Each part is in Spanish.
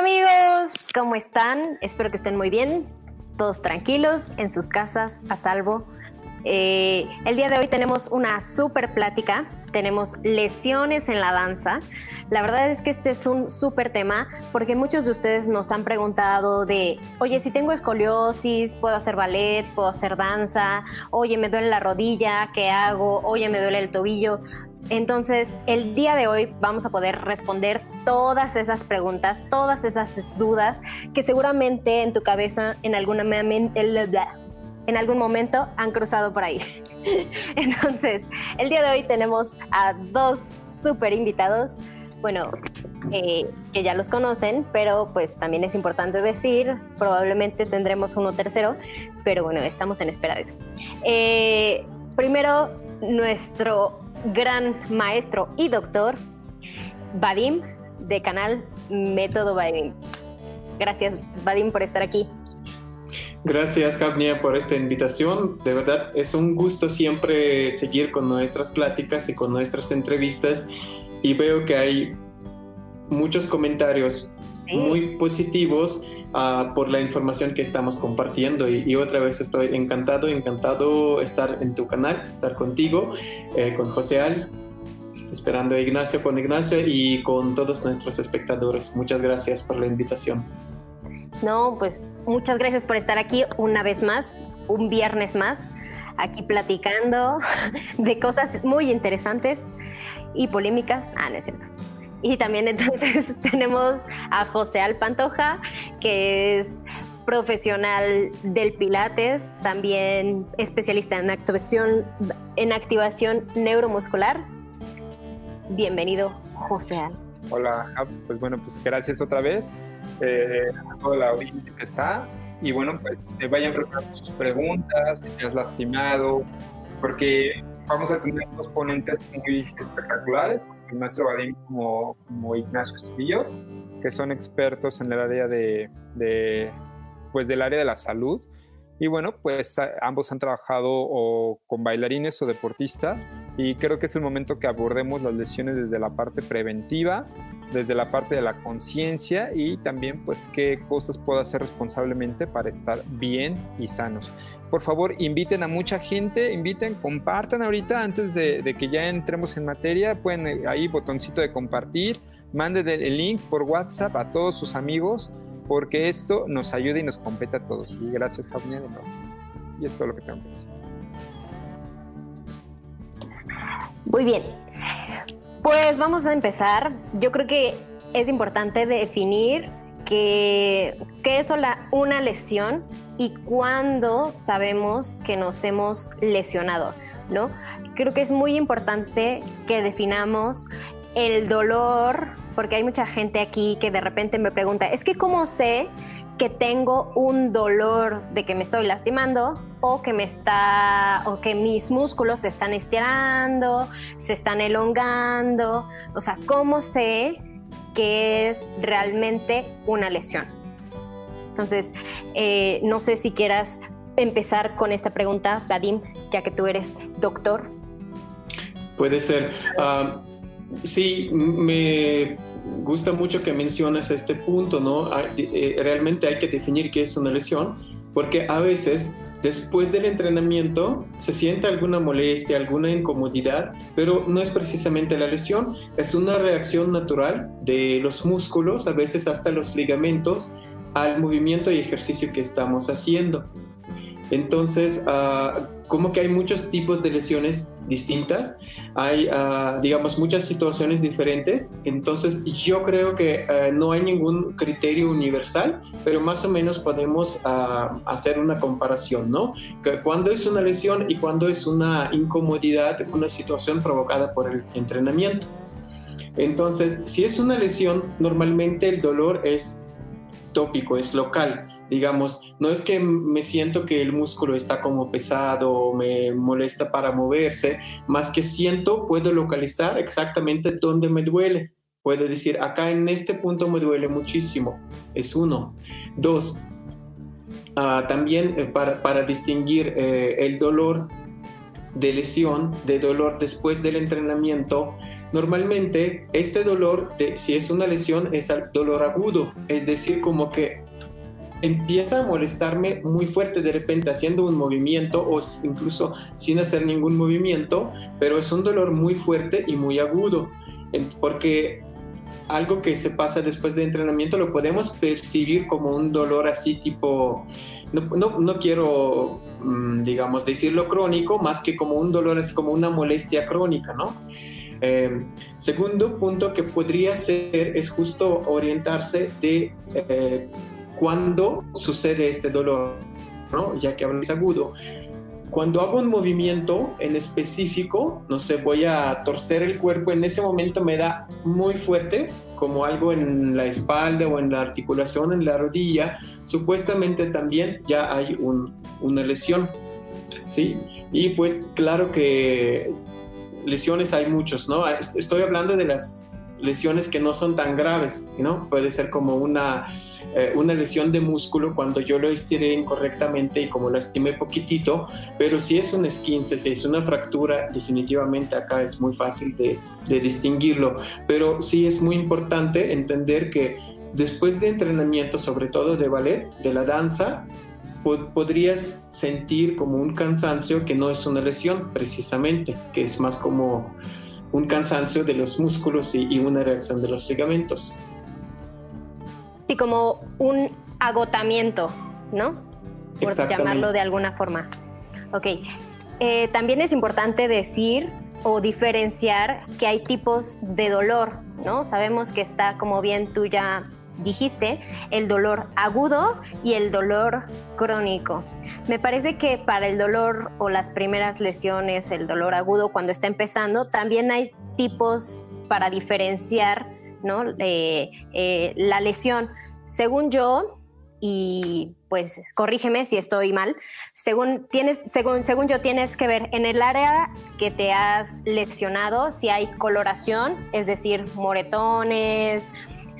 amigos, ¿cómo están? Espero que estén muy bien, todos tranquilos, en sus casas, a salvo. Eh, el día de hoy tenemos una súper plática, tenemos lesiones en la danza. La verdad es que este es un súper tema porque muchos de ustedes nos han preguntado de, oye, si tengo escoliosis, ¿puedo hacer ballet? ¿Puedo hacer danza? Oye, me duele la rodilla, ¿qué hago? Oye, me duele el tobillo. Entonces, el día de hoy vamos a poder responder todas esas preguntas, todas esas dudas que seguramente en tu cabeza en, en algún momento han cruzado por ahí. Entonces, el día de hoy tenemos a dos súper invitados, bueno, eh, que ya los conocen, pero pues también es importante decir, probablemente tendremos uno tercero, pero bueno, estamos en espera de eso. Eh, primero, nuestro gran maestro y doctor, Vadim, de canal Método Vadim. Gracias, Vadim, por estar aquí. Gracias, Javnia, por esta invitación. De verdad, es un gusto siempre seguir con nuestras pláticas y con nuestras entrevistas. Y veo que hay muchos comentarios muy positivos uh, por la información que estamos compartiendo. Y, otra vez estoy encantado, encantado estar en tu canal, estar contigo, eh, con José Al, esperando a Ignacio con Ignacio y con todos nuestros espectadores. Muchas gracias por la invitación. No, pues muchas gracias por estar aquí una vez más, un viernes más, aquí platicando de cosas muy interesantes y polémicas. Ah, no es cierto. Y también entonces tenemos a José Alpantoja, que es profesional del Pilates, también especialista en activación, en activación neuromuscular. Bienvenido, José Al. Hola, pues bueno, pues gracias otra vez eh, a toda la audiencia que está. Y bueno, pues se vayan preparando sus preguntas, si te has lastimado, porque vamos a tener dos ponentes muy espectaculares, el maestro Vadim como, como Ignacio Estudillo, que son expertos en el área de, pues del área de la salud. Y bueno, pues ambos han trabajado con bailarines o deportistas y creo que es el momento que abordemos las lesiones desde la parte preventiva desde la parte de la conciencia y también pues qué cosas puedo hacer responsablemente para estar bien y sanos. Por favor, inviten a mucha gente, inviten, compartan ahorita antes de, que ya entremos en materia, pueden eh, ahí botoncito de compartir, manden el link por WhatsApp a todos sus amigos porque esto nos ayuda y nos compete a todos. Y gracias, Javier, de nuevo. Y es todo lo que tengo que decir. Muy bien. Pues vamos a empezar. Yo creo que es importante definir qué es una lesión y cuándo sabemos que nos hemos lesionado, ¿no? Creo que es muy importante que definamos el dolor, porque hay mucha gente aquí que de repente me pregunta, es que cómo sé que tengo un dolor de que me estoy lastimando o que me está o que mis músculos se están estirando, se están elongando, o sea, cómo sé que es realmente una lesión. Entonces, eh, no sé si quieras empezar con esta pregunta, Vadim, ya que tú eres doctor. Puede ser. Ah, sí, me gusta mucho que menciones este punto, ¿no? Eh, realmente hay que definir qué es una lesión, porque a veces después del entrenamiento se siente alguna molestia, alguna incomodidad, pero no es precisamente la lesión, es una reacción natural de los músculos, a veces hasta los ligamentos, al movimiento y ejercicio que estamos haciendo. Entonces, uh, como que hay muchos tipos de lesiones distintas, hay, uh, digamos, muchas situaciones diferentes, entonces yo creo que uh, no hay ningún criterio universal, pero más o menos podemos hacer una comparación, ¿no? Que cuando es una lesión y cuando es una incomodidad, una situación provocada por el entrenamiento. Entonces, si es una lesión, normalmente el dolor es tópico, es local digamos, no es que me siento que el músculo está como pesado o me molesta para moverse, más que siento, puedo localizar exactamente dónde me duele. Puedo decir, acá en este punto me duele muchísimo. Es uno. Dos, ah, también eh, para, distinguir eh, el dolor de lesión, de dolor después del entrenamiento, normalmente este dolor, si es una lesión, es dolor agudo, es decir, como que empieza a molestarme muy fuerte de repente haciendo un movimiento o incluso sin hacer ningún movimiento, pero es un dolor muy fuerte y muy agudo, porque algo que se pasa después de entrenamiento lo podemos percibir como un dolor así tipo, no, no, quiero, mm, digamos, decirlo crónico, más que como un dolor así como una molestia crónica, ¿no? Em, segundo punto que podría ser es justo orientarse de eh, cuándo sucede este dolor, ¿no? ya que hablas agudo. Cuando hago un movimiento en específico, no sé, voy a torcer el cuerpo, en ese momento me da muy fuerte, como algo en la espalda o en la articulación, en la rodilla, supuestamente también ya hay una lesión, ¿sí? Y pues claro que lesiones hay muchos, ¿no? Estoy hablando de las lesiones que no son tan graves, ¿no? Puede ser como una, eh, una lesión de músculo cuando yo lo estiré incorrectamente y como lastimé poquitito, pero si es un esquince, si es una fractura, definitivamente acá es muy fácil de, de distinguirlo, pero sí es muy importante entender que después de entrenamiento, sobre todo de ballet, de la danza, podrías sentir como un cansancio que no es una lesión precisamente, que es más como un cansancio de los músculos y, una reacción de los ligamentos. Y como un agotamiento, ¿no? Por llamarlo de alguna forma. Ok. Eh, también es importante decir o diferenciar que hay tipos de dolor, ¿no? Sabemos que está, como bien tú ya dijiste, el dolor agudo y el dolor crónico. Me parece que para el dolor o las primeras lesiones, el dolor agudo cuando está empezando, también hay tipos para diferenciar ¿no? Eh, la lesión. Según yo, y pues corrígeme si estoy mal, según, tienes, según, según yo tienes que ver en el área que te has lesionado si hay coloración, es decir, moretones,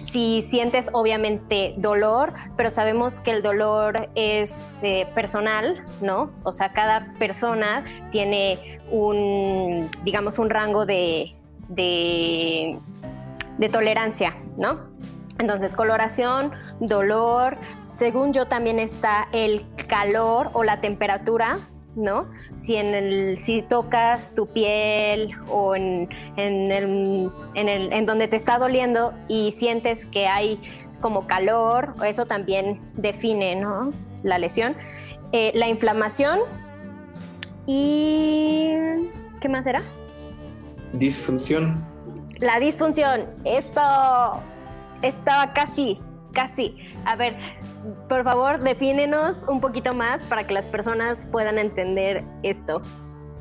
si sientes obviamente dolor, pero sabemos que el dolor es eh, personal, ¿no? O sea, cada persona tiene un, digamos, un rango de, de, de tolerancia, ¿no? Entonces, coloración, dolor, según yo también está el calor o la temperatura, ¿no? Si, en el, si tocas tu piel o en, en, el, en, el, en donde te está doliendo y sientes que hay como calor, eso también define ¿no? la lesión. Eh, la inflamación y... ¿Qué más era? Disfunción. La disfunción, eso estaba casi, casi. A ver, por favor, defínenos un poquito más para que las personas puedan entender esto.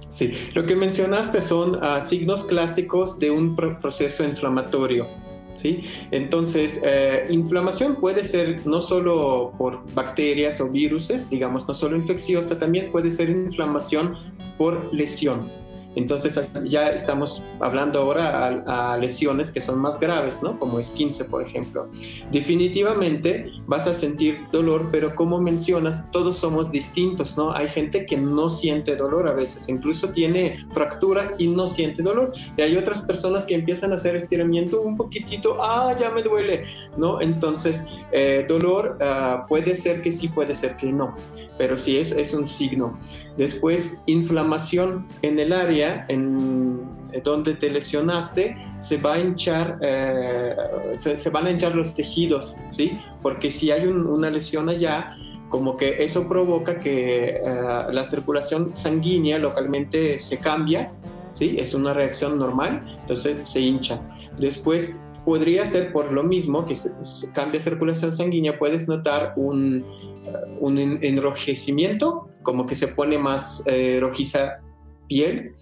Sí, lo que mencionaste son ah, signos clásicos de un proceso inflamatorio. ¿sí? Entonces, eh, inflamación puede ser no solo por bacterias o virus, digamos, no solo infecciosa, también puede ser inflamación por lesión. Entonces ya estamos hablando ahora a, lesiones que son más graves, ¿no? Como es 15, por ejemplo. Definitivamente vas a sentir dolor, pero como mencionas, todos somos distintos, ¿no? Hay gente que no siente dolor a veces, incluso tiene fractura y no siente dolor. Y hay otras personas que empiezan a hacer estiramiento un poquitito, ah, ya me duele, ¿no? Entonces, eh, dolor ah, puede ser que sí, puede ser que no pero sí es, es un signo. Después, inflamación en el área en donde te lesionaste, se va a hinchar, eh, se, van a hinchar los tejidos, ¿sí? Porque si hay una lesión allá, como que eso provoca que eh, la circulación sanguínea localmente se cambia, ¿sí? Es una reacción normal, entonces se hincha. Después, podría ser por lo mismo que se, cambia circulación sanguínea, puedes notar un, un enrojecimiento, como que se pone más eh, rojiza piel.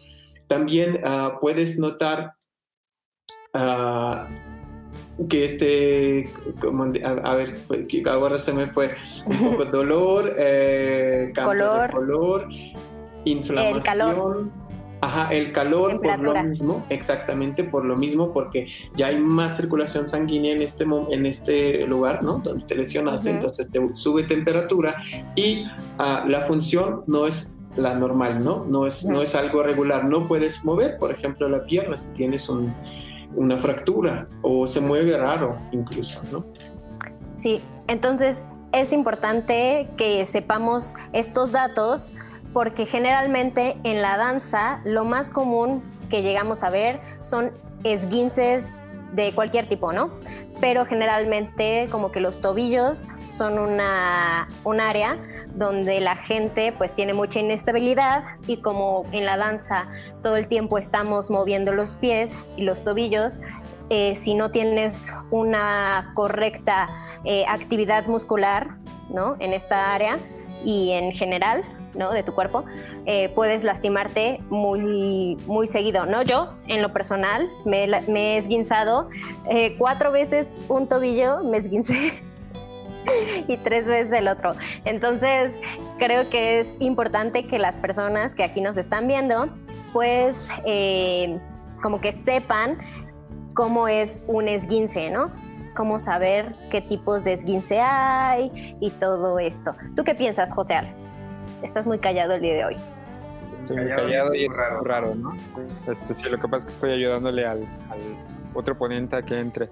También ah, puedes notar ah, que este, a, ver, ahora se me fue un poco dolor, eh, color, color, inflamación. Ajá, el calor por lo mismo, exactamente por lo mismo, porque ya hay más circulación sanguínea en este, en este lugar, ¿no? Donde te lesionaste, entonces te sube temperatura y ah, la función no es la normal, ¿no? No es, no es algo regular. No puedes mover, por ejemplo, la pierna si tienes una fractura o se mueve raro incluso, ¿no? Sí, entonces es importante que sepamos estos datos porque generalmente en la danza lo más común que llegamos a ver son esguinces de cualquier tipo, ¿no? Pero generalmente como que los tobillos son una, un área donde la gente pues tiene mucha inestabilidad y como en la danza todo el tiempo estamos moviendo los pies y los tobillos, eh, si no tienes una correcta eh, actividad muscular, ¿no? En esta área y en general, de tu cuerpo, eh, puedes lastimarte muy, muy seguido. ¿no? Yo, en lo personal, me, he esguinzado eh, cuatro veces un tobillo, me esguincé y tres veces el otro. Entonces, creo que es importante que las personas que aquí nos están viendo, pues, eh, como que sepan cómo es un esguince, ¿no? Cómo saber qué tipos de esguince hay y todo esto. ¿Tú qué piensas, José? Estás muy callado el día de hoy. Estoy muy callado y es raro, raro, ¿no? Este, sí, lo que pasa es que estoy ayudándole al, otro ponente a que entre.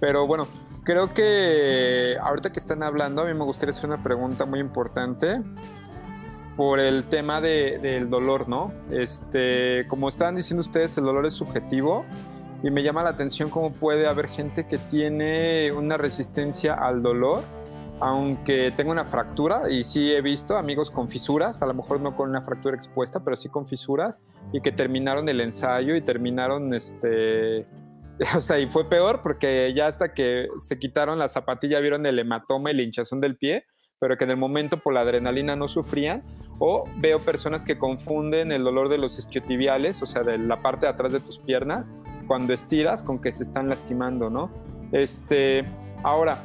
Pero bueno, creo que ahorita que están hablando, a mí me gustaría hacer una pregunta muy importante por el tema del dolor, ¿no? Este, como estaban diciendo ustedes, el dolor es subjetivo y me llama la atención cómo puede haber gente que tiene una resistencia al dolor aunque tengo una fractura y sí he visto amigos con fisuras, a lo mejor no con una fractura expuesta, pero sí con fisuras y que terminaron el ensayo y terminaron este o sea, y fue peor porque ya hasta que se quitaron la zapatilla vieron el hematoma y la hinchazón del pie, pero que en el momento por la adrenalina no sufrían. O veo personas que confunden el dolor de los isquiotibiales, o sea, de la parte de atrás de tus piernas, cuando estiras con que se están lastimando, ¿no? Este, ahora,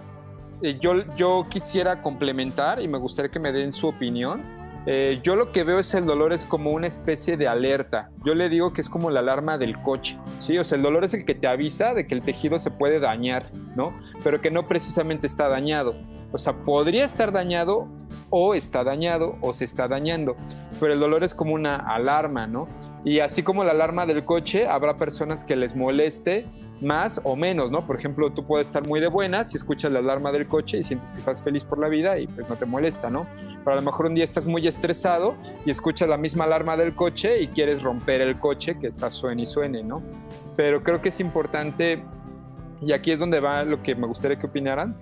eh, yo, quisiera complementar y me gustaría que me den su opinión. Eh, yo lo que veo es el dolor es como una especie de alerta. Yo le digo que es como la alarma del coche, ¿sí? O sea, el dolor es el que te avisa de que el tejido se puede dañar, ¿no? Pero que no precisamente está dañado. O sea, podría estar dañado o está dañado o se está dañando, pero el dolor es como una alarma, ¿no? Y así como la alarma del coche, habrá personas que les moleste más o menos, ¿no? Por ejemplo, tú puedes estar muy de buenas si escuchas la alarma del coche y sientes que estás feliz por la vida y pues no te molesta, ¿no? Pero a lo mejor un día estás muy estresado y escuchas la misma alarma del coche y quieres romper el coche que está suene y suene, ¿no? Pero creo que es importante, y aquí es donde va lo que me gustaría que opinaran,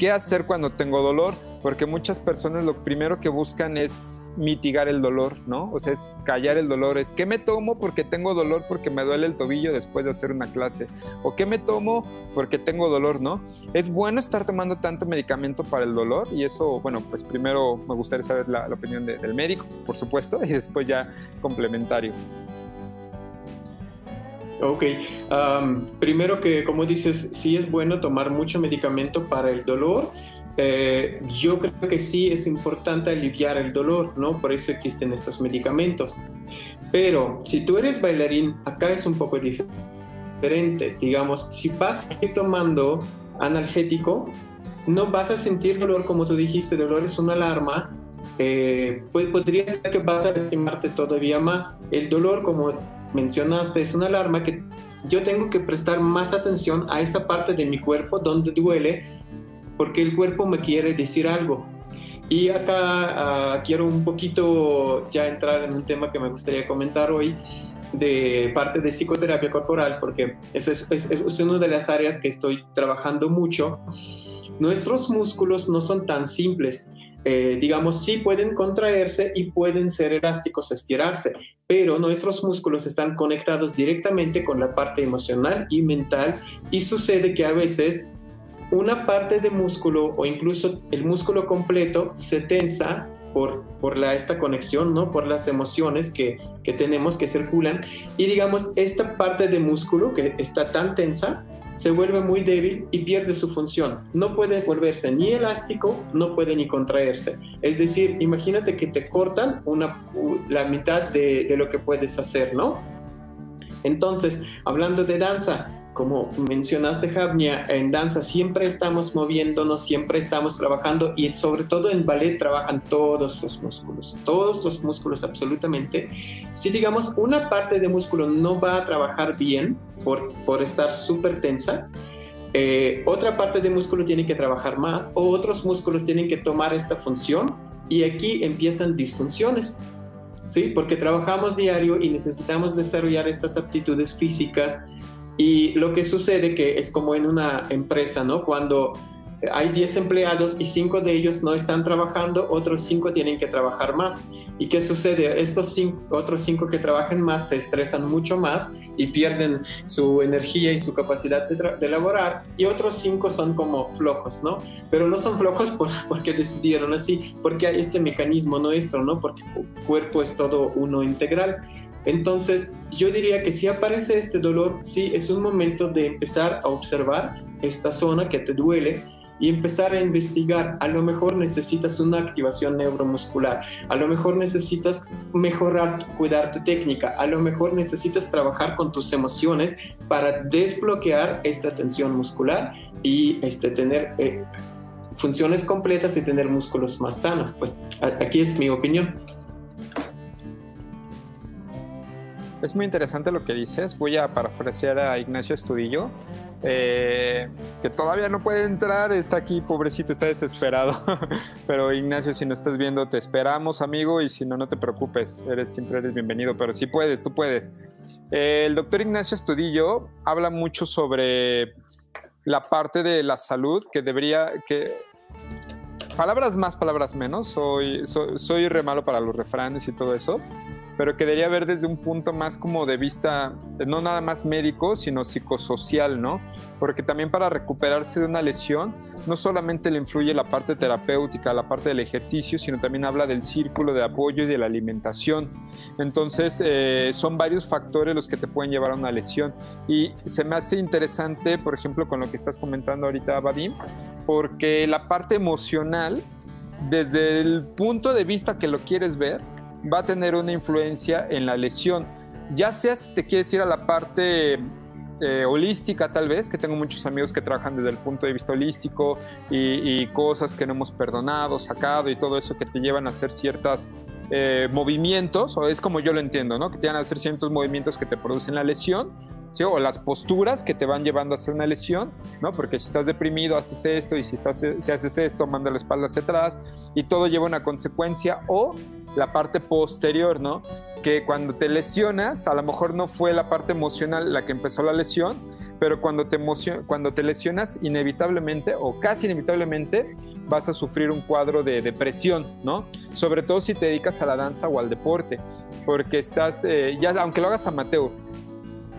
¿qué hacer cuando tengo dolor? porque muchas personas lo primero que buscan es mitigar el dolor, ¿no? O sea, es callar el dolor, es ¿qué me tomo porque tengo dolor porque me duele el tobillo después de hacer una clase? ¿O qué me tomo porque tengo dolor, ¿no? Es bueno estar tomando tanto medicamento para el dolor y eso, bueno, pues primero me gustaría saber la, opinión del médico, por supuesto, y después ya complementario. Ok, primero que como dices, sí es bueno tomar mucho medicamento para el dolor, eh, yo creo que sí es importante aliviar el dolor, ¿no? Por eso existen estos medicamentos. Pero si tú eres bailarín, acá es un poco diferente. Digamos, si vas tomando analgético, no vas a sentir dolor como tú dijiste, dolor es una alarma. Eh, pues podría ser que vas a lastimarte todavía más. El dolor, como mencionaste, es una alarma que yo tengo que prestar más atención a esa parte de mi cuerpo donde duele porque el cuerpo me quiere decir algo. Y acá ah, quiero un poquito ya entrar en un tema que me gustaría comentar hoy de parte de psicoterapia corporal, porque eso es, es, una de las áreas que estoy trabajando mucho. Nuestros músculos no son tan simples. Eh, digamos, sí pueden contraerse y pueden ser elásticos, estirarse, pero nuestros músculos están conectados directamente con la parte emocional y mental y sucede que a veces una parte de músculo o incluso el músculo completo se tensa por, por esta conexión, ¿no? por las emociones que, que tenemos que circulan y digamos esta parte de músculo que está tan tensa se vuelve muy débil y pierde su función. No puede volverse ni elástico, no puede ni contraerse. Es decir, imagínate que te cortan una, la mitad de, de lo que puedes hacer, ¿no? Entonces, hablando de danza, como mencionaste, Javnia, en danza siempre estamos moviéndonos, siempre estamos trabajando y sobre todo en ballet trabajan todos los músculos, todos los músculos absolutamente. Si digamos una parte de músculo no va a trabajar bien por, por estar súper tensa, eh, otra parte de músculo tiene que trabajar más o otros músculos tienen que tomar esta función y aquí empiezan disfunciones. ¿sí? Porque trabajamos diario y necesitamos desarrollar estas aptitudes físicas y lo que sucede que es como en una empresa, ¿no? Cuando hay 10 empleados y 5 de ellos no están trabajando, otros 5 tienen que trabajar más. ¿Y qué sucede? Estos cinco, otros 5 que trabajan más se estresan mucho más y pierden su energía y su capacidad de, de elaborar y otros 5 son como flojos, ¿no? Pero no son flojos por, porque decidieron así, porque hay este mecanismo nuestro, ¿no? Porque el cuerpo es todo uno integral. Entonces, yo diría que si aparece este dolor, sí es un momento de empezar a observar esta zona que te duele y empezar a investigar. A lo mejor necesitas una activación neuromuscular, a lo mejor necesitas mejorar, cuidar tu técnica, a lo mejor necesitas trabajar con tus emociones para desbloquear esta tensión muscular y este, tener eh, funciones completas y tener músculos más sanos. Pues aquí es mi opinión. Es muy interesante lo que dices. Voy a parafrasear a Ignacio Estudillo, eh, que todavía no puede entrar, está aquí, pobrecito, está desesperado. pero Ignacio, si no estás viendo, te esperamos, amigo, y si no, no te preocupes, eres, siempre eres bienvenido, pero si puedes, tú puedes. el doctor Ignacio Estudillo habla mucho sobre la parte de la salud que debería, que palabras más, palabras menos, soy, soy, soy re malo para los refranes y todo eso pero que debería ver desde un punto más como de vista, no nada más médico, sino psicosocial, ¿no? Porque también para recuperarse de una lesión, no solamente le influye la parte terapéutica, la parte del ejercicio, sino también habla del círculo de apoyo y de la alimentación. Entonces, eh, son varios factores los que te pueden llevar a una lesión. Y se me hace interesante, por ejemplo, con lo que estás comentando ahorita, Vadim, porque la parte emocional, desde el punto de vista que lo quieres ver, va a tener una influencia en la lesión. Ya sea si te quieres ir a la parte eh, holística tal vez, que tengo muchos amigos que trabajan desde el punto de vista holístico y, cosas que no hemos perdonado, sacado y todo eso que te llevan a hacer ciertos eh, movimientos, o es como yo lo entiendo, ¿no? Que te van a hacer ciertos movimientos que te producen la lesión, O las posturas que te van llevando a hacer una lesión, ¿no? Porque si estás deprimido haces esto y si, estás, si haces esto manda la espalda hacia atrás y todo lleva una consecuencia o la parte posterior, ¿no? Que cuando te lesionas, a lo mejor no fue la parte emocional la que empezó la lesión, pero cuando te, cuando te lesionas, inevitablemente o casi inevitablemente vas a sufrir un cuadro de depresión, ¿no? Sobre todo si te dedicas a la danza o al deporte, porque estás, eh, ya aunque lo hagas amateur,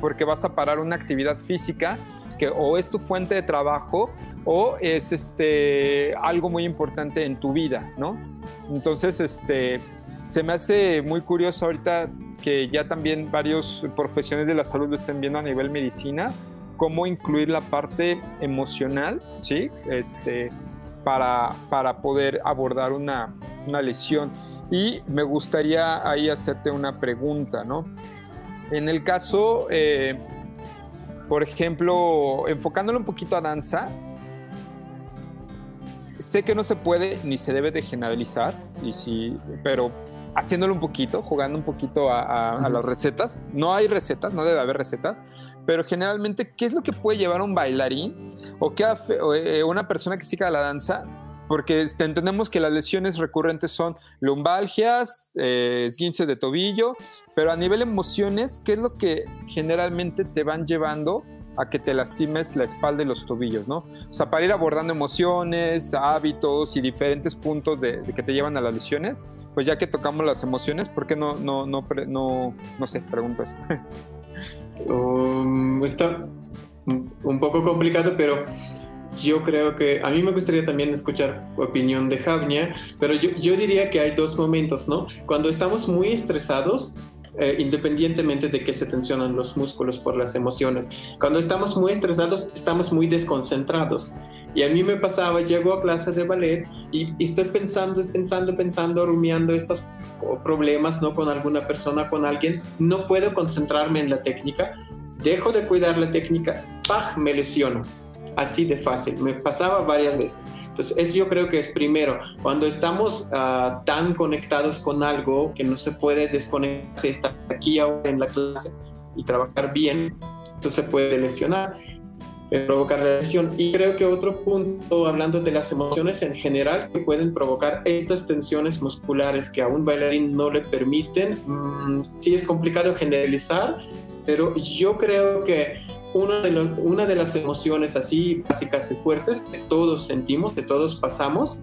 porque vas a parar una actividad física que o es tu fuente de trabajo o es este, algo muy importante en tu vida, ¿no? Entonces, este, se me hace muy curioso ahorita que ya también varios profesionales de la salud lo estén viendo a nivel medicina, cómo incluir la parte emocional, ¿sí? Este, para, para poder abordar una, una lesión. Y me gustaría ahí hacerte una pregunta, ¿no? En el caso, eh, por ejemplo, enfocándolo un poquito a danza, sé que no se puede ni se debe de generalizar, y sí, pero haciéndolo un poquito, jugando un poquito a, las recetas. No hay recetas, no debe haber recetas, pero generalmente, ¿qué es lo que puede llevar a un bailarín o, qué eh, una persona que siga la danza? Porque entendemos que las lesiones recurrentes son lumbalgias, eh, esguince de tobillo, pero a nivel emociones, ¿qué es lo que generalmente te van llevando a que te lastimes la espalda y los tobillos, ¿no? O sea, para ir abordando emociones, hábitos y diferentes puntos de, que te llevan a las lesiones, pues ya que tocamos las emociones, ¿por qué no, no, no, no, no sé, preguntas? Um, está un poco complicado, pero yo creo que a mí me gustaría también escuchar opinión de Javnia, pero yo, yo diría que hay dos momentos, ¿no? Cuando estamos muy estresados, eh, independientemente de que se tensionan los músculos por las emociones. Cuando estamos muy estresados, estamos muy desconcentrados. Y a mí me pasaba, llego a clase de ballet y, estoy pensando, pensando, pensando, rumiando estos problemas, ¿no? Con alguna persona, con alguien. No puedo concentrarme en la técnica dejo de cuidar la técnica, ¡pah! me lesiono. Así de fácil, me pasaba varias veces. Entonces, eso yo creo que es primero, cuando estamos ah, tan conectados con algo que no se puede desconectarse, estar aquí ahora en la clase y trabajar bien, entonces se puede lesionar provocar la lesión. Y creo que otro punto, hablando de las emociones en general, que pueden provocar estas tensiones musculares que a un bailarín no le permiten, mm, sí es complicado generalizar, pero yo creo que una de, una de las emociones así básicas y fuertes que todos sentimos, que todos pasamos,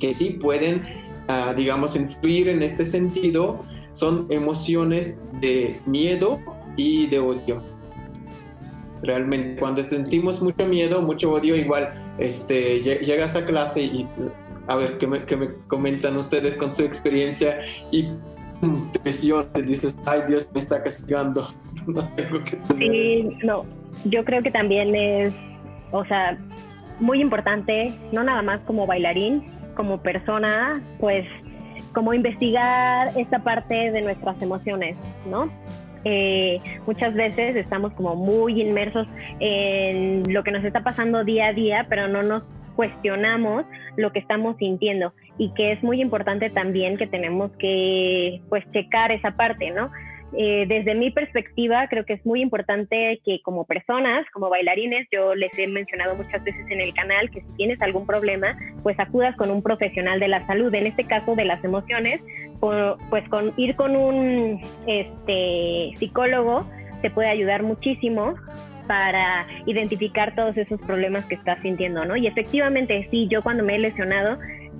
que sí pueden, ah, digamos, influir en este sentido, son emociones de miedo y de odio. Realmente cuando sentimos mucho miedo, mucho odio, igual este, llegas a clase y a ver qué me, qué me comentan ustedes con su experiencia y te dices, ay Dios me está castigando. no tengo que Sí, no, yo creo que también es, o sea, muy importante, no nada más como bailarín, como persona, pues como investigar esta parte de nuestras emociones, ¿no? Eh, muchas veces estamos como muy inmersos en lo que nos está pasando día a día, pero no nos cuestionamos lo que estamos sintiendo y que es muy importante también que tenemos que pues checar esa parte, ¿no? Eh, desde mi perspectiva, creo que es muy importante que como personas, como bailarines, yo les he mencionado muchas veces en el canal que si tienes algún problema, pues acudas con un profesional de la salud, en este caso de las emociones, pues con ir con un este, psicólogo te puede ayudar muchísimo para identificar todos esos problemas que estás sintiendo, ¿no? Y efectivamente, sí, yo cuando me he lesionado,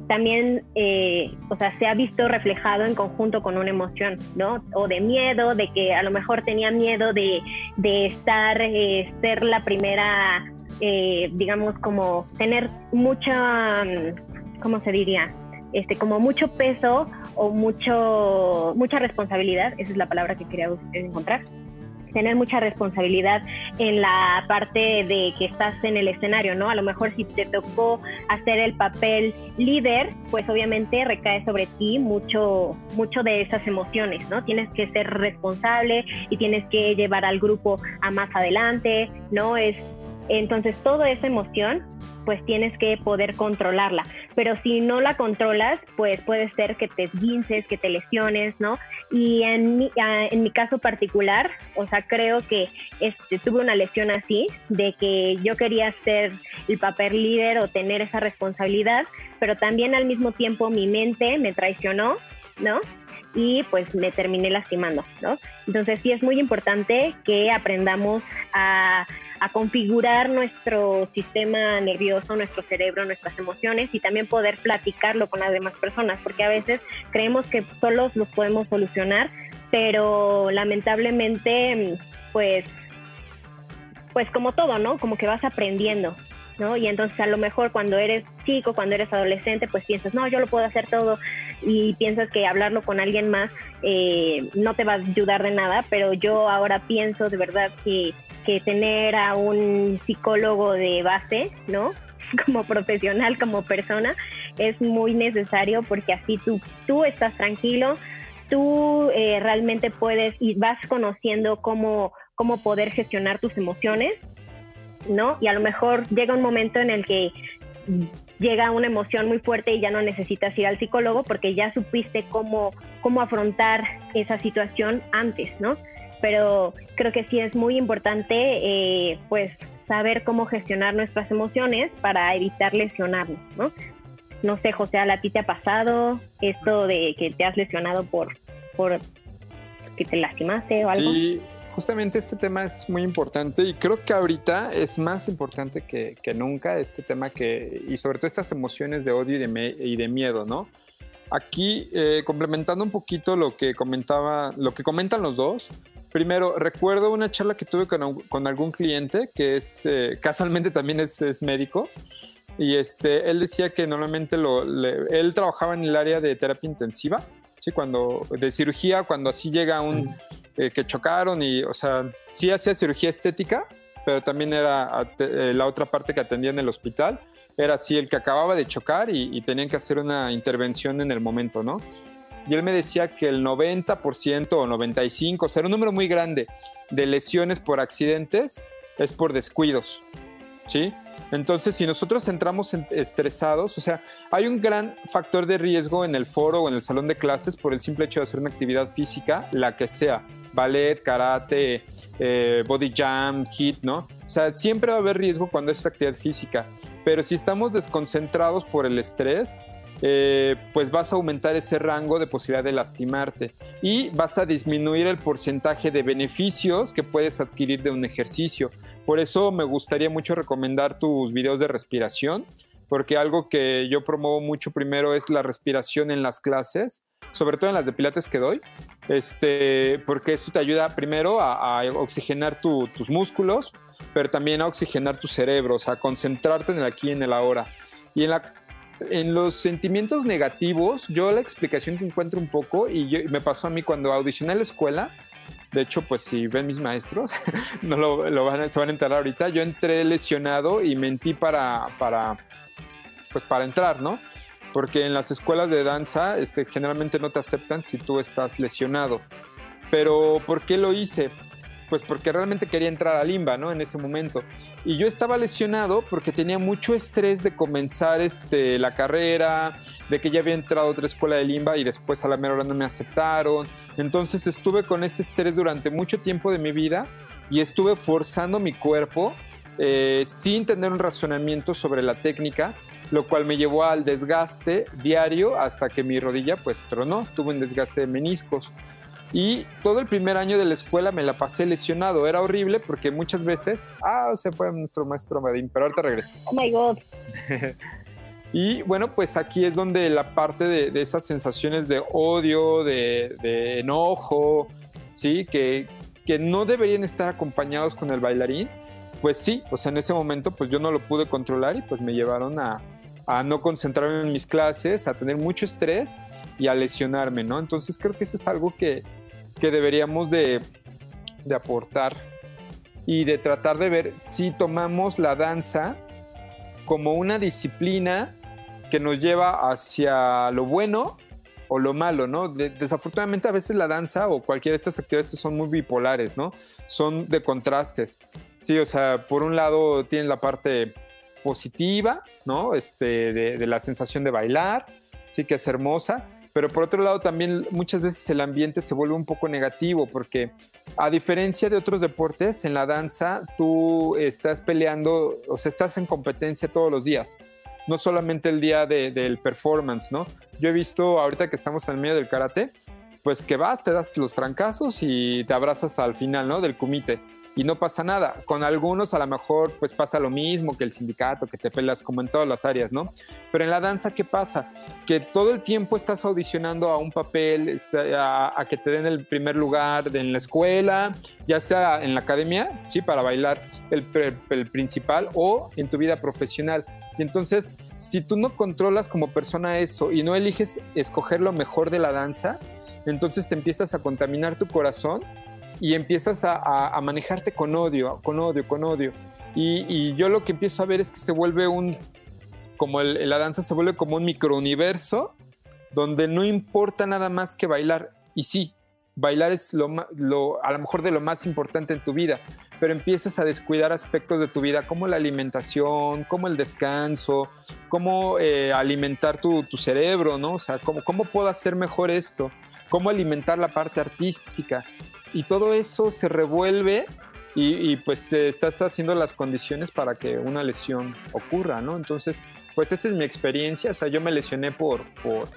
también, eh, o sea, se ha visto reflejado en conjunto con una emoción, ¿no? O de miedo, de que a lo mejor tenía miedo de, de estar, eh, ser la primera, eh, digamos, como tener mucha, ¿cómo se diría? Este, como mucho peso o mucho, mucha responsabilidad, esa es la palabra que quería encontrar tener mucha responsabilidad en la parte de que estás en el escenario, ¿no? A lo mejor si te tocó hacer el papel líder, pues obviamente recae sobre ti mucho, mucho de esas emociones, ¿no? Tienes que ser responsable y tienes que llevar al grupo a más adelante, ¿no? Es entonces toda esa emoción pues tienes que poder controlarla. Pero si no la controlas, pues puede ser que te esguinces, que te lesiones, ¿no? Y en mi, en mi caso particular, o sea, creo que este, tuve una lesión así, de que yo quería ser el papel líder o tener esa responsabilidad, pero también al mismo tiempo mi mente me traicionó, ¿no? Y pues me terminé lastimando, ¿no? Entonces sí es muy importante que aprendamos a, configurar nuestro sistema nervioso, nuestro cerebro, nuestras emociones y también poder platicarlo con las demás personas, porque a veces creemos que solos los podemos solucionar, pero lamentablemente pues pues como todo, ¿no? Como que vas aprendiendo, ¿no? Y entonces a lo mejor cuando eres chico, cuando eres adolescente, pues piensas, no, yo lo puedo hacer todo y piensas que hablarlo con alguien más eh, no te va a ayudar de nada, pero yo ahora pienso de verdad que, que tener a un psicólogo de base, ¿no? Como profesional, como persona, es muy necesario porque así tú, tú estás tranquilo, tú eh, realmente puedes y vas conociendo cómo, cómo poder gestionar tus emociones ¿no? Y a lo mejor llega un momento en el que llega una emoción muy fuerte y ya no necesitas ir al psicólogo porque ya supiste cómo, cómo afrontar esa situación antes, ¿no? Pero creo que sí es muy importante, eh, pues, saber cómo gestionar nuestras emociones para evitar lesionarnos, ¿no? No sé, José, ¿a ti te ha pasado esto de que te has lesionado por, por que te lastimaste o algo? Sí, justamente este tema es muy importante y creo que ahorita es más importante que, nunca este tema que, y sobre todo estas emociones de odio y de, y de miedo, ¿no? Aquí, eh, complementando un poquito lo que comentaba, lo que comentan los dos, primero, recuerdo una charla que tuve con, algún cliente que es, eh, casualmente también es, médico, y este, él decía que normalmente lo, él trabajaba en el área de terapia intensiva, ¿sí? Cuando, de cirugía, cuando así llega un... Eh, que chocaron y, o sea, sí hacía cirugía estética, pero también era eh, la otra parte que atendía en el hospital, era así el que acababa de chocar y, tenían que hacer una intervención en el momento, ¿no? y él me decía que el 90% o 95%, o sea, era un número muy grande de lesiones por accidentes es por descuidos, ¿sí? Entonces, si nosotros entramos estresados, o sea, hay un gran factor de riesgo en el foro o en el salón de clases por el simple hecho de hacer una actividad física, la que sea, ballet, karate, eh, body jump, hit, ¿no? O sea, siempre va a haber riesgo cuando es actividad física, pero si estamos desconcentrados por el estrés, eh, pues vas a aumentar ese rango de posibilidad de lastimarte y vas a disminuir el porcentaje de beneficios que puedes adquirir de un ejercicio. Por eso me gustaría mucho recomendar tus videos de respiración, porque algo que yo promuevo mucho primero es la respiración en las clases, sobre todo en las de pilates que doy, este, porque eso te ayuda primero a, oxigenar tus músculos, pero también a oxigenar tu cerebro, o sea, a concentrarte en el aquí y en el ahora. Y en los sentimientos negativos, yo la explicación que encuentro un poco, y me pasó a mí cuando audicioné a la escuela, de hecho, pues si ven mis maestros, no lo, van, se van a enterar ahorita, yo entré lesionado y mentí para, para, pues para entrar, ¿no? Porque en las escuelas de danza este, generalmente no te aceptan si tú estás lesionado. Pero ¿por qué lo hice? Pues porque realmente quería entrar a Limba, ¿no? En ese momento. Y yo estaba lesionado porque tenía mucho estrés de comenzar este, la carrera, de que ya había entrado a otra escuela de Limba y después a la mera hora no me aceptaron. Entonces estuve con ese estrés durante mucho tiempo de mi vida y estuve forzando mi cuerpo eh, sin tener un razonamiento sobre la técnica, lo cual me llevó al desgaste diario hasta que mi rodilla pues tronó, tuve un desgaste de meniscos. Y todo el primer año de la escuela me la pasé lesionado. Era horrible porque muchas veces. Ah, se fue nuestro maestro Madín, pero ahorita regreso. Oh my God. y bueno, pues aquí es donde la parte de, esas sensaciones de odio, de, enojo, ¿sí? Que, que no deberían estar acompañados con el bailarín. Pues sí, o sea, en ese momento pues yo no lo pude controlar y pues me llevaron a, a no concentrarme en mis clases, a tener mucho estrés y a lesionarme, ¿no? Entonces creo que eso es algo que, que deberíamos de, aportar y de tratar de ver si tomamos la danza como una disciplina que nos lleva hacia lo bueno o lo malo, ¿no? desafortunadamente a veces la danza o cualquiera de estas actividades son muy bipolares, ¿no? Son de contrastes. Sí, o sea, por un lado tienen la parte positiva, ¿no? Este, de, de la sensación de bailar, sí que es hermosa, pero por otro lado también muchas veces el ambiente se vuelve un poco negativo porque a diferencia de otros deportes, en la danza tú estás peleando, o sea, estás en competencia todos los días, no solamente el día del performance, ¿no? Yo he visto ahorita que estamos en medio del karate, pues que vas, te das los trancazos y te abrazas al final, ¿no? Del kumite y no pasa nada. Con algunos a lo mejor pues pasa lo mismo que el sindicato, que te pelas como en todas las áreas, ¿no? Pero en la danza, ¿qué pasa? Que todo el tiempo estás audicionando a un papel, este, a, que te den el primer lugar en la escuela, ya sea en la academia, sí, para bailar el, el principal o en tu vida profesional. Y entonces, si tú no controlas como persona eso y no eliges escoger lo mejor de la danza, entonces te empiezas a contaminar tu corazón y empiezas a, manejarte con odio, con odio, con odio. Y, yo lo que empiezo a ver es que se vuelve un, como la danza se vuelve como un microuniverso donde no importa nada más que bailar. Y sí, bailar es lo, a lo mejor de lo más importante en tu vida, pero empiezas a descuidar aspectos de tu vida como la alimentación, como el descanso, cómo eh, alimentar tu, tu, cerebro, ¿no? O sea, cómo, cómo puedo hacer mejor esto, cómo alimentar la parte artística y todo eso se revuelve y, pues estás haciendo las condiciones para que una lesión ocurra, ¿no? Entonces, pues esa es mi experiencia, o sea, yo me lesioné por, por,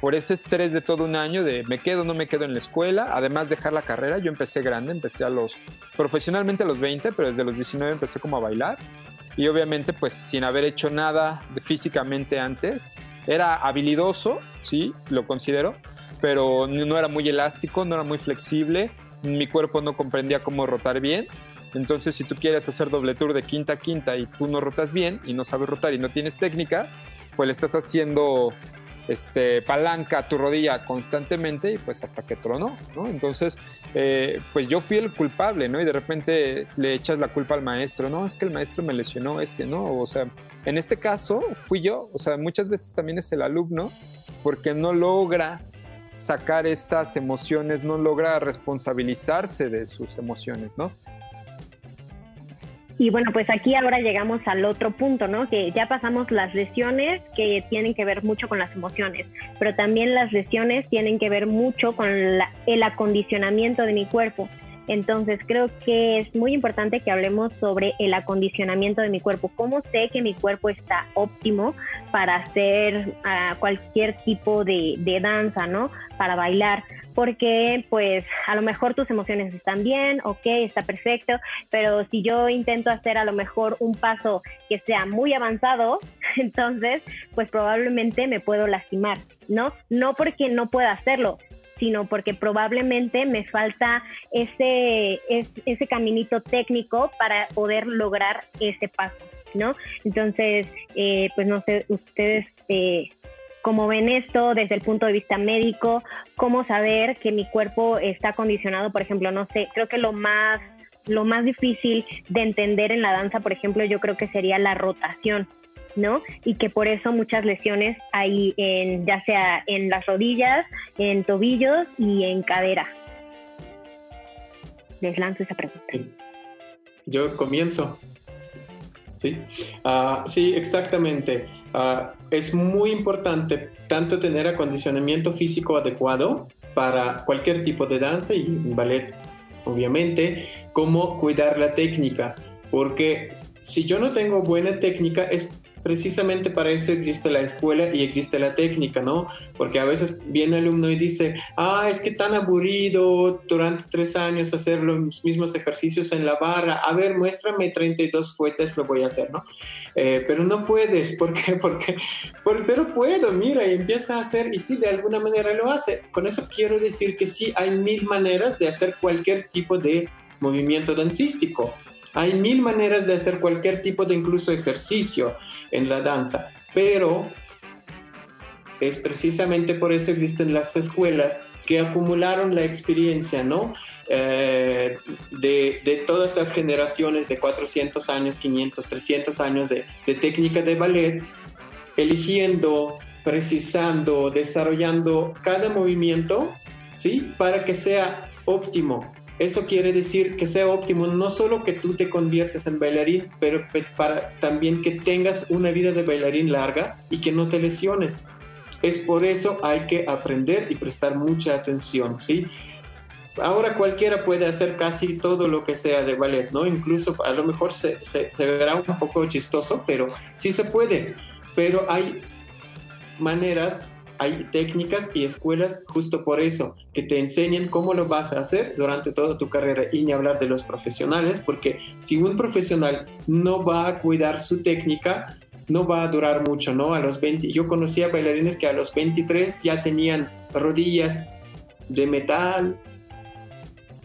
por ese estrés de todo un año de me quedo, no me quedo en la escuela, además dejar la carrera, yo empecé grande, empecé a los, profesionalmente a los 20, pero desde los 19 empecé como a bailar. Y obviamente pues sin haber hecho nada de físicamente antes, era habilidoso, sí, lo considero, pero no era muy elástico, no era muy flexible, mi cuerpo no comprendía cómo rotar bien. Entonces, si tú quieres hacer doble tour de quinta a quinta y tú no rotas bien y no sabes rotar y no tienes técnica, pues le estás haciendo este, palanca a tu rodilla constantemente y pues hasta que tronó, ¿no? Entonces, eh, pues yo fui el culpable, ¿no? Y de repente le echas la culpa al maestro, no, es que el maestro me lesionó, es que no, o sea, en este caso fui yo, o sea, muchas veces también es el alumno porque no logra sacar estas emociones, no logra responsabilizarse de sus emociones, ¿no? Y bueno, pues aquí ahora llegamos al otro punto, ¿no? Que ya pasamos las lesiones que tienen que ver mucho con las emociones, pero también las lesiones tienen que ver mucho con el acondicionamiento de mi cuerpo. Entonces creo que es muy importante que hablemos sobre el acondicionamiento de mi cuerpo. ¿Cómo sé que mi cuerpo está óptimo para hacer ah, cualquier tipo de, danza, ¿no? Para bailar porque pues a lo mejor tus emociones están bien, ok, está perfecto, pero si yo intento hacer a lo mejor un paso que sea muy avanzado, entonces pues probablemente me puedo lastimar, ¿no? No porque no pueda hacerlo, sino porque probablemente me falta ese, ese, caminito técnico para poder lograr ese paso, ¿no? Entonces, eh, pues no sé, ustedes... Eh, cómo ven esto desde el punto de vista médico, cómo saber que mi cuerpo está condicionado, por ejemplo, no sé, creo que lo más lo más difícil de entender en la danza, por ejemplo, yo creo que sería la rotación. ¿No? Y que por eso muchas lesiones hay en, ya sea en las rodillas, en tobillos y en cadera. Les lanzo esa pregunta. Yo comienzo. Sí, ah, sí, exactamente. Ah, es muy importante tanto tener acondicionamiento físico adecuado para cualquier tipo de danza y ballet, obviamente, como cuidar la técnica, porque si yo no tengo buena técnica es precisamente para eso existe la escuela y existe la técnica, ¿no? Porque a veces viene alumno y dice, ah, es que tan aburrido durante tres años hacer los mismos ejercicios en la barra, a ver, muéstrame 32 fuetes, lo voy a hacer, ¿no? Eh, pero no puedes, ¿por qué? Porque, pero puedo, mira, y empieza a hacer, y sí, de alguna manera lo hace. Con eso quiero decir que sí, hay mil maneras de hacer cualquier tipo de movimiento dancístico. Hay mil maneras de hacer cualquier tipo de incluso ejercicio en la danza, pero es precisamente por eso existen las escuelas que acumularon la experiencia, ¿no? Eh, de, todas las generaciones de 400 años, 500, 300 años de, de técnica de ballet, eligiendo, precisando, desarrollando cada movimiento, ¿sí? Para que sea óptimo eso quiere decir que sea óptimo, no solo que tú te conviertes en bailarín, pero para también que tengas una vida de bailarín larga y que no te lesiones. Es por eso hay que aprender y prestar mucha atención, ¿sí? Ahora cualquiera puede hacer casi todo lo que sea de ballet, ¿no? Incluso a lo mejor se, se verá un poco chistoso, pero sí se puede. Pero hay maneras hay técnicas y escuelas justo por eso, que te enseñen cómo lo vas a hacer durante toda tu carrera y ni hablar de los profesionales, porque si un profesional no va a cuidar su técnica, no va a durar mucho, ¿no? A los 20, yo conocía bailarines que a los 23 ya tenían rodillas de metal,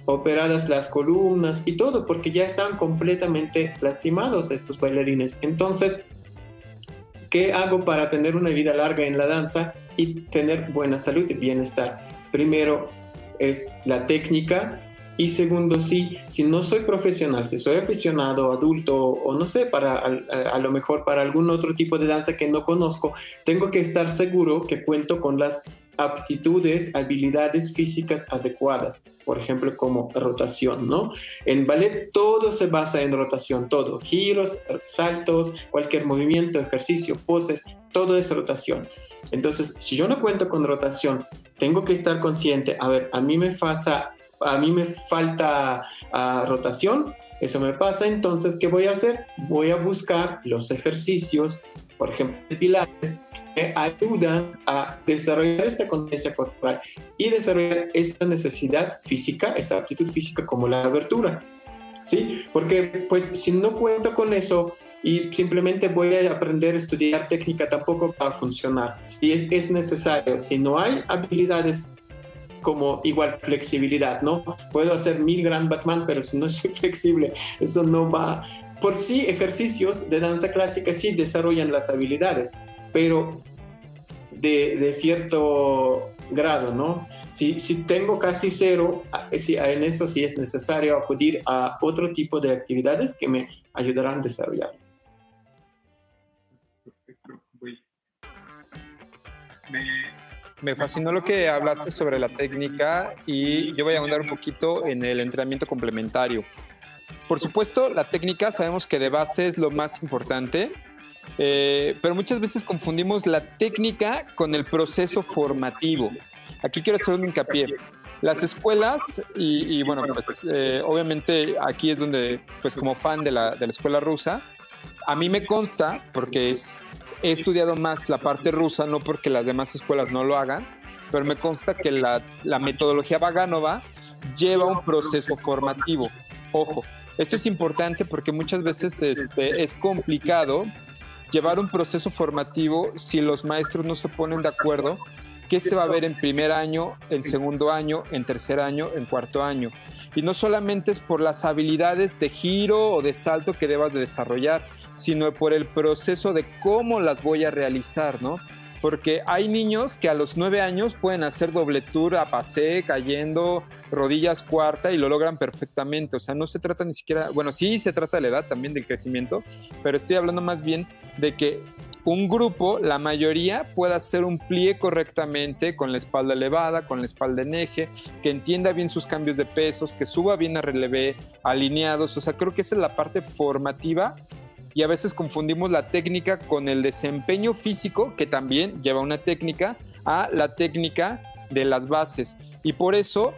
operadas las columnas y todo, porque ya estaban completamente lastimados estos bailarines. Entonces, ¿qué hago para tener una vida larga en la danza? y tener buena salud y bienestar. Primero es la técnica y segundo, sí, si no soy profesional, si soy aficionado, adulto o no sé, para a, lo mejor para algún otro tipo de danza que no conozco, tengo que estar seguro que cuento con las aptitudes, habilidades físicas adecuadas, por ejemplo, como rotación, ¿no? En ballet todo se basa en rotación, todo, giros, saltos, cualquier movimiento, ejercicio, poses, todo es rotación. Entonces, si yo no cuento con rotación, tengo que estar consciente, a ver, a mí me pasa, a mí me falta rotación, eso me pasa, entonces, ¿qué voy a hacer? Voy a buscar los ejercicios, por ejemplo, pilates, que ayudan a desarrollar esta conciencia corporal y desarrollar esa necesidad física, esa aptitud física como la abertura. ¿Sí? Porque pues si no cuento con eso y simplemente voy a aprender a estudiar técnica, tampoco va a funcionar. Si es necesario, si no hay habilidades como igual flexibilidad, ¿no? Puedo hacer mil gran Batman, pero si no soy flexible, eso no va. Por sí, ejercicios de danza clásica sí desarrollan las habilidades, pero de, cierto grado, ¿no? Si, si, tengo casi cero, en eso sí es necesario acudir a otro tipo de actividades que me ayudarán a desarrollar. Me, fascinó lo que hablaste sobre la técnica y yo voy a ahondar un poquito en el entrenamiento complementario. Por supuesto, la técnica sabemos que de base es lo más importante, eh, pero muchas veces confundimos la técnica con el proceso formativo. Aquí quiero hacer un hincapié. Las escuelas, y, bueno, pues, eh, obviamente aquí es donde, pues como fan de la escuela rusa, a mí me consta, porque es, he estudiado más la parte rusa, no porque las demás escuelas no lo hagan, pero me consta que la, metodología Vaganova lleva un proceso formativo. Ojo, esto es importante porque muchas veces este, es complicado llevar un proceso formativo si los maestros no se ponen de acuerdo qué se va a ver en primer año, en segundo año, en tercer año, en cuarto año. Y no solamente es por las habilidades de giro o de salto que debas de desarrollar, sino por el proceso de cómo las voy a realizar, ¿no? Porque hay niños que a los nueve años pueden hacer doble tour a pasé, cayendo, rodillas cuarta y lo logran perfectamente. O sea, no se trata ni siquiera, bueno, sí se trata de la edad también del crecimiento, pero estoy hablando más bien de que un grupo, la mayoría, pueda hacer un plie correctamente con la espalda elevada, con la espalda en eje, que entienda bien sus cambios de pesos, que suba bien a relevé, alineados. O sea, creo que esa es la parte formativa y a veces confundimos la técnica con el desempeño físico, que también lleva una técnica, a la técnica de las bases. Y por eso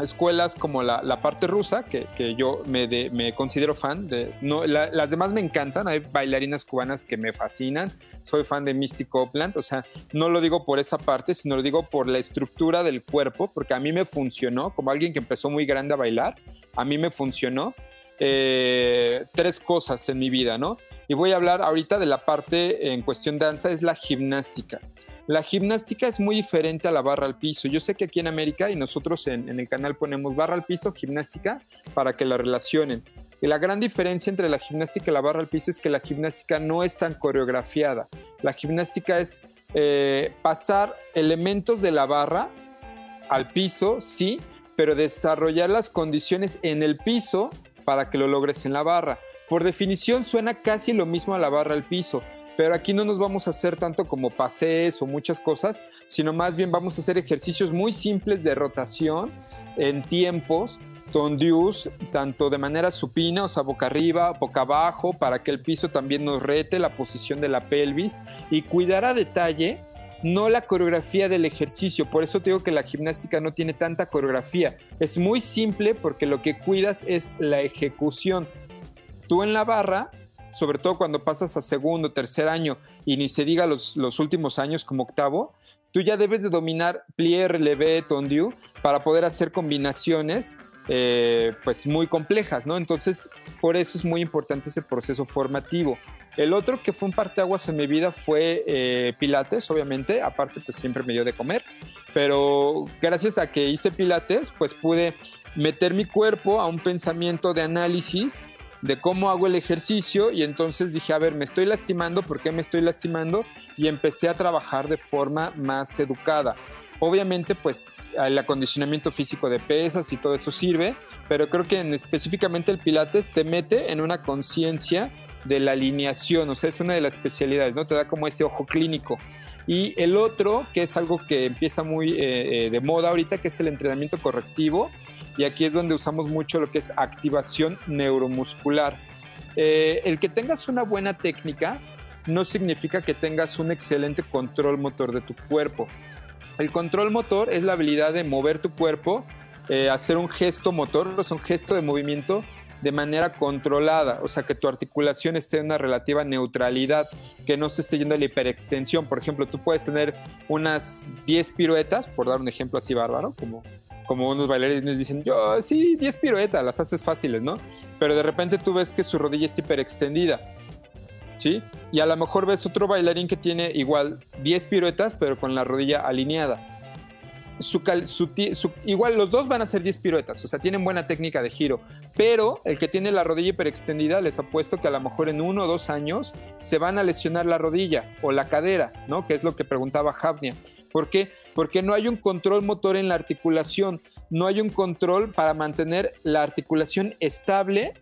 escuelas como la, parte rusa, que, yo me, me, considero fan, de, no, las demás me encantan, hay bailarinas cubanas que me fascinan, soy fan de Mystic Copeland, o sea, no lo digo por esa parte, sino lo digo por la estructura del cuerpo, porque a mí me funcionó, como alguien que empezó muy grande a bailar, a mí me funcionó eh, tres cosas en mi vida, ¿no? Y voy a hablar ahorita de la parte en cuestión danza, es la gimnástica. La gimnástica es muy diferente a la barra al piso. Yo sé que aquí en América y nosotros en, el canal ponemos barra al piso, gimnástica, para que la relacionen. Y la gran diferencia entre la gimnástica y la barra al piso es que la gimnástica no es tan coreografiada. La gimnástica es eh, pasar elementos de la barra al piso, sí, pero desarrollar las condiciones en el piso para que lo logres en la barra. Por definición suena casi lo mismo a la barra al piso, pero aquí no nos vamos a hacer tanto como pasees o muchas cosas, sino más bien vamos a hacer ejercicios muy simples de rotación en tiempos, tondius, tanto de manera supina, o sea, boca arriba, boca abajo, para que el piso también nos rete la posición de la pelvis y cuidar a detalle no la coreografía del ejercicio. Por eso te digo que la gimnástica no tiene tanta coreografía. Es muy simple porque lo que cuidas es la ejecución. Tú en la barra sobre todo cuando pasas a segundo, tercer año y ni se diga los, últimos años como octavo, tú ya debes de dominar plié, relevé, tondieu para poder hacer combinaciones eh, pues muy complejas, ¿no? Entonces, por eso es muy importante ese proceso formativo. El otro que fue un parteaguas en mi vida fue eh, Pilates, obviamente, aparte pues siempre me dio de comer, pero gracias a que hice Pilates, pues pude meter mi cuerpo a un pensamiento de análisis de cómo hago el ejercicio y entonces dije, a ver, me estoy lastimando, ¿por qué me estoy lastimando? Y empecé a trabajar de forma más educada. Obviamente, pues el acondicionamiento físico de pesas y todo eso sirve, pero creo que en, específicamente el Pilates te mete en una conciencia de la alineación, o sea, es una de las especialidades, ¿no? Te da como ese ojo clínico. Y el otro, que es algo que empieza muy eh, eh, de moda ahorita, que es el entrenamiento correctivo, y aquí es donde usamos mucho lo que es activación neuromuscular. Eh, el que tengas una buena técnica no significa que tengas un excelente control motor de tu cuerpo. El control motor es la habilidad de mover tu cuerpo, hacer un gesto motor, o sea, un gesto de movimiento de manera controlada, o sea, que tu articulación esté en una relativa neutralidad, que no se esté yendo a la hiperextensión. Por ejemplo, tú puedes tener unas 10 piruetas, por dar un ejemplo así bárbaro, como como unos bailarines dicen, yo sí, 10 piruetas, las haces fáciles, ¿no? Pero de repente tú ves que su rodilla está hiperextendida, ¿sí? Y a lo mejor ves otro bailarín que tiene igual 10 piruetas, pero con la rodilla alineada igual los dos van a hacer 10 piruetas, o sea, tienen buena técnica de giro, pero el que tiene la rodilla hiperextendida, les apuesto que a lo mejor en uno o dos años se van a lesionar la rodilla o la cadera, ¿no? Que es lo que preguntaba Javnia. ¿Por qué? Porque no hay un control motor en la articulación, no hay un control para mantener la articulación estable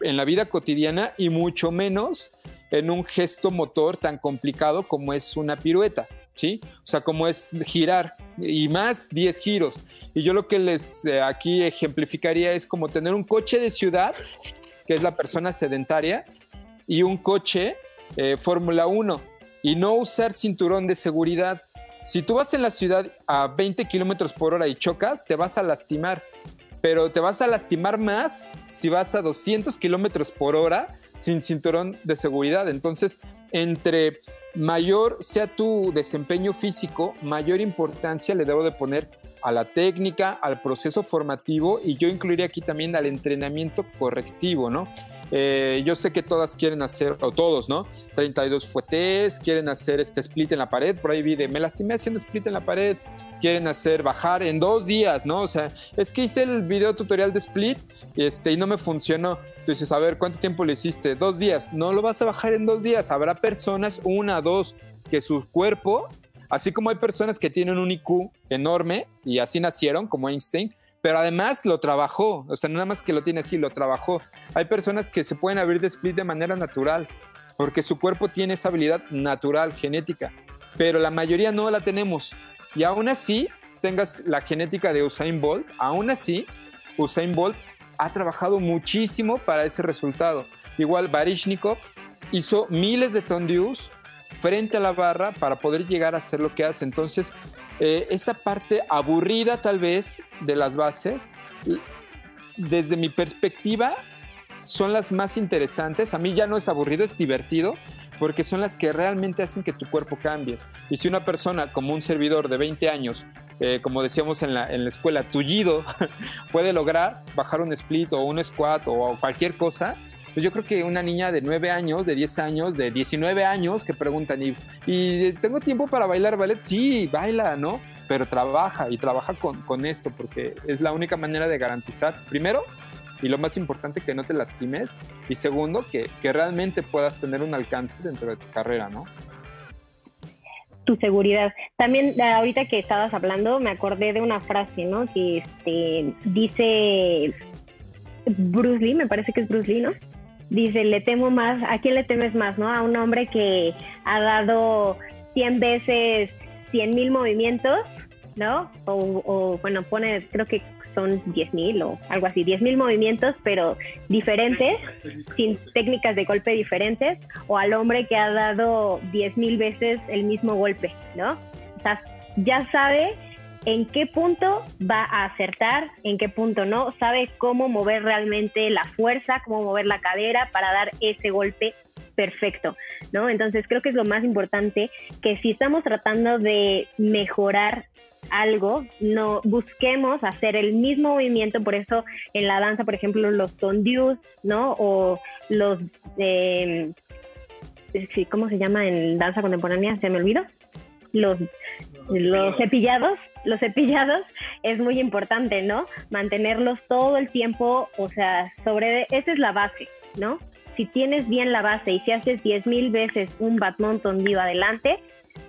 en la vida cotidiana y mucho menos en un gesto motor tan complicado como es una pirueta. ¿Sí? O sea, como es girar y más 10 giros. Y yo lo que les eh, aquí ejemplificaría es como tener un coche de ciudad, que es la persona sedentaria, y un coche eh, Fórmula 1, y no usar cinturón de seguridad. Si tú vas en la ciudad a 20 kilómetros por hora y chocas, te vas a lastimar, pero te vas a lastimar más si vas a 200 kilómetros por hora sin cinturón de seguridad. Entonces, entre mayor sea tu desempeño físico, mayor importancia le debo de poner a la técnica, al proceso formativo y yo incluiría aquí también al entrenamiento correctivo, ¿no? Eh, yo sé que todas quieren hacer, o todos, ¿no? 32 fuetes, quieren hacer este split en la pared, por ahí vi de, me lastimé haciendo split en la pared, quieren hacer bajar en dos días, ¿no? O sea, es que hice el video tutorial de split este, y no me funcionó. Tú dices, a ver, ¿cuánto tiempo le hiciste? Dos días. No lo vas a bajar en dos días. Habrá personas, una, dos, que su cuerpo, así como hay personas que tienen un IQ enorme y así nacieron, como Einstein, pero además lo trabajó, o sea, nada más que lo tiene así, lo trabajó. Hay personas que se pueden abrir de split de manera natural, porque su cuerpo tiene esa habilidad natural, genética, pero la mayoría no la tenemos. Y aún así, tengas la genética de Usain Bolt, aún así, Usain Bolt ha trabajado muchísimo para ese resultado. Igual Barishnikov hizo miles de tondeus frente a la barra para poder llegar a hacer lo que hace. Entonces, eh, esa parte aburrida tal vez de las bases, desde mi perspectiva, son las más interesantes. A mí ya no es aburrido, es divertido, porque son las que realmente hacen que tu cuerpo cambie. Y si una persona como un servidor de 20 años, eh, como decíamos en la, en la escuela, tullido, puede lograr bajar un split o un squat o cualquier cosa, pues yo creo que una niña de 9 años, de 10 años, de 19 años que preguntan, ¿y, ¿y tengo tiempo para bailar ballet? Sí, baila, ¿no? Pero trabaja y trabaja con, con esto porque es la única manera de garantizar, primero, y lo más importante, que no te lastimes. Y segundo, que, que realmente puedas tener un alcance dentro de tu carrera, ¿no? tu seguridad. También ahorita que estabas hablando, me acordé de una frase, ¿no? Que este, dice Bruce Lee, me parece que es Bruce Lee, ¿no? Dice, le temo más, ¿a quién le temes más, no? A un hombre que ha dado 100 veces 100 mil movimientos, ¿no? O, bueno, pone, creo que son 10.000 o algo así, 10.000 movimientos, pero diferentes, sin técnicas de golpe diferentes, o al hombre que ha dado 10.000 veces el mismo golpe, ¿no? O sea, ya sabe en qué punto va a acertar, en qué punto no, sabe cómo mover realmente la fuerza, cómo mover la cadera para dar ese golpe perfecto, ¿no? Entonces creo que es lo más importante que si estamos tratando de mejorar algo, no busquemos hacer el mismo movimiento, por eso en la danza, por ejemplo, los tondius, ¿no? O los, eh, ¿cómo se llama en danza contemporánea? ¿Se me olvidó? Los, los cepillados, los cepillados es muy importante, ¿no? Mantenerlos todo el tiempo, o sea, sobre, esa es la base, ¿no? Si tienes bien la base y si haces 10.000 veces un badminton vivo adelante,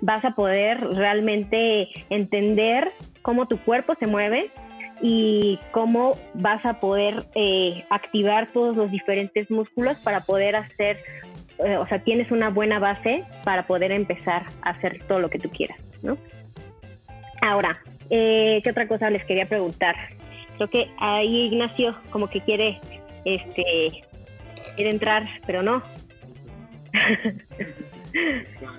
vas a poder realmente entender cómo tu cuerpo se mueve y cómo vas a poder eh, activar todos los diferentes músculos para poder hacer, eh, o sea, tienes una buena base para poder empezar a hacer todo lo que tú quieras, ¿no? Ahora, eh, ¿qué otra cosa les quería preguntar? Creo que ahí Ignacio como que quiere, este, quiere entrar, pero no.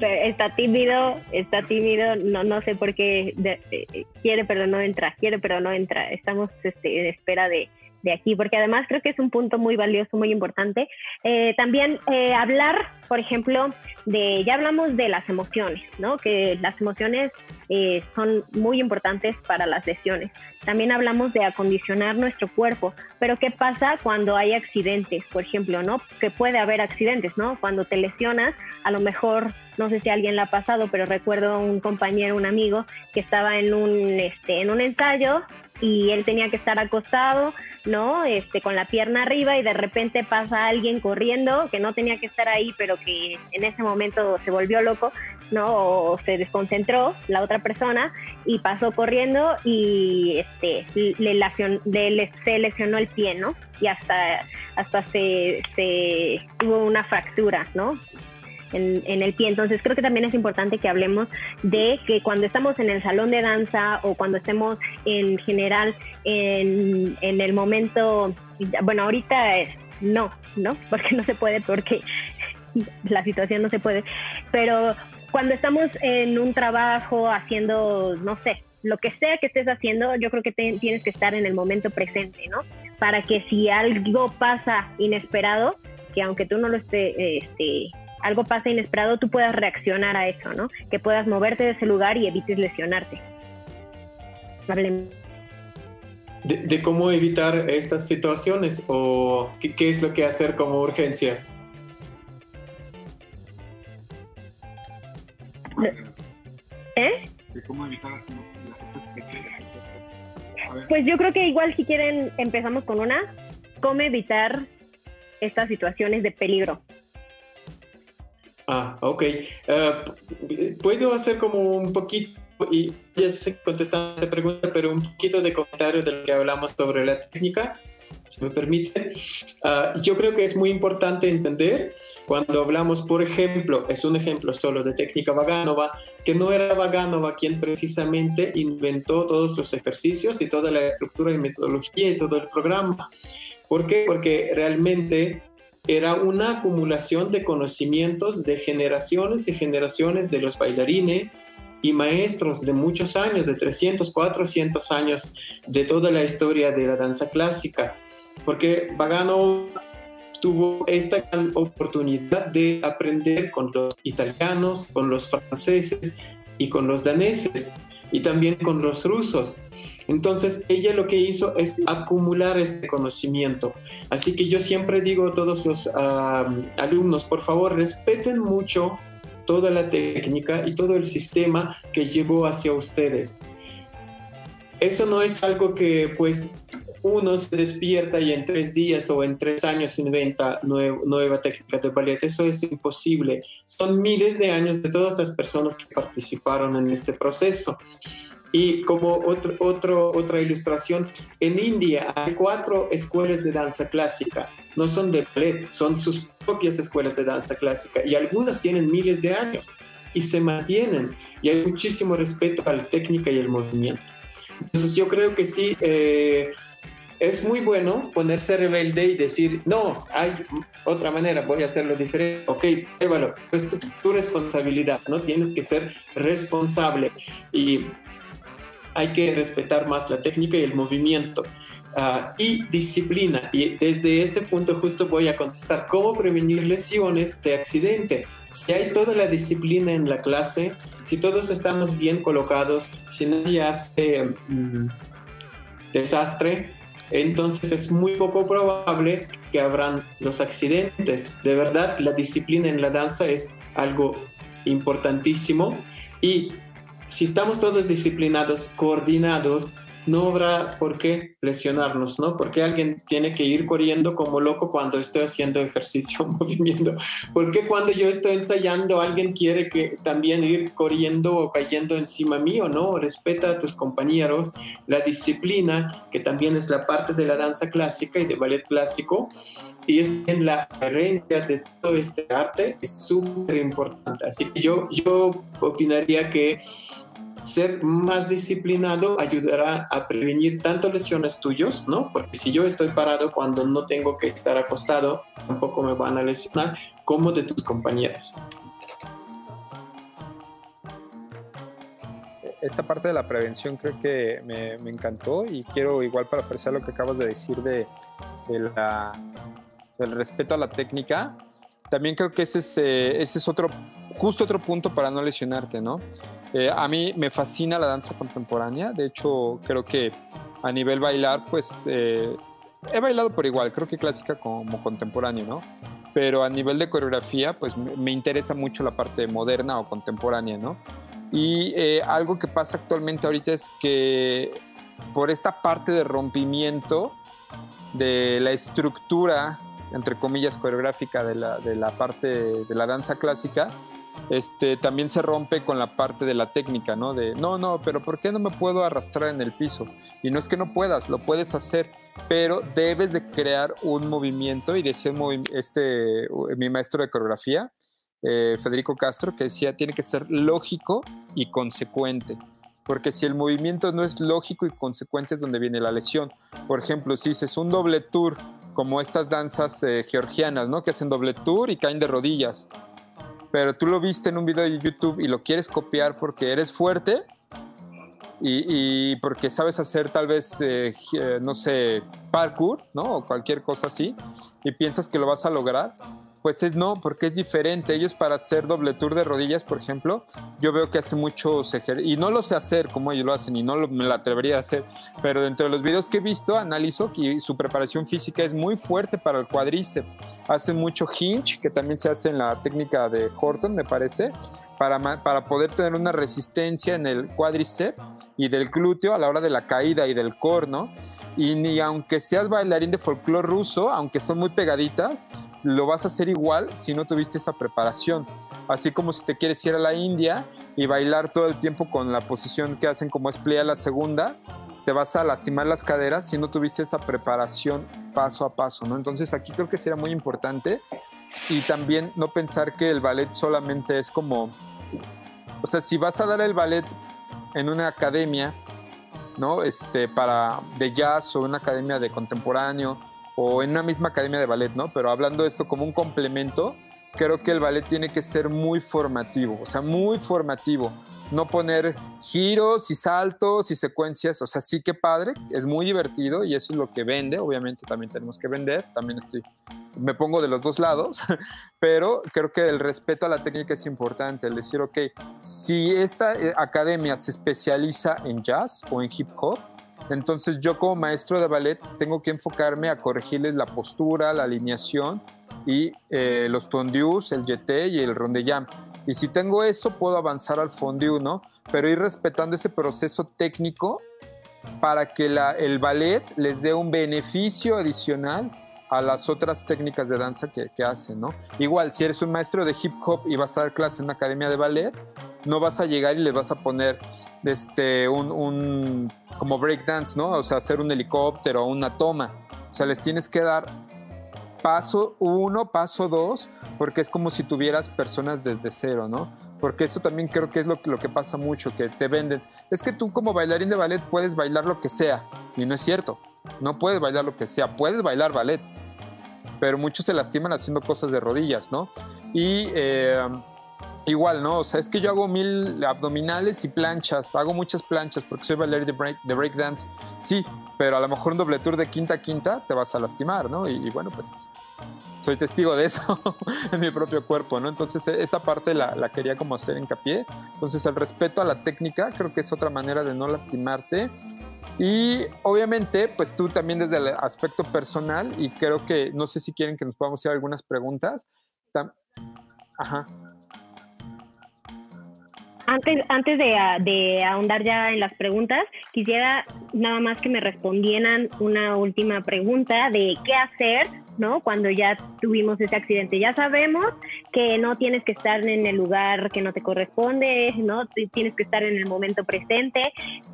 está tímido, está tímido, no, no sé por qué eh, quiere pero no entra, quiere pero no entra. Estamos este, en espera de, de aquí, porque además creo que es un punto muy valioso, muy importante. Eh, también eh, hablar, por ejemplo, de, ya hablamos de las emociones, ¿no? Que las emociones eh, son muy importantes para las lesiones. También hablamos de acondicionar nuestro cuerpo, pero ¿qué pasa cuando hay accidentes, por ejemplo, ¿no? Que puede haber accidentes, ¿no? Cuando te lesionas, a lo mejor, no sé si alguien la ha pasado, pero recuerdo un compañero, un amigo, que estaba en un, este, en un ensayo y él tenía que estar acostado, ¿no? Este, con la pierna arriba y de repente pasa alguien corriendo que no tenía que estar ahí, pero que en ese momento se volvió loco, ¿no? O se desconcentró la otra persona y pasó corriendo y este, le, le, se lesionó el pie, ¿no? Y hasta, hasta se, se tuvo una fractura, ¿no? En, el pie. Entonces creo que también es importante que hablemos de que cuando estamos en el salón de danza o cuando estemos en general en, en el momento, bueno, ahorita es no, ¿no? Porque no se puede, porque la situación no se puede, pero cuando estamos en un trabajo haciendo, no sé, lo que sea que estés haciendo, yo creo que tienes que estar en el momento presente, ¿no? Para que si algo pasa inesperado, que aunque tú no lo estés, este, algo pasa inesperado, tú puedas reaccionar a eso, ¿no? Que puedas moverte de ese lugar y evites lesionarte. De, cómo evitar estas situaciones o qué, qué es lo que hacer como urgencias. ¿Eh? Pues yo creo que igual si quieren empezamos con una, cómo evitar estas situaciones de peligro. Ah, ok. Eh, Puedo hacer como un poquito, y ya contestando esta pregunta, pero un poquito de comentario de lo que hablamos sobre la técnica si me permite. Ah, yo creo que es muy importante entender cuando hablamos, por ejemplo, es un ejemplo solo de técnica Vaganova, que no era Vaganova quien precisamente inventó todos los ejercicios y toda la estructura y metodología y todo el programa. ¿Por qué? Porque realmente era una acumulación de conocimientos de generaciones y generaciones de los bailarines, y maestros de muchos años, de 300, 400 años de toda la historia de la danza clásica porque Pagano tuvo esta oportunidad de aprender con los italianos, con los franceses y con los daneses y también con los rusos. Entonces ella lo que hizo es acumular este conocimiento. Así que yo siempre digo a todos los alumnos, por favor, respeten mucho toda la técnica y todo el sistema que llegó hacia ustedes. Eso no es algo que pues uno se despierta y en tres días o en tres años inventa nueva técnica de ballet. Eso es imposible. Son miles de años de todas las personas que participaron en este proceso. Y como otro, otro, otra ilustración, en India hay cuatro escuelas de danza clásica. No son de ballet, son sus propias escuelas de danza clásica. Y algunas tienen miles de años y se mantienen. Y hay muchísimo respeto a la técnica y el movimiento. Entonces yo creo que sí, eh, es muy bueno ponerse rebelde y decir, no, hay otra manera, voy a hacerlo diferente. Ok, bueno, es tu, responsabilidad, ¿no? Tienes que ser responsable y hay que respetar más la técnica y el movimiento. Ah, y disciplina. Y desde este punto justo voy a contestar cómo prevenir lesiones de accidente. Si hay toda la disciplina en la clase, si todos estamos bien colocados, si nadie hace mm, desastre, entonces es muy poco probable que habrán los accidentes. De verdad, la disciplina en la danza es algo importantísimo y si estamos todos disciplinados, coordinados, no habrá por qué lesionarnos, ¿no? Porque alguien tiene que ir corriendo como loco cuando estoy haciendo ejercicio, movimiento. Porque cuando yo estoy ensayando, alguien quiere que también ir corriendo o cayendo encima mío, ¿no? Respeta a tus compañeros, la disciplina, que también es la parte de la danza clásica y de ballet clásico, y es en la herencia de todo este arte, es súper importante. Así que yo, yo opinaría que ser más disciplinado ayudará a prevenir tanto lesiones tuyos, ¿no? Porque si yo estoy parado cuando no tengo que estar acostado, tampoco me van a lesionar, como de tus compañeros. Esta parte de la prevención creo que me, encantó y quiero igual para apreciar lo que acabas de decir de, del respeto a la técnica. También creo que ese es, eh, ese es otro, justo otro punto para no lesionarte, ¿no? Eh, a mí me fascina la danza contemporánea, de hecho creo que a nivel bailar, pues eh, he bailado por igual, creo que clásica como contemporáneo, ¿no? Pero a nivel de coreografía, pues me interesa mucho la parte moderna o contemporánea, ¿no? Y eh, algo que pasa actualmente ahorita es que por esta parte de rompimiento de la estructura, entre comillas, coreográfica de la, de la parte de la danza clásica, este, también se rompe con la parte de la técnica, ¿no? De, no, no, pero ¿por qué no me puedo arrastrar en el piso? Y no es que no puedas, lo puedes hacer, pero debes de crear un movimiento y decía este, mi maestro de coreografía, eh, Federico Castro, que decía, tiene que ser lógico y consecuente. Porque si el movimiento no es lógico y consecuente es donde viene la lesión. Por ejemplo, si dices un doble tour, como estas danzas eh, georgianas, ¿no? Que hacen doble tour y caen de rodillas. Pero tú lo viste en un video de YouTube y lo quieres copiar porque eres fuerte, y, porque sabes hacer tal vez, eh, no sé, parkour, ¿no? O cualquier cosa así, y piensas que lo vas a lograr, pues es no, porque es diferente. Ellos para hacer doble tour de rodillas, por ejemplo, yo veo que hacen muchos ejercicios, y no lo sé hacer como ellos lo hacen, y no me lo atrevería a hacer, pero dentro de los videos que he visto, analizo que su preparación física es muy fuerte para el cuádriceps. Hacen mucho hinge, que también se hace en la técnica de Horton, me parece, para, para poder tener una resistencia en el cuádriceps y del glúteo a la hora de la caída y del corno. Y ni aunque seas bailarín de folclore ruso, aunque son muy pegaditas, lo vas a hacer igual si no tuviste esa preparación. Así como si te quieres ir a la India y bailar todo el tiempo con la posición que hacen como es a la segunda, te vas a lastimar las caderas si no tuviste esa preparación paso a paso, ¿no? Entonces aquí creo que sería muy importante y también no pensar que el ballet solamente es como, o sea, si vas a dar el ballet en una academia, ¿no? Este, para de jazz o una academia de contemporáneo o en una misma academia de ballet, ¿no? Pero hablando de esto como un complemento, creo que el ballet tiene que ser muy formativo, o sea, muy formativo. No poner giros y saltos y secuencias, o sea, sí que padre, es muy divertido y eso es lo que vende, obviamente también tenemos que vender, también estoy, me pongo de los dos lados, pero creo que el respeto a la técnica es importante, el decir, ok, si esta eh, academia se especializa en jazz o en hip hop, entonces yo como maestro de ballet tengo que enfocarme a corregirles la postura, la alineación y eh, los tondius, el jeté y el rondejam. Y si tengo eso, puedo avanzar al fondiu, ¿no? Pero ir respetando ese proceso técnico para que el ballet les dé un beneficio adicional a las otras técnicas de danza que, que, hacen, ¿no? Igual, si eres un maestro de hip hop y vas a dar clase en una academia de ballet, no vas a llegar y les vas a poner este, un, un como breakdance, ¿no? O sea, hacer un helicóptero una toma. O sea, les tienes que dar paso uno, paso dos, porque es como si tuvieras personas desde cero, ¿no? Porque eso también creo que es lo, lo que pasa mucho, que te venden. Es que tú como bailarín de ballet puedes bailar lo que sea, y no es cierto. No puedes bailar lo que sea, puedes bailar ballet, pero muchos se lastiman haciendo cosas de rodillas, ¿no? Y eh, igual, ¿no? O sea, es que yo hago mil abdominales y planchas, hago muchas planchas porque soy bailarín de, break, de breakdance. Sí, pero a lo mejor un doble tour de quinta a quinta te vas a lastimar, ¿no? Y, bueno, pues soy testigo de eso en mi propio cuerpo, ¿no? Entonces e, esa parte la, la, quería como hacer hincapié. Entonces el respeto a la técnica creo que es otra manera de no lastimarte. Y obviamente, pues tú también desde el aspecto personal, y creo que, no sé si quieren que nos podamos hacer algunas preguntas. Ajá. Antes, antes de, ahondar ya en las preguntas, quisiera nada más que me respondieran una última pregunta de qué hacer, ¿no? Cuando ya tuvimos ese accidente. Ya sabemos que no tienes que estar en el lugar que no te corresponde, ¿no? Tienes que estar en el momento presente.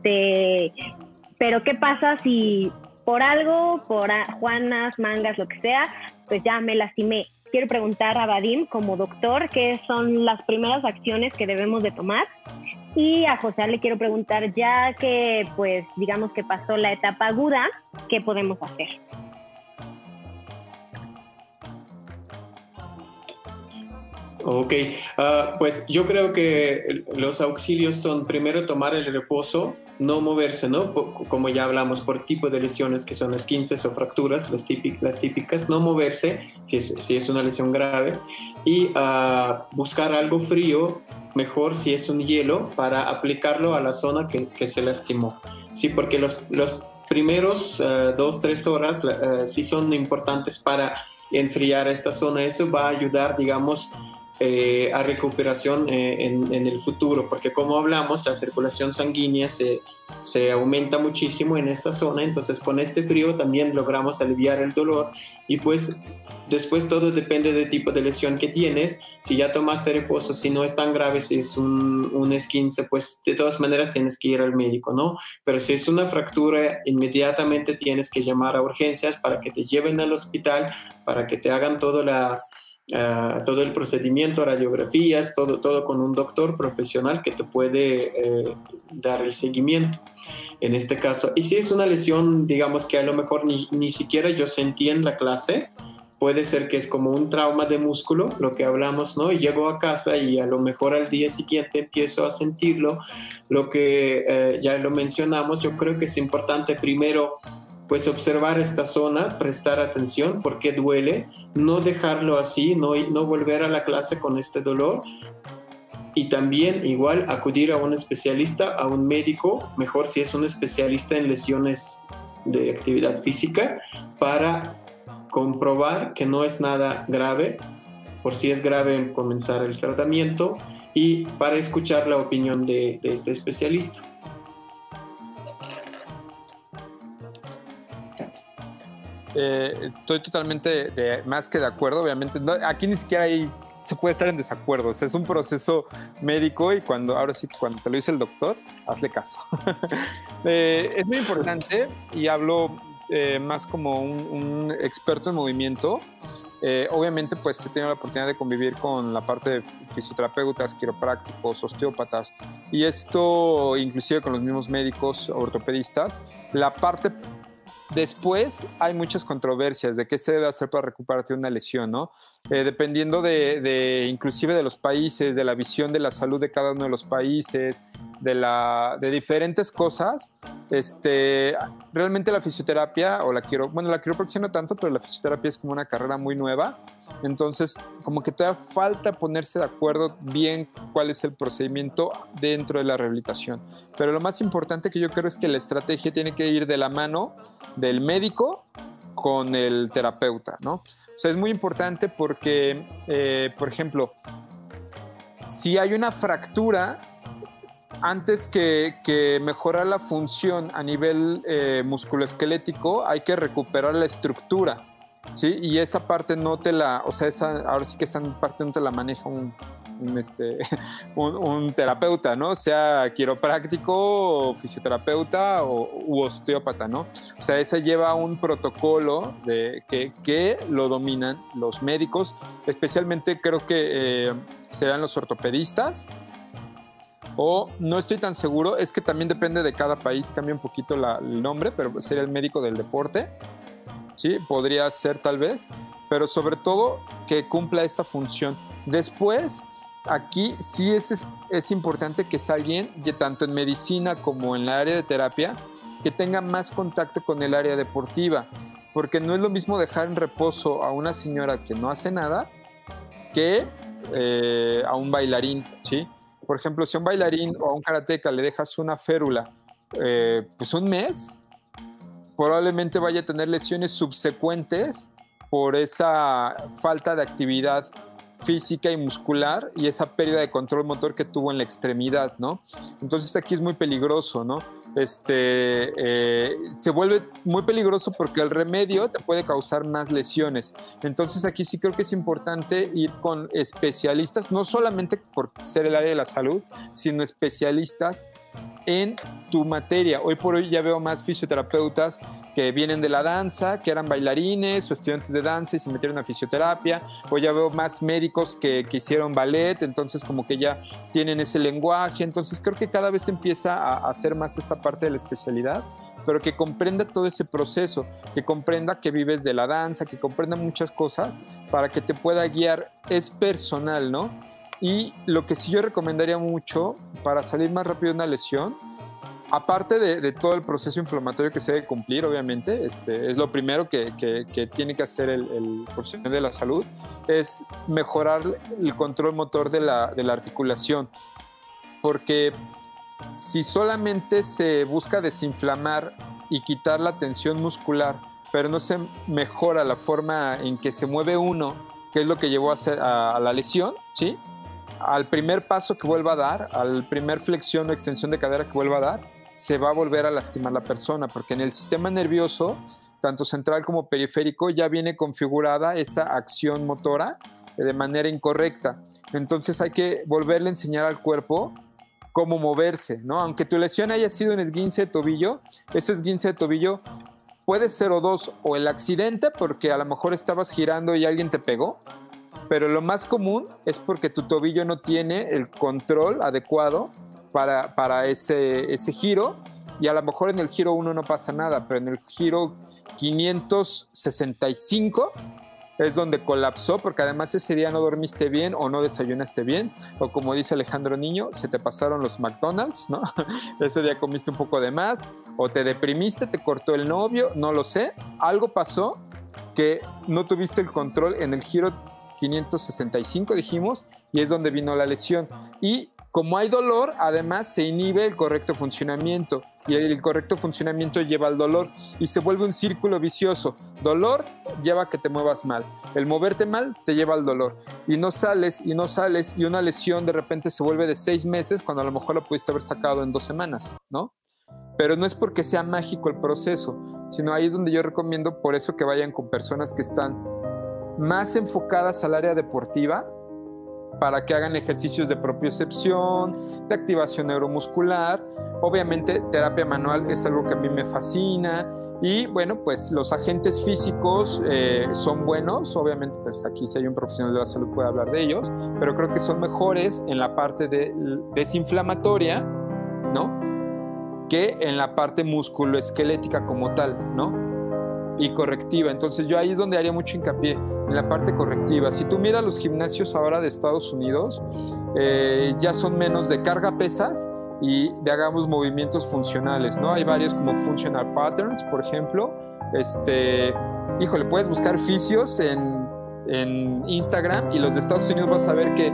Pero ¿qué pasa si por algo, por Juanas, mangas, lo que sea, pues ya me lastimé? quiero preguntar a Vadim como doctor qué son las primeras acciones que debemos de tomar. Y a José le quiero preguntar, ya que pues digamos que pasó la etapa aguda, ¿qué podemos hacer? Ok, ah, pues yo creo que los auxilios son primero tomar el reposo, no moverse, ¿no? Como ya hablamos, por tipo de lesiones que son esquinces o fracturas, las típicas, las típicas no moverse si es, si es una lesión grave y uh, buscar algo frío, mejor si es un hielo, para aplicarlo a la zona que, que se lastimó. Sí, porque los, los primeros uh, dos, tres horas uh, sí son importantes para enfriar esta zona. Eso va a ayudar, digamos, eh, a recuperación eh, en, el futuro, porque como hablamos, la circulación sanguínea se, se, aumenta muchísimo en esta zona, entonces con este frío también logramos aliviar el dolor y pues después todo depende del tipo de lesión que tienes, si ya tomaste reposo, si no es tan grave, si es un, un esquince, pues de todas maneras tienes que ir al médico, ¿no? Pero si es una fractura, inmediatamente tienes que llamar a urgencias para que te lleven al hospital, para que te hagan toda la todo el procedimiento, radiografías, todo, todo con un doctor profesional que te puede eh, dar el seguimiento en este caso. Y si es una lesión, digamos que a lo mejor ni, ni siquiera yo sentí en la clase, puede ser que es como un trauma de músculo, lo que hablamos, ¿no? Y llego a casa y a lo mejor al día siguiente empiezo a sentirlo, lo que eh, ya lo mencionamos, yo creo que es importante primero pues observar esta zona, prestar atención porque duele, no dejarlo así, no, no volver a la clase con este dolor y también igual acudir a un especialista, a un médico, mejor si es un especialista en lesiones de actividad física, para comprobar que no es nada grave, por si es grave comenzar el tratamiento y para escuchar la opinión de, este especialista. Eh, estoy totalmente más que de acuerdo, obviamente. aquí ni siquiera hay, se puede estar en desacuerdo. es un proceso médico y cuando, ahora sí que cuando te lo dice el doctor, hazle caso. Eh, es muy importante y hablo eh, más como un, experto en movimiento. Eh, obviamente, pues he tenido la oportunidad de convivir con la parte de fisioterapeutas, quiroprácticos, osteópatas, y esto inclusive con los mismos médicos ortopedistas. La parte Después hay muchas controversias de qué se debe hacer para recuperarte una lesión, ¿no? Eh, dependiendo de, de, inclusive de los países, de la visión de la salud de cada uno de los países, de, la, de diferentes cosas, este, realmente la fisioterapia o la quiero, bueno, la quiropraxia no tanto, pero la fisioterapia es como una carrera muy nueva. Entonces, como que todavía falta ponerse de acuerdo bien cuál es el procedimiento dentro de la rehabilitación. Pero lo más importante que yo creo es que la estrategia tiene que ir de la mano del médico con el terapeuta, ¿no? O sea, es muy importante porque, eh, por ejemplo, si hay una fractura, antes que, mejorar la función a nivel eh, musculoesquelético, hay que recuperar la estructura, ¿sí? Y esa parte no te la, o sea, esa, ahora sí que esa parte no te la maneja un, este, un, terapeuta, ¿no? Sea quiropráctico, fisioterapeuta o, u osteópata, ¿no? O sea, esa lleva un protocolo de, que, que lo dominan los médicos, especialmente creo que eh, serán los ortopedistas, o no estoy tan seguro, es que también depende de cada país, cambia un poquito el nombre, pero sería el médico del deporte. Sí, podría ser tal vez, pero sobre todo que cumpla esta función. Después, aquí sí es, es importante que sea alguien, tanto en medicina como en la área de terapia, que tenga más contacto con el área deportiva, porque no es lo mismo dejar en reposo a una señora que no hace nada que eh, a un bailarín, ¿sí? por ejemplo, si a un bailarín o a un karateca le dejas una férula, eh, pues un mes, probablemente vaya a tener lesiones subsecuentes por esa falta de actividad física y muscular y esa pérdida de control motor que tuvo en la extremidad, ¿no? Entonces aquí es muy peligroso, ¿no? Este, eh, se vuelve muy peligroso porque el remedio te puede causar más lesiones. Entonces aquí sí creo que es importante ir con especialistas, no solamente por ser el área de la salud, sino especialistas en tu materia. Hoy por hoy ya veo más fisioterapeutas que vienen de la danza, que eran bailarines o estudiantes de danza y se metieron a fisioterapia. Hoy ya veo más médicos que, que hicieron ballet, entonces como que ya tienen ese lenguaje. Entonces creo que cada vez empieza a hacer más esta parte de la especialidad pero que comprenda todo ese proceso, que comprenda que vives de la danza, que comprenda muchas cosas para que te pueda guiar. Es personal, ¿no? Y lo que sí yo recomendaría mucho para salir más rápido de una lesión, aparte de, todo el proceso inflamatorio que se debe cumplir, obviamente, este, es lo primero que, tiene que hacer el, profesional de la salud, es mejorar el control motor de la, articulación. Porque si solamente se busca desinflamar y quitar la tensión muscular, pero no se mejora la forma en que se mueve uno, que es lo que llevó a, a la lesión, ¿sí? al primer paso que vuelva a dar, al primer flexión o extensión de cadera que vuelva a dar, se va a volver a lastimar la persona, porque en el sistema nervioso, tanto central como periférico, ya viene configurada esa acción motora de manera incorrecta. Entonces hay que volverle a enseñar al cuerpo cómo moverse, ¿no? Aunque tu lesión haya sido un esguince de tobillo, ese esguince de tobillo puede ser o dos, o el accidente, porque a lo mejor estabas girando y alguien te pegó, pero lo más común es porque tu tobillo no tiene el control adecuado para, para ese, ese giro. Y a lo mejor en el giro 1 no pasa nada, pero en el giro 565 es donde colapsó porque además ese día no dormiste bien o no desayunaste bien o como dice Alejandro Niño, se te pasaron los McDonald's, ¿no? ese día comiste un poco de más o te deprimiste, te cortó el novio, no lo sé, algo pasó que no tuviste el control en el giro 565 dijimos y es donde vino la lesión. Y como hay dolor, además se inhibe el correcto funcionamiento y el correcto funcionamiento lleva al dolor y se vuelve un círculo vicioso. Dolor lleva a que te muevas mal. El moverte mal te lleva al dolor y no sales y no sales y una lesión de repente se vuelve de seis meses cuando a lo mejor lo pudiste haber sacado en dos semanas, ¿no? Pero no es porque sea mágico el proceso, sino ahí es donde yo recomiendo por eso que vayan con personas que están más enfocadas al área deportiva para que hagan ejercicios de propiocepción, de activación neuromuscular. Obviamente terapia manual es algo que a mí me fascina y bueno, pues los agentes físicos eh, son buenos, obviamente pues aquí si hay un profesional de la salud puede hablar de ellos, pero creo que son mejores en la parte de desinflamatoria, ¿no? Que en la parte musculoesquelética como tal, ¿no? Y correctiva. Entonces yo ahí es donde haría mucho hincapié, en la parte correctiva. Si tú miras los gimnasios ahora de Estados Unidos, eh, ya son menos de carga pesas y de hagamos movimientos funcionales, ¿no? Hay varios como Functional Patterns, por ejemplo. Este, híjole, puedes buscar fisios en, en Instagram y los de Estados Unidos vas a ver que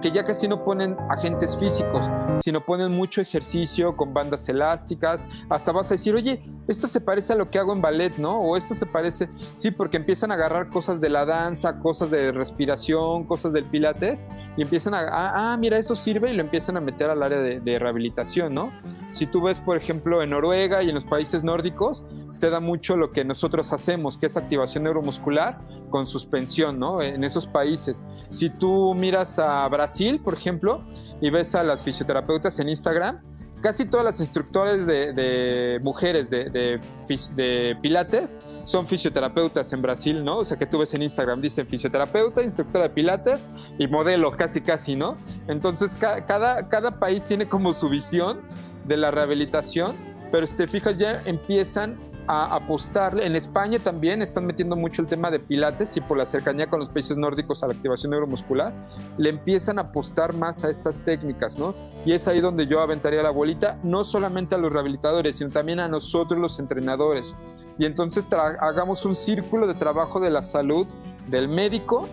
que, ya casi no ponen agentes físicos, sino ponen mucho ejercicio con bandas elásticas. Hasta vas a decir, oye, esto se parece a lo que hago en ballet, ¿no? O esto se parece, sí, porque empiezan a agarrar cosas de la danza, cosas de respiración, cosas del pilates, y empiezan a, ah, ah mira, eso sirve y lo empiezan a meter al área de, de rehabilitación, ¿no? Si tú ves, por ejemplo, en Noruega y en los países nórdicos, se da mucho lo que nosotros hacemos, que es activación neuromuscular con suspensión, ¿no? En esos países. Si tú miras a Brasil, por ejemplo, y ves a las fisioterapeutas en Instagram, casi todas las instructores de, mujeres de, de, pilates son fisioterapeutas en Brasil, ¿no? O sea, que tú ves en Instagram, dicen fisioterapeuta, instructora de pilates y modelo, casi, casi, ¿no? Entonces, cada, cada país tiene como su visión de la rehabilitación, pero si te fijas ya empiezan a apostarle. En España también están metiendo mucho el tema de pilates y por la cercanía con los países nórdicos a la activación neuromuscular, le empiezan a apostar más a estas técnicas, ¿no? Y es ahí donde yo aventaría la bolita, no solamente a los rehabilitadores, sino también a nosotros los entrenadores. Y entonces hagamos un círculo de trabajo de la salud del médico,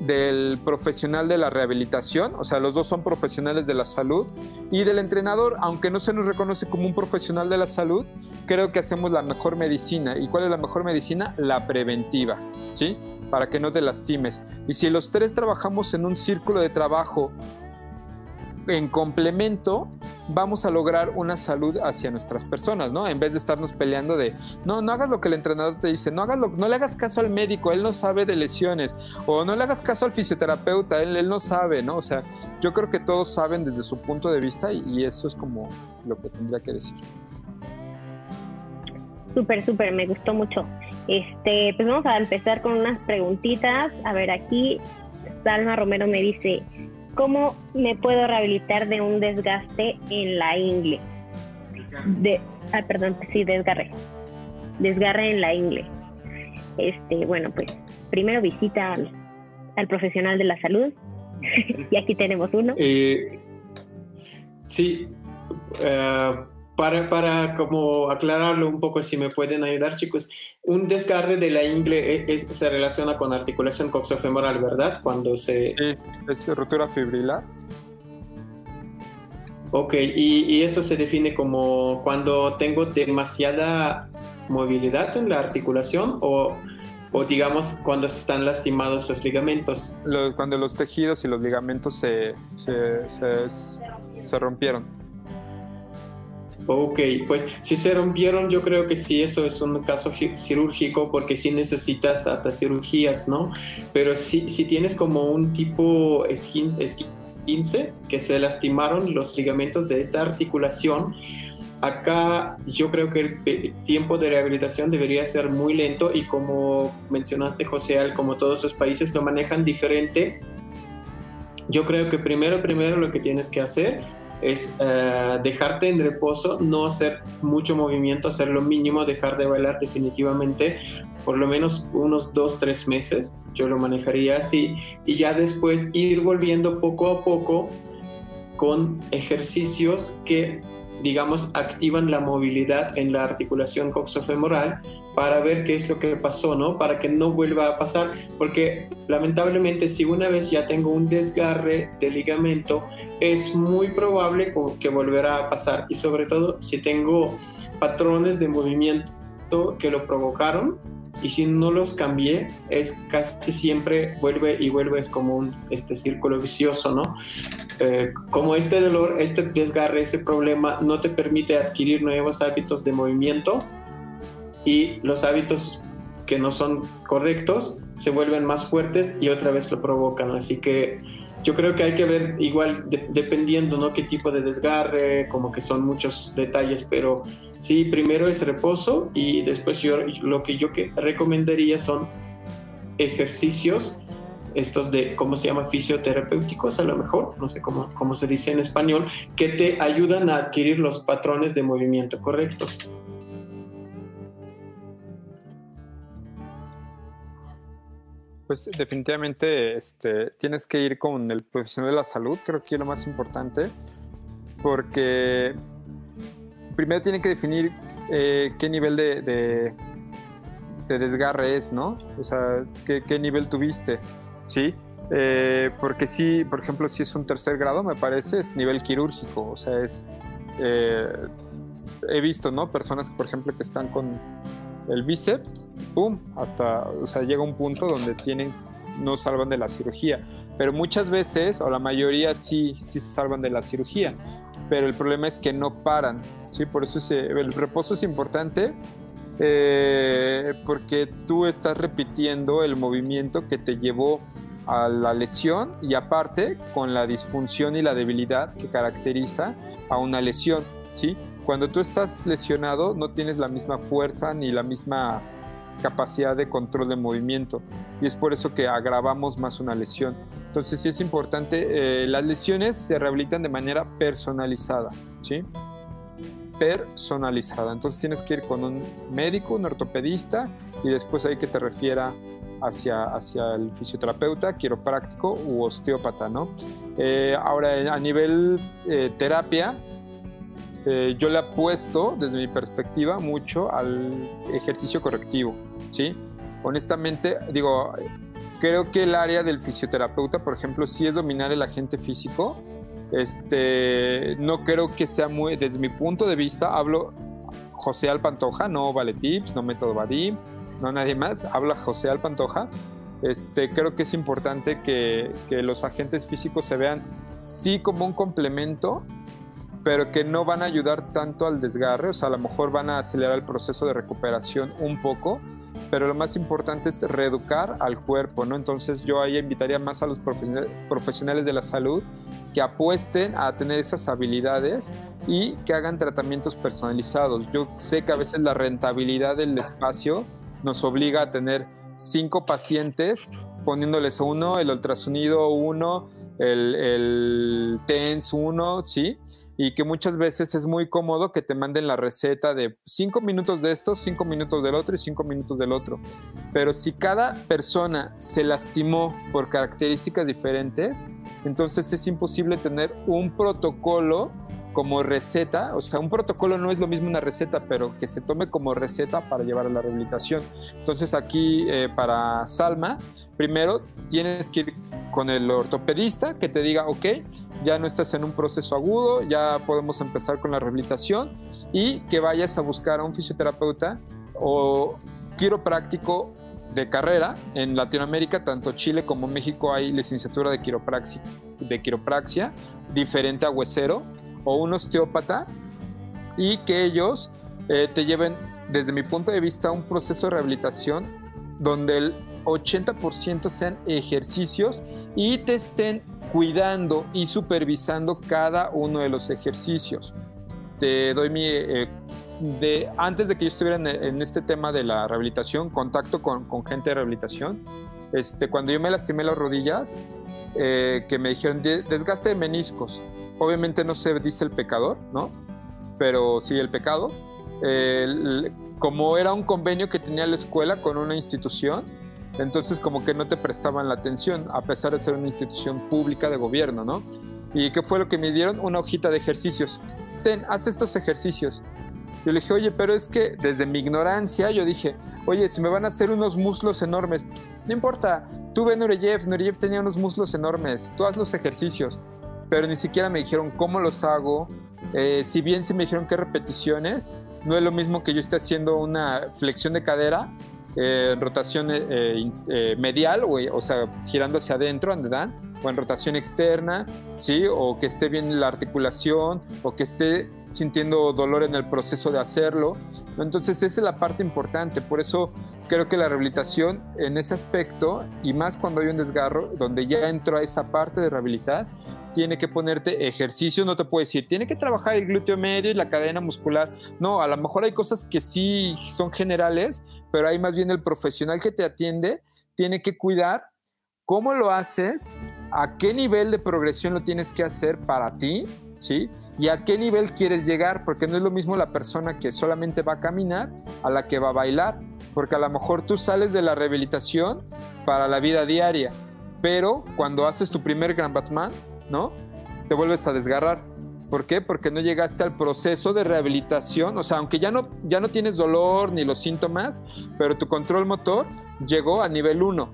del profesional de la rehabilitación, o sea, los dos son profesionales de la salud, y del entrenador, aunque no se nos reconoce como un profesional de la salud, creo que hacemos la mejor medicina. ¿Y cuál es la mejor medicina? La preventiva, ¿sí? Para que no te lastimes. Y si los tres trabajamos en un círculo de trabajo en complemento vamos a lograr una salud hacia nuestras personas, ¿no? En vez de estarnos peleando de, no, no hagas lo que el entrenador te dice, no, hagas no le hagas caso al médico, él no sabe de lesiones, o no le hagas caso al fisioterapeuta, él, él no sabe, ¿no? O sea, yo creo que todos saben desde su punto de vista y, eso es como lo que tendría que decir. Súper, súper, me gustó mucho. Este, pues vamos a empezar con unas preguntitas. A ver, aquí Salma Romero me dice, ¿Cómo me puedo rehabilitar de un desgaste en la ingle? De, ah, perdón, sí, desgarre. Desgarre en la ingle. Este, bueno, pues primero visita al, profesional de la salud. y aquí tenemos uno. Eh, sí, uh, para, para como aclararlo un poco, si me pueden ayudar, chicos, un desgarre de la ingle e, se relaciona con articulación coxofemoral, ¿verdad? Cuando se... Sí, es rotura fibrilar. Ok, y, y, eso se define como cuando tengo demasiada movilidad en la articulación o, o digamos cuando están lastimados los ligamentos. cuando los tejidos y los ligamentos se, se, se, se rompieron. Ok, pues si se rompieron, yo creo que sí, eso es un caso quirúrgico porque sí necesitas hasta cirugías, ¿no? Pero si, si tienes como un tipo esquince que se lastimaron los ligamentos de esta articulación, acá yo creo que el tiempo de rehabilitación debería ser muy lento y como mencionaste José, como todos los países lo manejan diferente, yo creo que primero, primero lo que tienes que hacer es uh, dejarte en reposo, no hacer mucho movimiento, hacer lo mínimo, dejar de bailar definitivamente por lo menos unos dos, tres meses. Yo lo manejaría así y ya después ir volviendo poco a poco con ejercicios que digamos, activan la movilidad en la articulación coxofemoral para ver qué es lo que pasó, ¿no? Para que no vuelva a pasar, porque lamentablemente si una vez ya tengo un desgarre de ligamento, es muy probable que volverá a pasar y sobre todo si tengo patrones de movimiento que lo provocaron, y si no los cambié, es casi siempre vuelve y vuelve, es como un este círculo vicioso, ¿no? Eh, como este dolor, este desgarre, ese problema no te permite adquirir nuevos hábitos de movimiento y los hábitos que no son correctos se vuelven más fuertes y otra vez lo provocan. Así que yo creo que hay que ver igual dependiendo, ¿no? Qué tipo de desgarre, como que son muchos detalles, pero Sí, primero es reposo y después yo lo que yo que recomendaría son ejercicios, estos de, ¿cómo se llama? Fisioterapéuticos a lo mejor, no sé cómo, cómo se dice en español, que te ayudan a adquirir los patrones de movimiento correctos. Pues definitivamente este, tienes que ir con el profesional de la salud, creo que es lo más importante, porque primero tienen que definir eh, qué nivel de, de, desgarre es, ¿no? O sea, qué, nivel tuviste, ¿sí? Eh, porque sí, por ejemplo, si es un tercer grado, me parece, es nivel quirúrgico, o sea, es... Eh, he visto, ¿no? Personas, por ejemplo, que están con el bíceps, ¡pum! Hasta, o sea, llega un punto donde tienen, no salvan de la cirugía. Pero muchas veces, o la mayoría sí, sí se salvan de la cirugía pero el problema es que no paran, ¿sí? Por eso el reposo es importante, eh, porque tú estás repitiendo el movimiento que te llevó a la lesión y aparte con la disfunción y la debilidad que caracteriza a una lesión, ¿sí? Cuando tú estás lesionado no tienes la misma fuerza ni la misma capacidad de control de movimiento y es por eso que agravamos más una lesión. Entonces sí es importante, eh, las lesiones se rehabilitan de manera personalizada, ¿sí? Personalizada. Entonces tienes que ir con un médico, un ortopedista y después hay que te refiera hacia, hacia el fisioterapeuta, quiropráctico u osteópata, ¿no? Eh, ahora, a nivel eh, terapia, yo le apuesto, desde mi perspectiva, mucho al ejercicio correctivo, ¿sí? Honestamente, digo, creo que el área del fisioterapeuta, por ejemplo, sí es dominar el agente físico. Este, no creo que sea muy, desde mi punto de vista, hablo José Alpantoja, no Vale Tips, no Método Vadim, no nadie más, habla José Alpantoja. Este, creo que es importante que, que los agentes físicos se vean sí como un complemento, pero que no van a ayudar tanto al desgarre, o sea, a lo mejor van a acelerar el proceso de recuperación un poco, pero lo más importante es reeducar al cuerpo, ¿no? Entonces yo ahí invitaría más a los profesionales de la salud que apuesten a tener esas habilidades y que hagan tratamientos personalizados. Yo sé que a veces la rentabilidad del espacio nos obliga a tener cinco pacientes poniéndoles uno, el ultrasonido uno, el, el TENS uno, ¿sí? Y que muchas veces es muy cómodo que te manden la receta de cinco minutos de esto, cinco minutos del otro y cinco minutos del otro. Pero si cada persona se lastimó por características diferentes, entonces es imposible tener un protocolo como receta, o sea, un protocolo no es lo mismo una receta, pero que se tome como receta para llevar a la rehabilitación. Entonces aquí eh, para Salma, primero tienes que ir con el ortopedista que te diga, ok, ya no estás en un proceso agudo, ya podemos empezar con la rehabilitación y que vayas a buscar a un fisioterapeuta o quiropráctico de carrera. En Latinoamérica, tanto Chile como México, hay licenciatura de quiropraxia, de quiropraxia diferente a huesero o un osteópata y que ellos eh, te lleven, desde mi punto de vista, un proceso de rehabilitación donde el 80% sean ejercicios y te estén cuidando y supervisando cada uno de los ejercicios. te doy mi... Eh, de, antes de que yo estuviera en, este tema de la rehabilitación, contacto con, gente de rehabilitación, este, cuando yo me lastimé las rodillas, eh, que me dijeron desgaste de meniscos. Obviamente no se dice el pecador, ¿no? Pero sí el pecado. como era un convenio que tenía la escuela con una institución, entonces como que no te prestaban la atención, a pesar de ser una institución pública de gobierno, ¿no? ¿Y qué fue lo que me dieron? Una hojita de ejercicios. Ten, haz estos ejercicios. Yo le dije, oye, pero es que desde mi ignorancia yo dije, oye, si me van a hacer unos muslos enormes, no importa, tú ve Nureyev, Nureyev tenía unos muslos enormes, tú haz los ejercicios, pero ni siquiera me dijeron cómo los hago, eh, si bien sí me dijeron qué repeticiones, no es lo mismo que yo esté haciendo una flexión de cadera eh, rotación eh, eh, medial, o, o, sea, girando hacia adentro, dan, o en rotación externa, ¿sí? O que esté bien la articulación, o que esté sintiendo dolor en el proceso de hacerlo. Entonces, esa es la parte importante. Por eso creo que la rehabilitación en ese aspecto, y más cuando hay un desgarro, donde ya entró a esa parte de rehabilitar, tiene que ponerte ejercicio, no te puedo decir, tiene que trabajar el glúteo medio y la cadena muscular. No, a lo mejor hay cosas que sí son generales, pero hay más bien el profesional que te atiende, tiene que cuidar cómo lo haces, a qué nivel de progresión lo tienes que hacer para ti, ¿sí? Y a qué nivel quieres llegar, porque no es lo mismo la persona que solamente va a caminar a la que va a bailar, porque a lo mejor tú sales de la rehabilitación para la vida diaria, pero cuando haces tu primer Grand Batman, ¿no? Te vuelves a desgarrar. ¿Por qué? Porque no llegaste al proceso de rehabilitación, o sea, aunque ya no, ya no tienes dolor ni los síntomas, pero tu control motor llegó a nivel 1,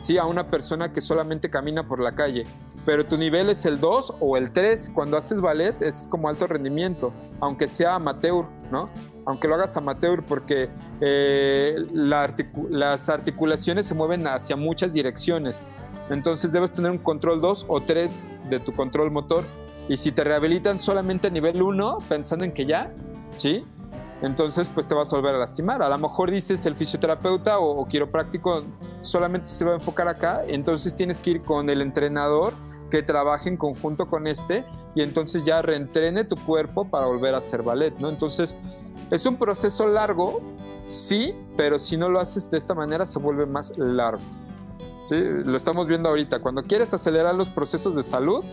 ¿sí? A una persona que solamente camina por la calle. Pero tu nivel es el 2 o el 3. Cuando haces ballet es como alto rendimiento, aunque sea amateur, ¿no? Aunque lo hagas amateur, porque eh, las articulaciones se mueven hacia muchas direcciones. Entonces debes tener un control 2 o 3 de tu control motor. Y si te rehabilitan solamente a nivel 1, pensando en que ya, ¿sí? Entonces, pues te vas a volver a lastimar. A lo mejor dices el fisioterapeuta o, o quiropráctico solamente se va a enfocar acá, entonces tienes que ir con el entrenador que trabaje en conjunto con este y entonces ya reentrene tu cuerpo para volver a hacer ballet, ¿no? Entonces, es un proceso largo, sí, pero si no lo haces de esta manera se vuelve más largo. Lo estamos viendo ahorita. Cuando quieres acelerar los procesos de salud,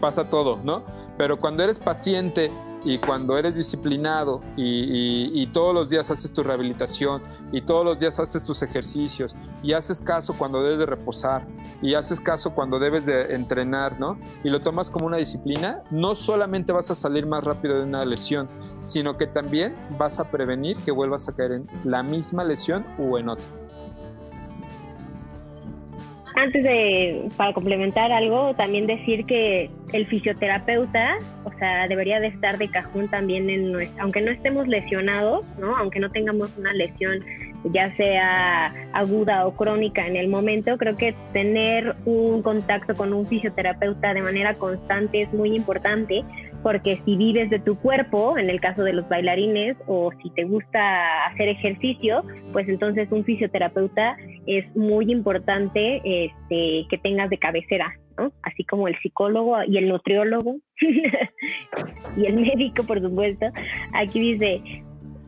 pasa todo, ¿no? Pero cuando eres paciente y cuando eres disciplinado y, todos los días haces tu rehabilitación y todos los días haces tus ejercicios y haces caso cuando debes de reposar y haces caso cuando debes de entrenar, ¿no? Y lo tomas como una disciplina, no solamente vas a salir más rápido de una lesión, sino que también vas a prevenir que vuelvas a caer en la misma lesión o en otra. Antes de, para complementar algo, también decir que el fisioterapeuta, o sea, debería de estar de cajón también en nuestra, aunque no estemos lesionados, ¿no? Aunque no tengamos una lesión ya sea aguda o crónica en el momento, creo que tener un contacto con un fisioterapeuta de manera constante es muy importante porque si vives de tu cuerpo, en el caso de los bailarines, o si te gusta hacer ejercicio, pues entonces un fisioterapeuta es muy importante este, que tengas de cabecera, ¿no? Así como el psicólogo y el nutriólogo y el médico, por supuesto. Aquí dice,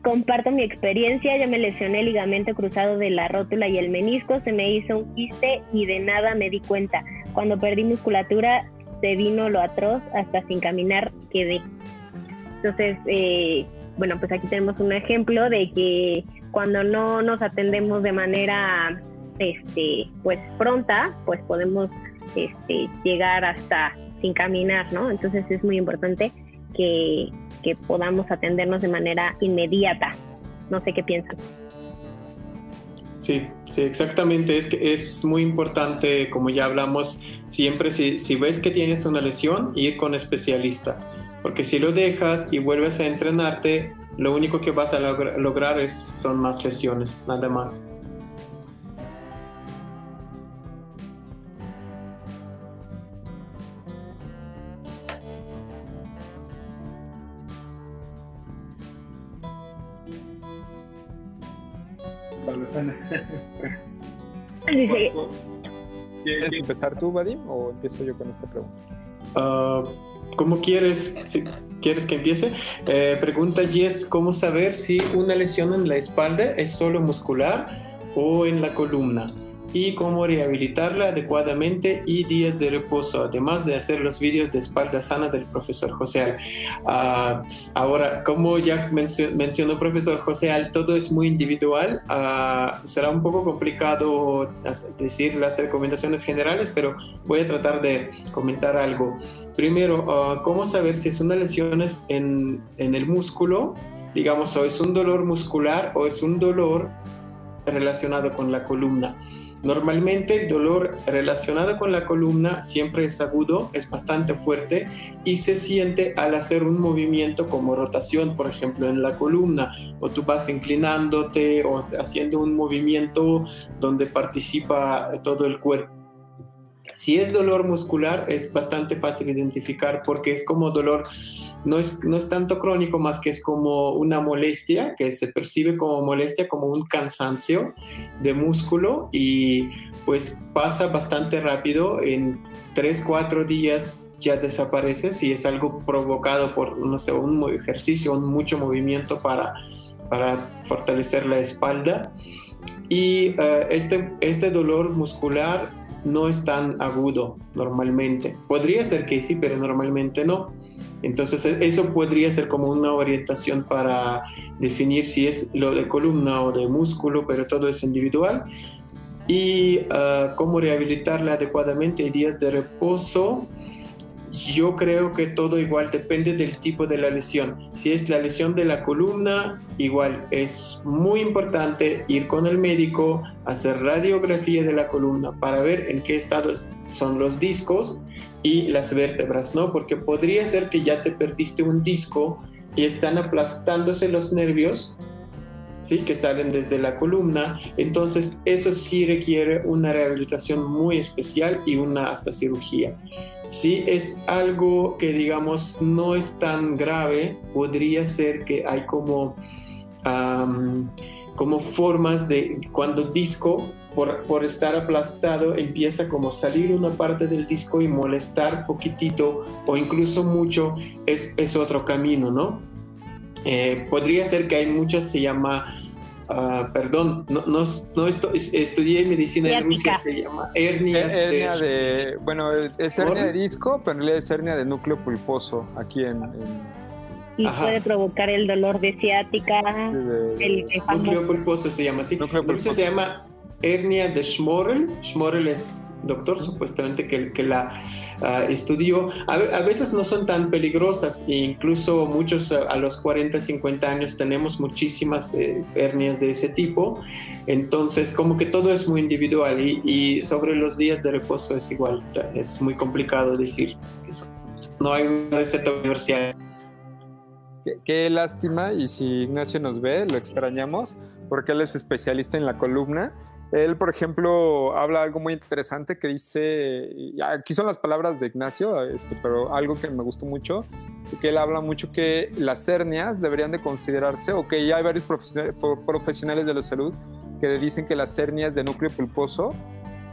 comparto mi experiencia, yo me lesioné el ligamento cruzado de la rótula y el menisco, se me hizo un quiste y de nada me di cuenta. Cuando perdí musculatura se vino lo atroz, hasta sin caminar quedé. Entonces, eh, bueno, pues aquí tenemos un ejemplo de que cuando no nos atendemos de manera este pues pronta, pues podemos este, llegar hasta sin caminar, ¿no? Entonces es muy importante que, que podamos atendernos de manera inmediata. No sé qué piensan. Sí, sí, exactamente. Es que es muy importante, como ya hablamos, siempre si, si ves que tienes una lesión, ir con especialista. Porque si lo dejas y vuelves a entrenarte, lo único que vas a lograr es, son más lesiones, nada más. ¿Quieres empezar tú, Vadim, o empiezo yo con esta pregunta? Ah, ¿Cómo quieres? Si ¿Quieres que empiece? Eh, pregunta Jess, ¿cómo saber si una lesión en la espalda es solo muscular o en la columna? Y cómo rehabilitarla adecuadamente y días de reposo, además de hacer los vídeos de espalda sana del profesor José uh, ahora, como ya mencionó el profesor José Al, todo es muy individual. Uh, será un poco complicado decir las recomendaciones generales, pero voy a tratar de comentar algo. Primero, uh, ¿cómo saber si es una lesión en, en el músculo? Digamos, o es un dolor muscular o es un dolor relacionado con la columna. Normalmente el dolor relacionado con la columna siempre es agudo, es bastante fuerte y se siente al hacer un movimiento como rotación, por ejemplo, en la columna, o tú vas inclinándote o haciendo un movimiento donde participa todo el cuerpo. Si es dolor muscular, es bastante fácil identificar porque es como dolor, no es, no es tanto crónico, más que es como una molestia, que se percibe como molestia, como un cansancio de músculo y pues pasa bastante rápido, en 3, 4 días ya desaparece si es algo provocado por, no sé, un ejercicio, un mucho movimiento para, para fortalecer la espalda. Y uh, este, este dolor muscular no es tan agudo normalmente. Podría ser que sí, pero normalmente no. Entonces e, eso podría ser como una orientación para definir si es lo de columna o de músculo, pero todo es individual. Y ah, cómo rehabilitarla adecuadamente, días de reposo. Yo creo que todo igual depende del tipo de la lesión. Si es la lesión de la columna, igual es muy importante ir con el médico, hacer radiografía de la columna para ver en qué estado son los discos y las vértebras, ¿no? Porque podría ser que ya te perdiste un disco y están aplastándose los nervios ¿sí? que salen desde la columna. Entonces, eso sí requiere una rehabilitación muy especial y una hasta cirugía. Si es algo que, digamos, no es tan grave, podría ser que hay como, como formas de cuando disco por, por, estar aplastado empieza como salir una parte del disco y molestar poquitito o incluso mucho, es, es otro camino, ¿no? Eh, podría ser que hay muchas, se llama, uh, perdón, no, no, no estudié medicina en Rusia, se llama hernias hernia de, Bueno, es hernia de disco, pero en realidad es hernia de núcleo pulposo aquí en... y puede provocar el dolor de ciática, el, núcleo pulposo se llama así. Núcleo pulposo. se llama hernia de Schmorrel. Schmorrel es doctor supuestamente que, que la uh, estudió. A, veces no son tan peligrosas e incluso muchos a, los 40, 50 años tenemos muchísimas eh, hernias de ese tipo. Entonces como que todo es muy individual y, y, sobre los días de reposo es igual. Es muy complicado decir eso. No hay una receta universal. Qué, qué lástima y si Ignacio nos ve, lo extrañamos porque él es especialista en la columna él, por ejemplo, habla algo muy interesante que dice, aquí son las palabras de Ignacio, este, pero algo que me gustó mucho, que él habla mucho que las hernias deberían de considerarse, o que ya hay varios profesionales de la salud que dicen que las hernias de núcleo pulposo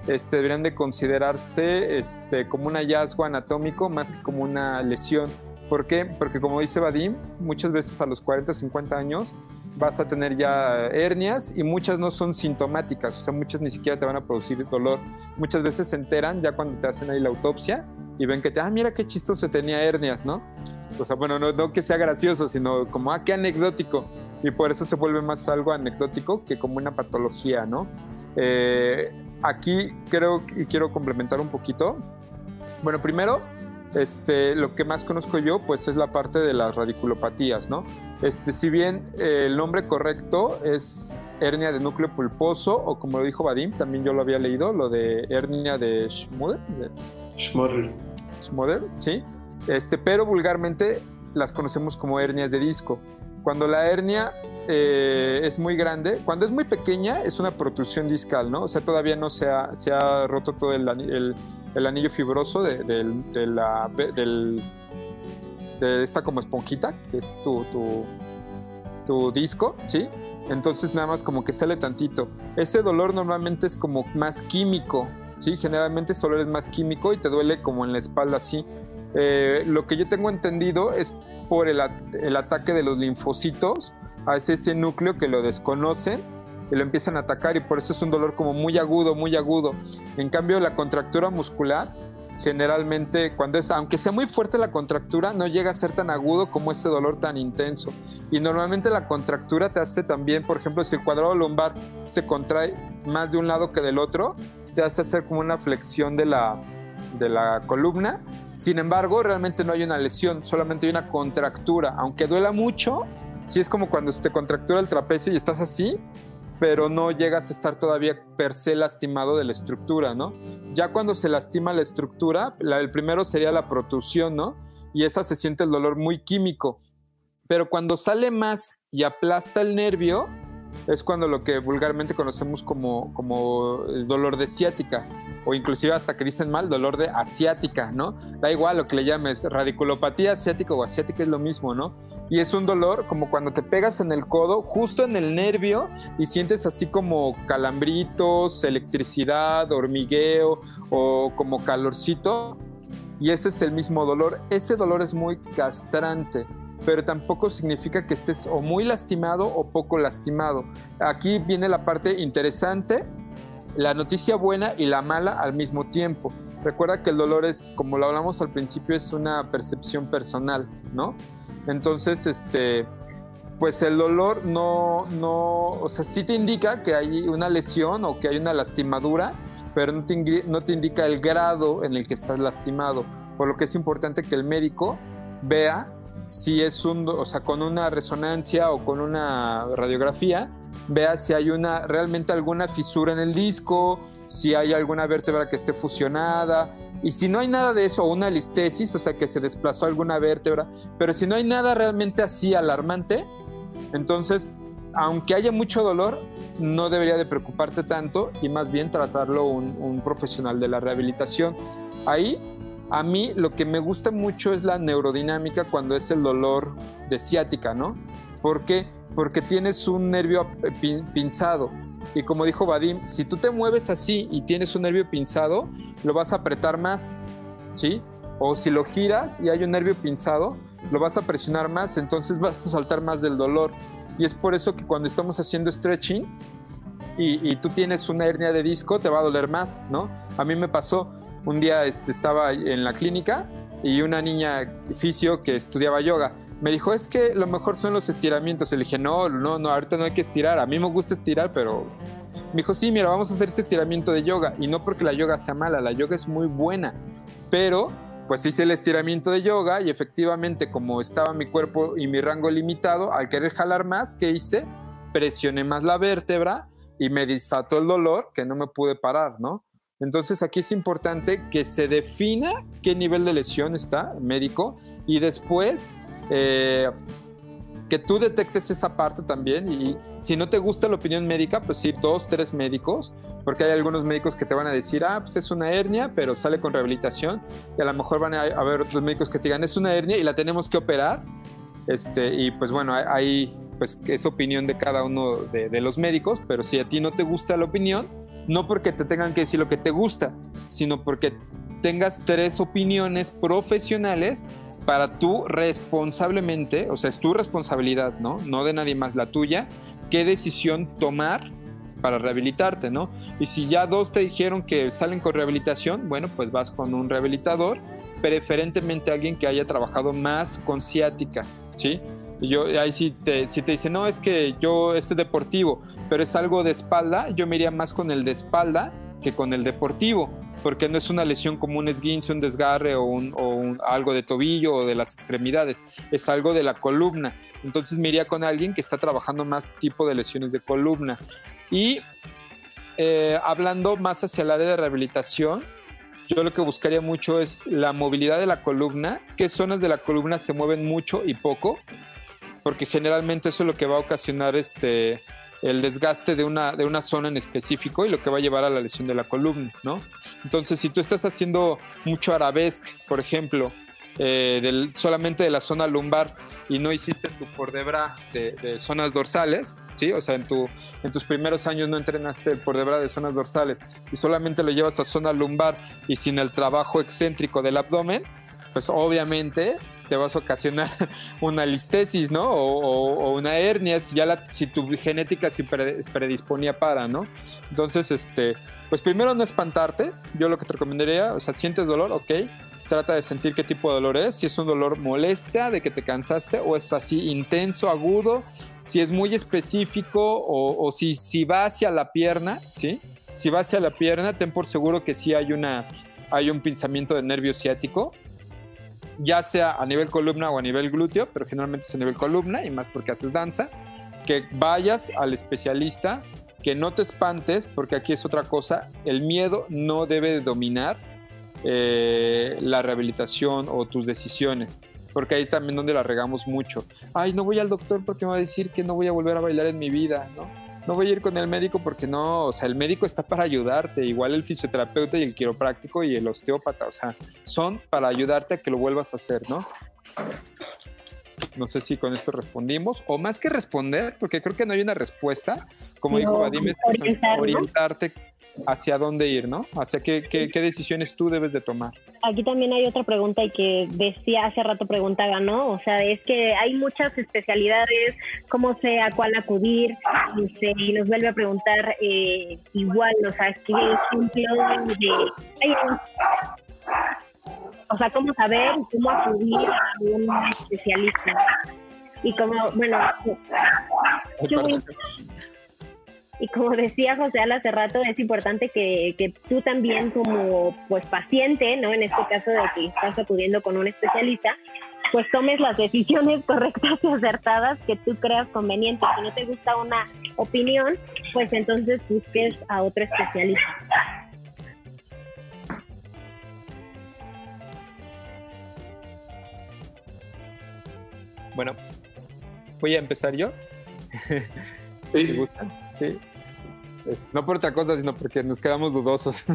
este, deberían de considerarse este, como un hallazgo anatómico más que como una lesión. ¿Por qué? Porque como dice Vadim, muchas veces a los 40, 50 años vas a tener ya hernias y muchas no son sintomáticas, o sea, muchas ni siquiera te van a producir dolor. Muchas veces se enteran ya cuando te hacen ahí la autopsia y ven que te, ah, mira qué chistoso tenía hernias, ¿no? O sea, bueno, no, no que sea gracioso, sino como, ah, qué anecdótico. Y por eso se vuelve más algo anecdótico que como una patología, ¿no? Eh, aquí creo y quiero complementar un poquito. Bueno, primero, este, lo que más conozco yo, pues es la parte de las radiculopatías, ¿no? Este, si bien eh, el nombre correcto es hernia de núcleo pulposo, o como lo dijo Vadim, también yo lo había leído, lo de hernia de Schmoder. Schmoder. Schmoder, sí. Este, pero vulgarmente las conocemos como hernias de disco. Cuando la hernia eh, es muy grande, cuando es muy pequeña es una protrusión discal, ¿no? O sea, todavía no se ha, se ha roto todo el, el el anillo fibroso de, de, la, del, de esta como esponjita, que es tu, tu, tu, disco, ¿sí? Entonces nada más como que sale tantito. Este dolor normalmente es como más químico, ¿sí? Generalmente este dolor es más químico y te duele como en la espalda así. eh, lo que yo tengo entendido es por el, el ataque de los linfocitos a ese núcleo que lo desconocen y lo empiezan a atacar y por eso es un dolor como muy agudo, muy agudo. En cambio, la contractura muscular generalmente cuando es, aunque sea muy fuerte la contractura, no llega a ser tan agudo como ese dolor tan intenso. Y normalmente la contractura te hace también, por ejemplo, si el cuadrado lumbar se contrae más de un lado que del otro, te hace hacer como una flexión de la, de la columna. Sin embargo, realmente no hay una lesión, solamente hay una contractura. Aunque duela mucho, si es como cuando se te contractura el trapecio y estás así, pero no llegas a estar todavía per se lastimado de la estructura, ¿no? Ya cuando se lastima la estructura, el primero sería la protusión, ¿no? Y esa se siente el dolor muy químico. Pero cuando sale más y aplasta el nervio, es cuando lo que vulgarmente conocemos como, como dolor de ciática, o inclusive hasta que dicen mal, dolor de asiática, ¿no? Da igual lo que le llames, radiculopatía asiática o asiática es lo mismo, ¿no? y es un dolor como cuando te pegas en el codo, justo en el nervio y sientes así como calambritos, electricidad, hormigueo o como calorcito. Y ese es el mismo dolor. Ese dolor es muy castrante, pero tampoco significa que estés o muy lastimado o poco lastimado. Aquí viene la parte interesante, la noticia buena y la mala al mismo tiempo. Recuerda que el dolor es, como lo hablamos al principio, es una percepción personal, ¿no? Entonces, este, pues el dolor no, no, o sea, sí te indica que hay una lesión o que hay una lastimadura, pero no te, no te indica el grado en el que estás lastimado. Por lo que es importante que el médico vea si es un, o sea, con una resonancia o con una radiografía, vea si hay una, realmente alguna fisura en el disco, si hay alguna vértebra que esté fusionada, y si no hay nada de eso, una listesis, o sea que se desplazó alguna vértebra, pero si no hay nada realmente así alarmante, entonces, aunque haya mucho dolor, no debería de preocuparte tanto y más bien tratarlo un, un profesional de la rehabilitación. Ahí, a mí lo que me gusta mucho es la neurodinámica cuando es el dolor de ciática, ¿no? ¿Por qué? Porque tienes un nervio pinzado y como dijo Vadim, si tú te mueves así y tienes un nervio pinzado, lo vas a apretar más, ¿sí? O si lo giras y hay un nervio pinzado, lo vas a presionar más, entonces vas a saltar más del dolor. Y es por eso que cuando estamos haciendo stretching y, tú tienes una hernia de disco, te va a doler más, ¿no? A mí me pasó, un día este, estaba en la clínica y una niña fisio que estudiaba yoga me dijo, es que lo mejor son los estiramientos. Le dije, no, no, no, ahorita no hay que estirar. A mí me gusta estirar, pero... Me dijo, sí, mira, vamos a hacer este estiramiento de yoga. Y no porque la yoga sea mala, la yoga es muy buena. Pero, pues hice el estiramiento de yoga y efectivamente, como estaba mi cuerpo y mi rango limitado, al querer jalar más, ¿qué hice? Presioné más la vértebra y me desató el dolor que no me pude parar, ¿no? Entonces aquí es importante que se defina qué nivel de lesión está médico y después eh, que tú detectes esa parte también. Y si no te gusta la opinión médica, pues ir dos, tres médicos, porque hay algunos médicos que te van a decir, ah, pues es una hernia, pero sale con rehabilitación, y a lo mejor van a haber otros médicos que te digan, es una hernia y la tenemos que operar, este, y pues bueno, hay, pues es opinión de cada uno de los médicos, pero si a ti no te gusta la opinión, no porque te tengan que decir lo que te gusta, sino porque tengas tres opiniones profesionales para tú responsablemente, o sea, es tu responsabilidad, ¿no? No de nadie más, la tuya, qué decisión tomar para rehabilitarte, ¿no? Y si ya dos te dijeron que salen con rehabilitación, bueno, pues vas con un rehabilitador, preferentemente alguien que haya trabajado más con ciática, ¿sí? Yo ahí si te, si te dice, no, es que yo, este deportivo, pero es algo de espalda, yo me iría más con el de espalda que con el deportivo, porque no es una lesión como un esguince, un desgarre o, un, algo de tobillo o de las extremidades, es algo de la columna. Entonces me iría con alguien que está trabajando más tipo de lesiones de columna. Y eh, hablando más hacia el área de rehabilitación, yo lo que buscaría mucho es la movilidad de la columna, qué zonas de la columna se mueven mucho y poco, porque generalmente eso es lo que va a ocasionar este, el desgaste de una, de una zona en específico y lo que va a llevar a la lesión de la columna, ¿no? Entonces, si tú estás haciendo mucho arabesque, por ejemplo, eh, solamente de la zona lumbar y no hiciste tu por de, de, zonas dorsales, ¿sí? O sea, en, tu, en tus primeros años no entrenaste el por de zonas dorsales y solamente lo llevas a zona lumbar y sin el trabajo excéntrico del abdomen, pues obviamente te vas a ocasionar una listesis, ¿no? O, una hernia si ya la, si tu genética se predisponía para, ¿no? Entonces, este, pues primero no espantarte. Yo lo que te recomendaría, o sea, sientes dolor, ok, trata de sentir qué tipo de dolor es, si es un dolor molesta, de que te cansaste, o es así intenso, agudo, si es muy específico, o, si, si va hacia la pierna, ¿sí? Si va hacia la pierna, ten por seguro que sí hay una hay un pinzamiento de nervio ciático, ya sea a nivel columna o a nivel glúteo, pero generalmente es a nivel columna y más porque haces danza, que vayas al especialista, que no te espantes, porque aquí es otra cosa, el miedo no debe dominar eh, la rehabilitación o tus decisiones, porque ahí también donde la regamos mucho. Ay, no voy al doctor porque me va a decir que no voy a volver a bailar en mi vida, ¿no? No voy a ir con el médico porque no, o sea, el médico está para ayudarte, igual el fisioterapeuta y el quiropráctico y el osteópata, o sea, son para ayudarte a que lo vuelvas a hacer, ¿no? No sé si con esto respondimos, o más que responder, porque creo que no hay una respuesta, como dijo Vadim, es orientarte hacia dónde ir, ¿no? Hacia qué, qué, qué, decisiones tú debes de tomar. Aquí también hay otra pregunta y que decía hace rato preguntaba, ¿no? O sea, es que hay muchas especialidades, cómo sé a cuál acudir, y, nos vuelve a preguntar eh, igual, o sea, qué ejemplo de... o sea, cómo saber cómo acudir a un especialista. Y como, bueno, yo, y como decía José al hace rato, es importante que, que, tú también como pues paciente, ¿no? En este caso de que estás acudiendo con un especialista, pues tomes las decisiones correctas y acertadas que tú creas convenientes. Si no te gusta una opinión, pues entonces busques a otro especialista. Bueno, voy a empezar yo. Sí. ¿Te gustan? No por otra cosa, sino porque nos quedamos dudosos.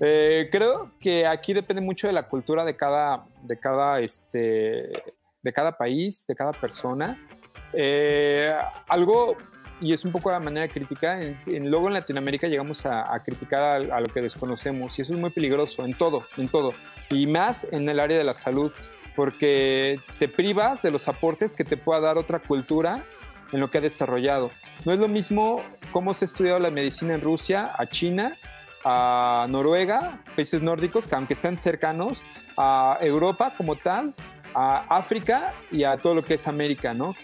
Eh, creo que aquí depende mucho de la cultura de cada, de cada, este, de cada país, de cada persona. Eh, algo, y es un poco la manera crítica, en, luego en Latinoamérica llegamos a, criticar a, a, lo que desconocemos y eso es muy peligroso en todo, en todo. Y más en el área de la salud, porque te privas de los aportes que te pueda dar otra cultura en lo que ha desarrollado. No es lo mismo cómo se ha estudiado la medicina en Rusia, a China, a Noruega, países nórdicos, que aunque están cercanos, a Europa como tal, a África y a todo lo que es América, ¿no?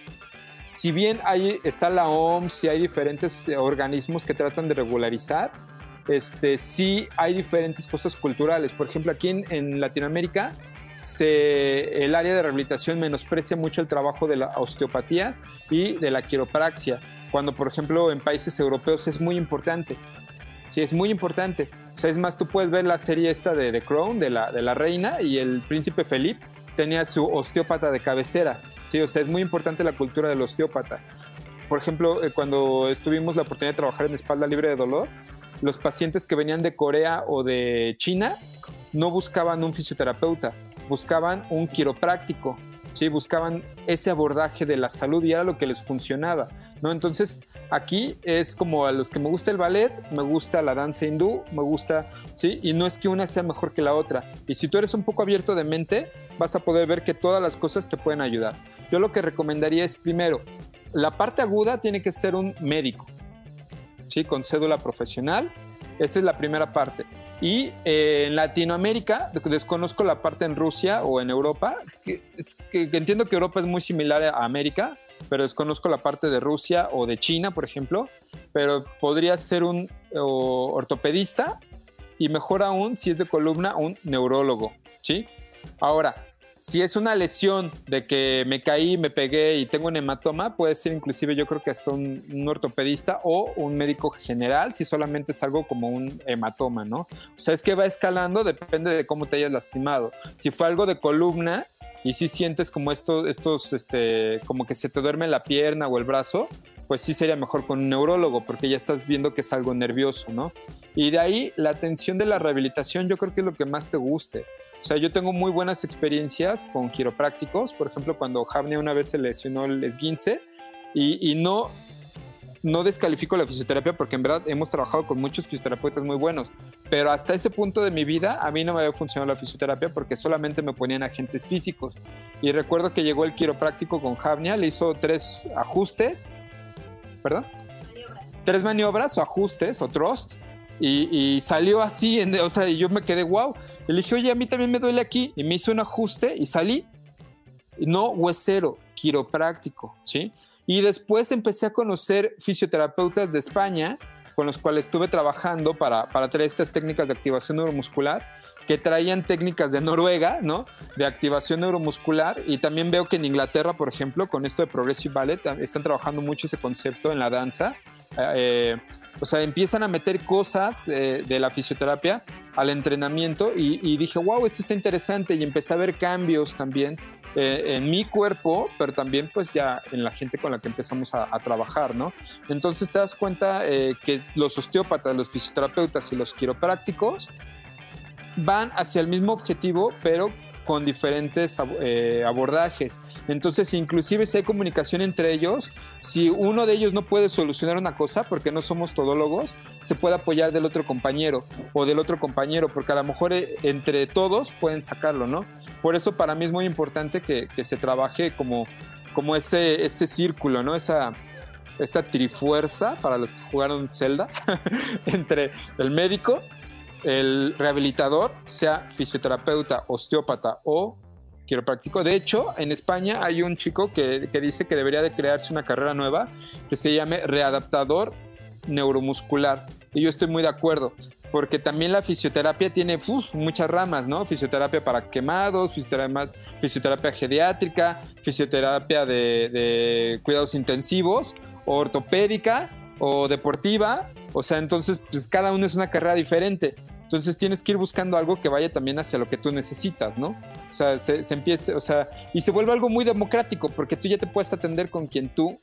Si bien ahí está la OMS y hay diferentes organismos que tratan de regularizar, este, sí hay diferentes cosas culturales. Por ejemplo, aquí en Latinoamérica el área de rehabilitación menosprecia mucho el trabajo de la osteopatía y de la quiropraxia, cuando por ejemplo en países europeos es muy importante. Sí, es muy importante. O sea, es más, tú puedes ver la serie esta de The Crown, de la, de la reina, y el príncipe Felipe tenía su osteópata de cabecera. Sí, o sea, es muy importante la cultura del osteópata. Por ejemplo, eh, cuando tuvimos la oportunidad de trabajar en espalda libre de dolor, los pacientes que venían de Corea o de China no buscaban un fisioterapeuta, buscaban un quiropráctico, ¿sí? buscaban ese abordaje de la salud y era lo que les funcionaba. ¿no? Entonces, aquí es como a los que me gusta el ballet, me gusta la danza hindú, me gusta, ¿sí? y no es que una sea mejor que la otra. Y si tú eres un poco abierto de mente, vas a poder ver que todas las cosas te pueden ayudar. Yo lo que recomendaría es, primero, la parte aguda tiene que ser un médico, ¿sí? con cédula profesional. Esa es la primera parte. Y eh, en Latinoamérica, desconozco la parte en Rusia o en Europa, entiendo que Europa es muy similar a América, pero desconozco la parte de Rusia o de China, por ejemplo, pero podría ser un ortopedista y mejor aún, si es de columna, un neurólogo, ¿sí? Ahora, si es una lesión de que me caí, me pegué y tengo un hematoma, puede ser inclusive yo creo que hasta un, ortopedista o un médico general, si solamente es algo como un hematoma, ¿no? O sea, es que va escalando, depende de cómo te hayas lastimado. Si fue algo de columna y si sientes como estos, estos, este, como que se te duerme la pierna o el brazo, pues sí sería mejor con un neurólogo porque ya estás viendo que es algo nervioso, ¿no? Y de ahí la atención de la rehabilitación yo creo que es lo que más te guste. O sea, yo tengo muy buenas experiencias con quiroprácticos. Por ejemplo, cuando Javne una vez se lesionó el esguince y, y no, no descalifico la fisioterapia porque en verdad hemos trabajado con muchos fisioterapeutas muy buenos, pero hasta ese punto de mi vida a mí no me había funcionado la fisioterapia porque solamente me ponían agentes físicos. Y recuerdo que llegó el quiropráctico con Javnia, le hizo tres ajustes, ¿perdón? Tres maniobras o ajustes o trust y, salió así, en, o sea, yo me quedé wow. Dije, oye, a mí también me duele aquí y me hizo un ajuste y salí. No huesero, quiropráctico, ¿sí? Y después empecé a conocer fisioterapeutas de España con los cuales estuve trabajando para, para traer estas técnicas de activación neuromuscular que traían técnicas de Noruega, ¿no? De activación neuromuscular. Y también veo que en Inglaterra, por ejemplo, con esto de Progressive Ballet, están trabajando mucho ese concepto en la danza. Eh, o sea, empiezan a meter cosas de la fisioterapia al entrenamiento y, dije, wow, esto está interesante y empecé a ver cambios también eh, en mi cuerpo, pero también pues ya en la gente con la que empezamos a, trabajar, ¿no? Entonces te das cuenta eh, que los osteópatas, los fisioterapeutas y los quiroprácticos van hacia el mismo objetivo, pero con diferentes eh, abordajes. Entonces, inclusive si hay comunicación entre ellos, si uno de ellos no puede solucionar una cosa, porque no somos todólogos, se puede apoyar del otro compañero o del otro compañero, porque a lo mejor eh, entre todos pueden sacarlo, ¿no? Por eso para mí es muy importante que, se trabaje como, como este, este círculo, ¿no? Esa, esa trifuerza para los que jugaron Zelda entre el médico el rehabilitador sea fisioterapeuta, osteópata o quiropráctico. De hecho, en España hay un chico que, dice que debería de crearse una carrera nueva que se llame readaptador neuromuscular. Y yo estoy muy de acuerdo, porque también la fisioterapia tiene muchas ramas, ¿no? Fisioterapia para quemados, fisioterapia, fisioterapia fisioterapia de, de cuidados intensivos, ortopédica o deportiva. O sea, entonces, pues cada uno es una carrera diferente. Entonces tienes que ir buscando algo que vaya también hacia lo que tú necesitas, ¿no? O sea, se, empiece, o sea, y se vuelve algo muy democrático porque tú ya te puedes atender con quien tú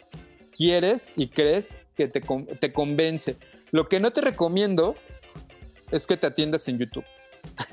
quieres y crees que te, te convence. Lo que no te recomiendo es que te atiendas en YouTube.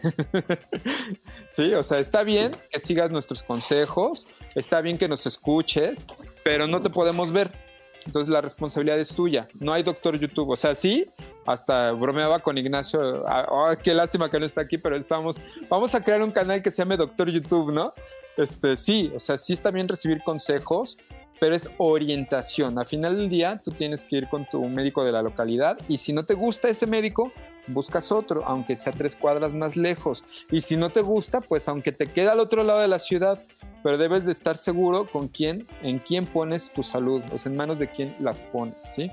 sí, o sea, está bien que sigas nuestros consejos, está bien que nos escuches, pero no te podemos ver. Entonces la responsabilidad es tuya. No hay doctor YouTube. O sea, sí, hasta bromeaba con Ignacio. Oh, qué lástima que no está aquí, pero estamos. Vamos a crear un canal que se llame Doctor YouTube, ¿no? Este, sí, o sea, sí está bien recibir consejos, pero es orientación. Al final del día, tú tienes que ir con tu médico de la localidad y si no te gusta ese médico, buscas otro, aunque sea tres cuadras más lejos. Y si no te gusta, pues aunque te queda al otro lado de la ciudad, pero debes de estar seguro con quién, en quién pones tu salud, o sea, en manos de quién las pones, ¿sí?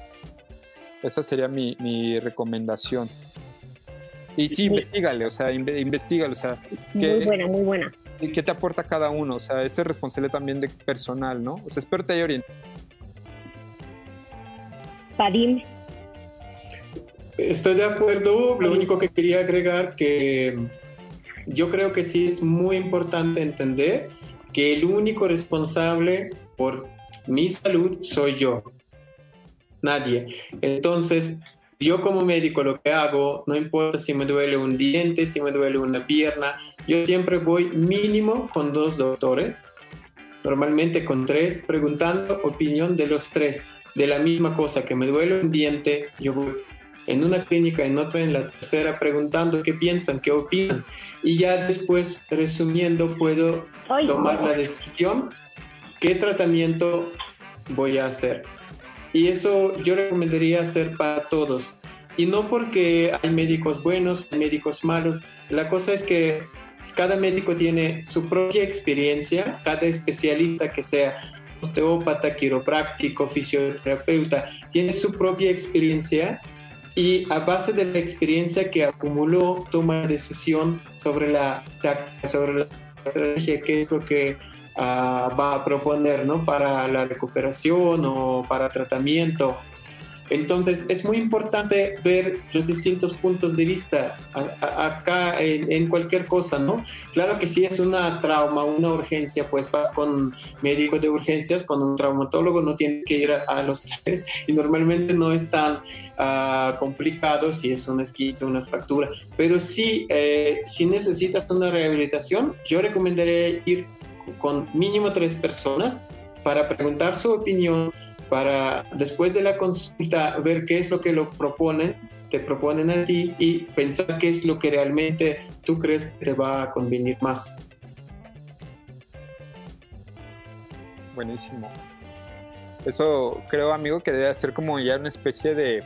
Esa sería mi, mi recomendación. Y sí, investigale, o sea, investigale, o sea. muy buena, muy buena. ¿Qué te aporta cada uno? O sea, ese es responsable también de personal, ¿no? O sea, espero te haya orientado. Padim. Estoy de acuerdo. Lo único que quería agregar que yo creo que sí es muy importante entender que el único responsable por mi salud soy yo, nadie. Entonces, yo como médico lo que hago, no importa si me duele un diente, si me duele una pierna, yo siempre voy mínimo con dos doctores, normalmente con tres, preguntando opinión de los tres de la misma cosa, que me duele un diente, yo voy en una clínica, en otra, en la tercera, preguntando qué piensan, qué opinan. Y ya después, resumiendo, puedo tomar la decisión qué tratamiento voy a hacer. Y eso yo recomendaría hacer para todos. Y no porque hay médicos buenos, hay médicos malos. La cosa es que cada médico tiene su propia experiencia, cada especialista que sea osteópata, quiropráctico, fisioterapeuta, tiene su propia experiencia y a base de la experiencia que acumuló toma decisión sobre la sobre la estrategia, qué es lo que ah, va a proponer ¿no? para la recuperación o para tratamiento entonces es muy importante ver los distintos puntos de vista acá en, cualquier cosa, ¿no? Claro que si es una trauma, una urgencia, pues vas con médico de urgencias, con un traumatólogo, no tienes que ir a, los tres y normalmente no es tan ah, complicado si es una esquizo, una fractura, pero sí, eh, si necesitas una rehabilitación, yo recomendaría ir con mínimo tres personas para preguntar su opinión, para después de la consulta ver qué es lo que lo proponen, te proponen a ti y pensar qué es lo que realmente tú crees que te va a convenir más. Buenísimo. Eso creo, amigo, que debe ser como ya una especie de,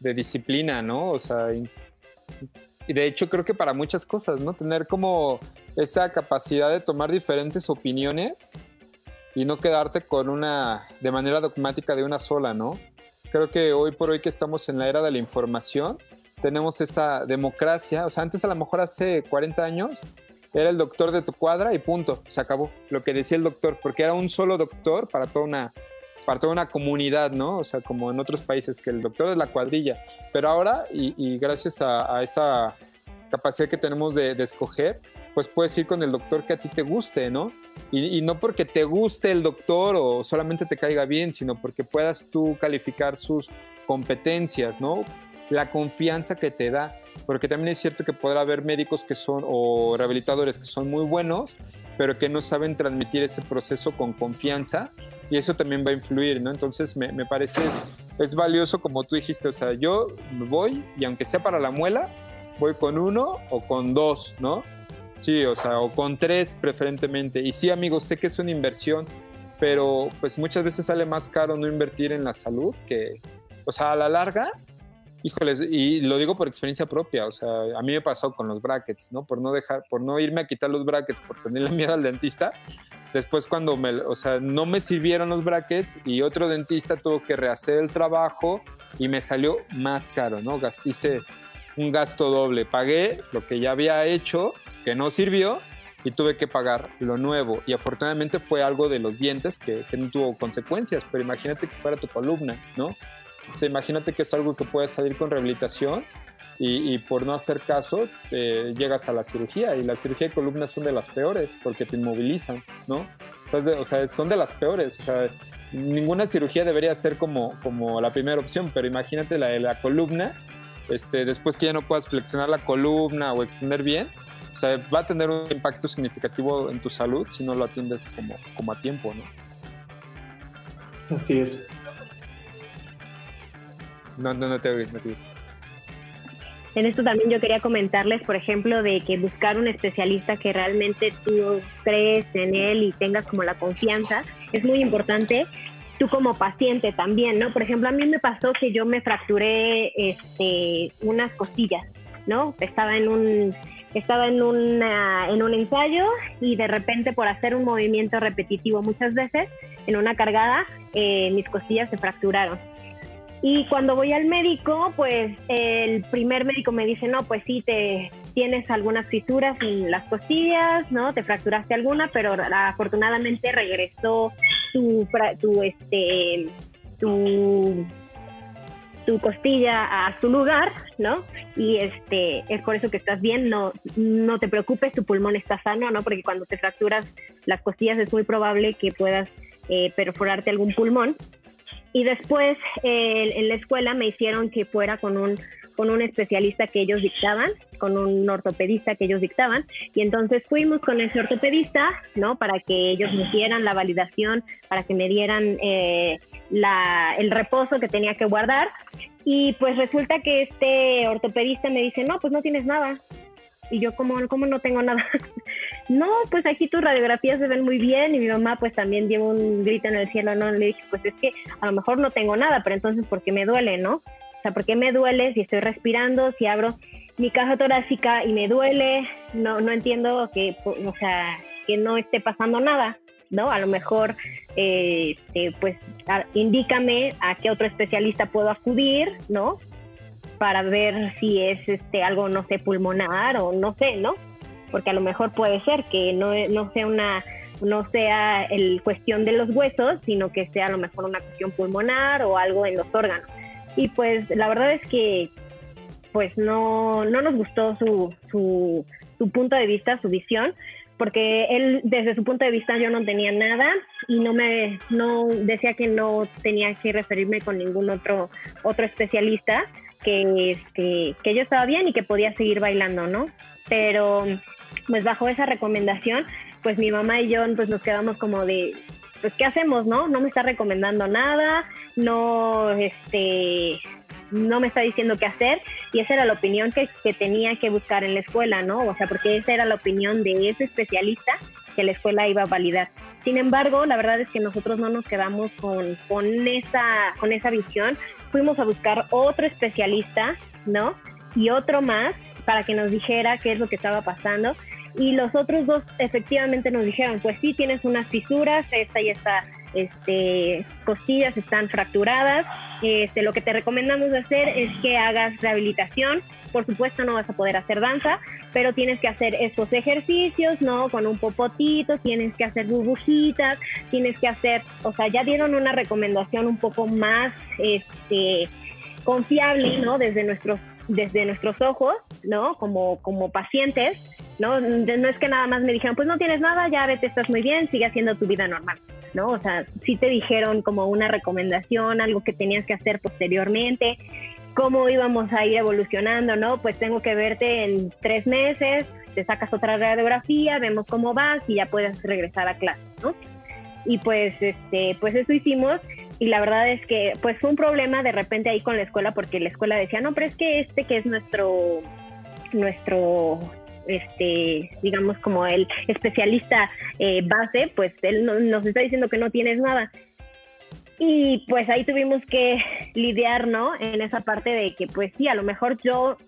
disciplina, ¿no? O sea, y de hecho creo que para muchas cosas, ¿no? Tener como esa capacidad de tomar diferentes opiniones y no quedarte con una, de manera dogmática de una sola, ¿no? Creo que hoy por hoy que estamos en la era de la información, tenemos esa democracia, o sea, antes a lo mejor hace 40 años era el doctor de tu cuadra y punto, se acabó lo que decía el doctor, porque era un solo doctor para toda una para toda una comunidad, ¿no? O sea, como en otros países, que el doctor es la cuadrilla. Pero ahora, y, gracias a, esa capacidad que tenemos de, escoger, pues puedes ir con el doctor que a ti te guste, ¿no? Y, no porque te guste el doctor o solamente te caiga bien, sino porque puedas tú calificar sus competencias, ¿no? La confianza que te da. Porque también es cierto que podrá haber médicos que son o rehabilitadores que son muy buenos, pero que no saben transmitir ese proceso con confianza y eso también va a influir, ¿no? Entonces me, parece es, valioso como tú dijiste, o sea, yo voy y aunque sea para la muela, voy con uno o con dos, ¿no? Sí, o sea, o con tres preferentemente. Y sí, amigos, sé que es una inversión, pero pues muchas veces sale más caro no invertir en la salud que, o sea, a la larga, híjoles, y lo digo por experiencia propia, o sea, a mí me pasó con los brackets, ¿no? Por no dejar, por no irme a quitar los brackets, por tenerle miedo al dentista, Después cuando me, o sea, no me sirvieron los brackets y otro dentista tuvo que rehacer el trabajo y me salió más caro, ¿no? Gasté un gasto doble. Pagué lo que ya había hecho, que no sirvió, y tuve que pagar lo nuevo. Y afortunadamente fue algo de los dientes que, no tuvo consecuencias, pero imagínate que fuera tu columna, ¿no? O sea, imagínate que es algo que puede salir con rehabilitación y, por no hacer caso eh, llegas a la cirugía y la cirugía de columna son de las peores porque te inmovilizan, ¿no? Entonces, o sea, son de las peores. O sea, ninguna cirugía debería ser como, como la primera opción, pero imagínate la de la columna, este, después que ya no puedas flexionar la columna o extender bien, o sea, va a tener un impacto significativo en tu salud si no lo atiendes como, como a tiempo, ¿no? Así es. No, no, no te oí, no te oí. En esto también yo quería comentarles, por ejemplo, de que buscar un especialista que realmente tú crees en él y tengas como la confianza es muy importante. Tú como paciente también, ¿no? Por ejemplo, a mí me pasó que yo me fracturé este, unas costillas, ¿no? Estaba en un estaba en, una, en un ensayo y de repente por hacer un movimiento repetitivo muchas veces en una cargada eh, mis costillas se fracturaron y cuando voy al médico, pues el primer médico me dice, no, pues sí, te tienes algunas fisuras en las costillas, ¿no? Te fracturaste alguna, pero afortunadamente regresó tu, tu, este, tu, tu costilla a su lugar, ¿no? Y este, es por eso que estás bien, no, no te preocupes, tu pulmón está sano, ¿no? Porque cuando te fracturas las costillas es muy probable que puedas eh, perforarte algún pulmón. Y después en la escuela me hicieron que fuera con un, con un especialista que ellos dictaban, con un ortopedista que ellos dictaban. Y entonces fuimos con ese ortopedista, ¿no? Para que ellos me dieran la validación, para que me dieran eh, la, el reposo que tenía que guardar. Y pues resulta que este ortopedista me dice, no, pues no tienes nada. Y yo, como cómo no tengo nada? no, pues aquí tus radiografías se ven muy bien y mi mamá pues también dio un grito en el cielo, ¿no? Le dije, pues es que a lo mejor no tengo nada, pero entonces, ¿por qué me duele, no? O sea, ¿por qué me duele si estoy respirando, si abro mi caja torácica y me duele? No, no entiendo que, o sea, que no esté pasando nada, ¿no? A lo mejor, eh, este, pues, indícame a qué otro especialista puedo acudir, ¿no? para ver si es este algo, no sé, pulmonar o no sé, ¿no? Porque a lo mejor puede ser que no, no sea una no sea el cuestión de los huesos, sino que sea a lo mejor una cuestión pulmonar o algo en los órganos. Y pues la verdad es que pues no, no nos gustó su, su, su punto de vista, su visión, porque él desde su punto de vista yo no tenía nada y no me no decía que no tenía que referirme con ningún otro otro especialista que, este, que yo estaba bien y que podía seguir bailando, ¿no? Pero pues bajo esa recomendación, pues mi mamá y yo pues nos quedamos como de, pues, ¿qué hacemos, no? No me está recomendando nada, no, este, no me está diciendo qué hacer y esa era la opinión que, que, tenía que buscar en la escuela, ¿no? O sea, porque esa era la opinión de ese especialista que la escuela iba a validar. Sin embargo, la verdad es que nosotros no nos quedamos con, con, esa, con esa visión, fuimos a buscar otro especialista, ¿no? Y otro más para que nos dijera qué es lo que estaba pasando. Y los otros dos efectivamente nos dijeron, pues sí, tienes unas fisuras, esta y esta este, costillas están fracturadas. Este, lo que te recomendamos hacer es que hagas rehabilitación. Por supuesto no vas a poder hacer danza, pero tienes que hacer estos ejercicios, ¿no? Con un popotito, tienes que hacer burbujitas, tienes que hacer, o sea, ya dieron una recomendación un poco más este, confiable, ¿no? Desde nuestros, desde nuestros ojos, ¿no? Como, como pacientes, ¿no? No es que nada más me dijeron, pues no tienes nada, ya vete, estás muy bien, sigue haciendo tu vida normal. ¿No? O sea, sí te dijeron como una recomendación, algo que tenías que hacer posteriormente, cómo íbamos a ir evolucionando, ¿no? Pues tengo que verte en tres meses, te sacas otra radiografía, vemos cómo vas y ya puedes regresar a clase, ¿no? Y pues, este, pues eso hicimos y la verdad es que pues fue un problema de repente ahí con la escuela porque la escuela decía, no, pero es que este que es nuestro, nuestro este, digamos, como el especialista eh, base, pues él nos está diciendo que no tienes nada. Y pues ahí tuvimos que lidiar, ¿no? En esa parte de que, pues sí, a lo mejor yo,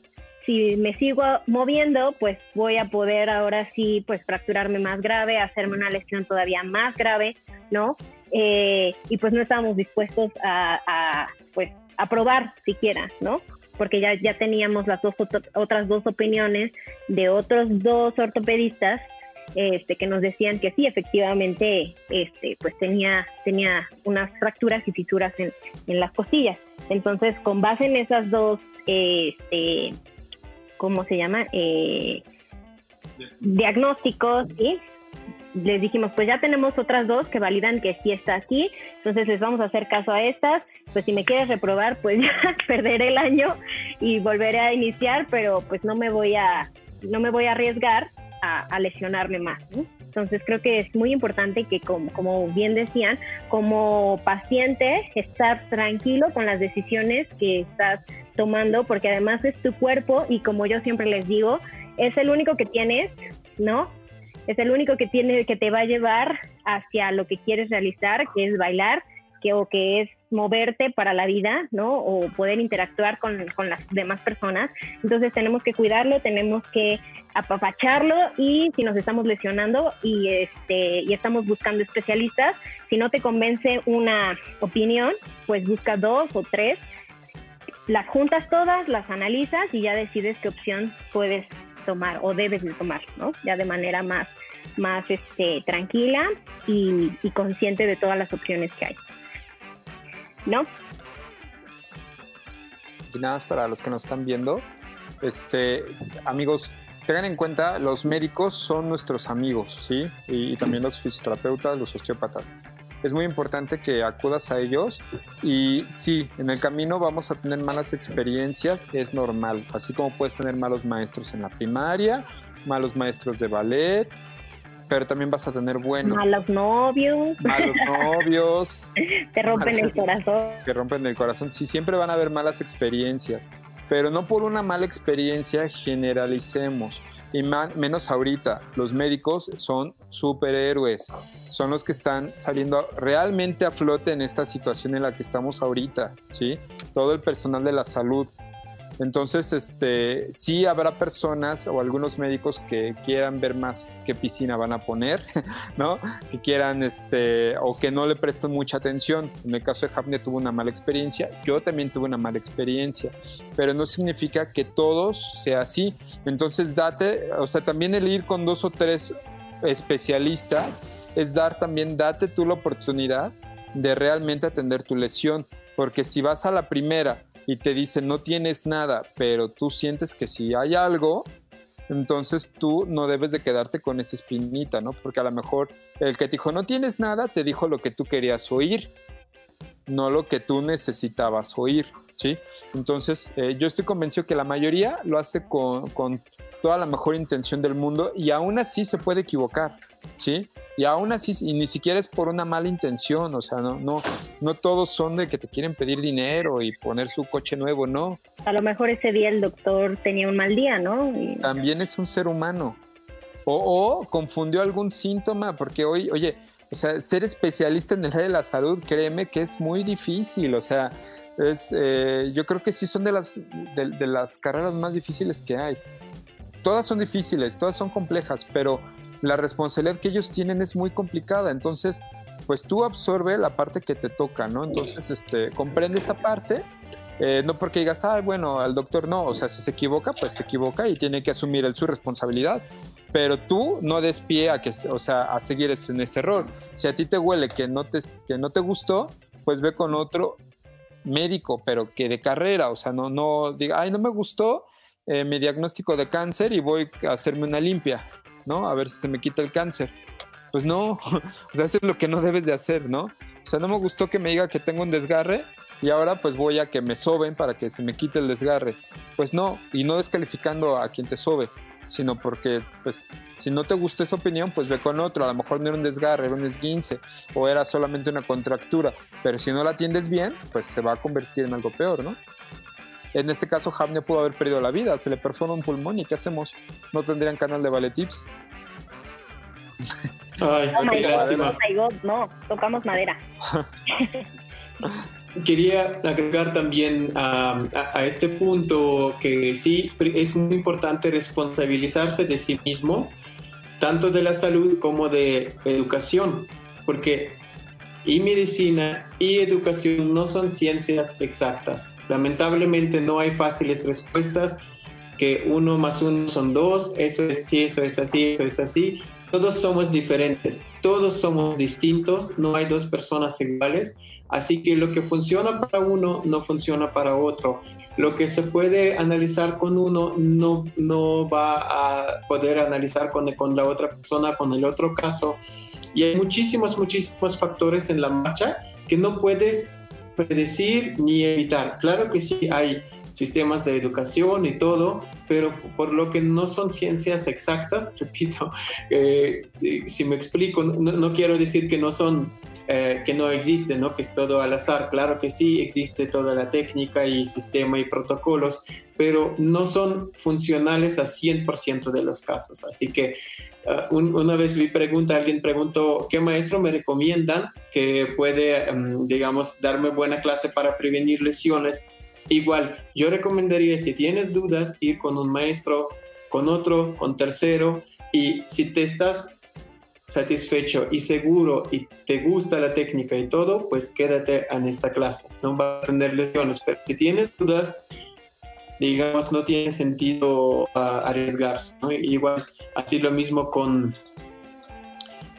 si me sigo moviendo, pues voy a poder ahora sí, pues fracturarme más grave, hacerme una lesión todavía más grave, ¿no? Eh, y pues no estábamos dispuestos a, a, pues, a probar siquiera, ¿no? Porque ya, ya teníamos las dos otras dos opiniones de otros dos ortopedistas este, que nos decían que sí, efectivamente, este, pues tenía, tenía unas fracturas y fisuras en, en las costillas. Entonces, con base en esas dos, este, ¿cómo se llama? Eh, diagnósticos, ¿sí? les dijimos, pues ya tenemos otras dos que validan que sí está aquí, entonces les vamos a hacer caso a estas, pues si me quieres reprobar, pues ya perderé el año y volveré a iniciar, pero pues no me voy a, no me voy a arriesgar a, lesionarme más. Entonces creo que es muy importante que, como, como, bien decían, como paciente, estar tranquilo con las decisiones que estás tomando, porque además es tu cuerpo y como yo siempre les digo, es el único que tienes, ¿no? es el único que tiene que te va a llevar hacia lo que quieres realizar, que es bailar, que o que es moverte para la vida, ¿no? O poder interactuar con, con, las demás personas. Entonces tenemos que cuidarlo, tenemos que apapacharlo y si nos estamos lesionando y, este, y estamos buscando especialistas, si no te convence una opinión, pues busca dos o tres, las juntas todas, las analizas y ya decides qué opción puedes tomar o debes de tomar, ¿no? Ya de manera más, más este, tranquila y, consciente de todas las opciones que hay. ¿No? Y nada más para los que nos están viendo, este, amigos, tengan en cuenta, los médicos son nuestros amigos, ¿sí? y también los fisioterapeutas, los osteópatas es muy importante que acudas a ellos y sí, en el camino vamos a tener malas experiencias, es normal, así como puedes tener malos maestros en la primaria, malos maestros de ballet, pero también vas a tener buenos. Malos novios. Malos novios. te rompen el corazón. Te rompen el corazón. Sí, siempre van a haber malas experiencias, pero no por una mala experiencia generalicemos y menos ahorita. Los médicos son superhéroes, son los que están saliendo realmente a flote en esta situación en la que estamos ahorita, ¿sí? Todo el personal de la salud, entonces, este, sí habrá personas o algunos médicos que quieran ver más qué piscina van a poner, ¿no? Que quieran, este, o que no le presten mucha atención. En el caso de Hapne tuvo una mala experiencia, yo también tuve una mala experiencia, pero no significa que todos sea así. Entonces, date, o sea, también el ir con dos o tres especialistas es dar también, date tú la oportunidad de realmente atender tu lesión, porque si vas a la primera y te dice no tienes nada, pero tú sientes que si hay algo, entonces tú no debes de quedarte con esa espinita, ¿no? Porque a lo mejor el que te dijo no tienes nada, te dijo lo que tú querías oír, no lo que tú necesitabas oír, ¿sí? Entonces eh, yo estoy convencido que la mayoría lo hace con, con toda la mejor intención del mundo y aún así se puede equivocar, ¿sí? Y aún así, y ni siquiera es por una mala intención, o sea, no, no, no todos son de que te quieren pedir dinero y poner su coche nuevo, no. A lo mejor ese día el doctor tenía un mal día, ¿no? También es un ser humano. O, confundió algún síntoma, porque hoy, oye, o sea, ser especialista en el área de la salud, créeme que es muy difícil, o sea, es, eh, yo creo que sí son de las, de las carreras más difíciles que hay. Todas son difíciles, todas son complejas, pero la responsabilidad que ellos tienen es muy complicada. Entonces, pues tú absorbe la parte que te toca, ¿no? Entonces, este, comprende esa parte. Eh, no porque digas, ah, bueno, al doctor no, o sea, si se equivoca, pues se equivoca y tiene que asumir el, su responsabilidad. Pero tú no des pie a que, o sea, a seguir en ese error. Si a ti te huele que no te, que no te gustó, pues ve con otro médico, pero que de carrera, o sea, no, no diga, ay, no me gustó eh, mi diagnóstico de cáncer y voy a hacerme una limpia. ¿No? A ver si se me quita el cáncer. Pues no, o sea, eso es lo que no debes de hacer, ¿no? O sea, no me gustó que me diga que tengo un desgarre y ahora pues voy a que me soben para que se me quite el desgarre. Pues no, y no descalificando a quien te sobe, sino porque pues si no te gustó esa opinión, pues ve con otro, a lo mejor no era un desgarre, era un esguince o era solamente una contractura, pero si no la atiendes bien, pues se va a convertir en algo peor, ¿no? En este caso, Hamne pudo haber perdido la vida, se le perfora un pulmón y ¿qué hacemos? No tendrían canal de Vale Tips. Ay, oh qué lástima. Oh no, tocamos madera. Quería agregar también a, este punto que sí es muy importante responsabilizarse de sí mismo, tanto de la salud como de educación, porque y medicina y educación no son ciencias exactas. Lamentablemente no hay fáciles respuestas, que uno más uno son dos, eso es sí, eso es así, eso es así. Todos somos diferentes, todos somos distintos, no hay dos personas iguales, así que lo que funciona para uno no funciona para otro. Lo que se puede analizar con uno no, no va a poder analizar con, con la otra persona, con el otro caso. Y hay muchísimos, muchísimos factores en la marcha que no puedes predecir ni evitar. Claro que sí hay sistemas de educación y todo, pero por lo que no son ciencias exactas, repito, eh, eh, si me explico, no, quiero decir que no son, eh, que no existen, ¿no? que es todo al azar, claro que sí, existe toda la técnica y sistema y protocolos, pero no son funcionales a 100% de los casos. Así que uh, una vez vi pregunta, alguien preguntó, ¿qué maestro me recomiendan que puede, um, digamos, darme buena clase para prevenir lesiones? Igual, yo recomendaría, si tienes dudas, ir con un maestro, con otro, con tercero, y si te estás satisfecho y seguro y te gusta la técnica y todo, pues quédate en esta clase. No vas a tener lesiones, pero si tienes dudas, digamos, no tiene sentido ah, arriesgarse. Igual, así lo mismo con,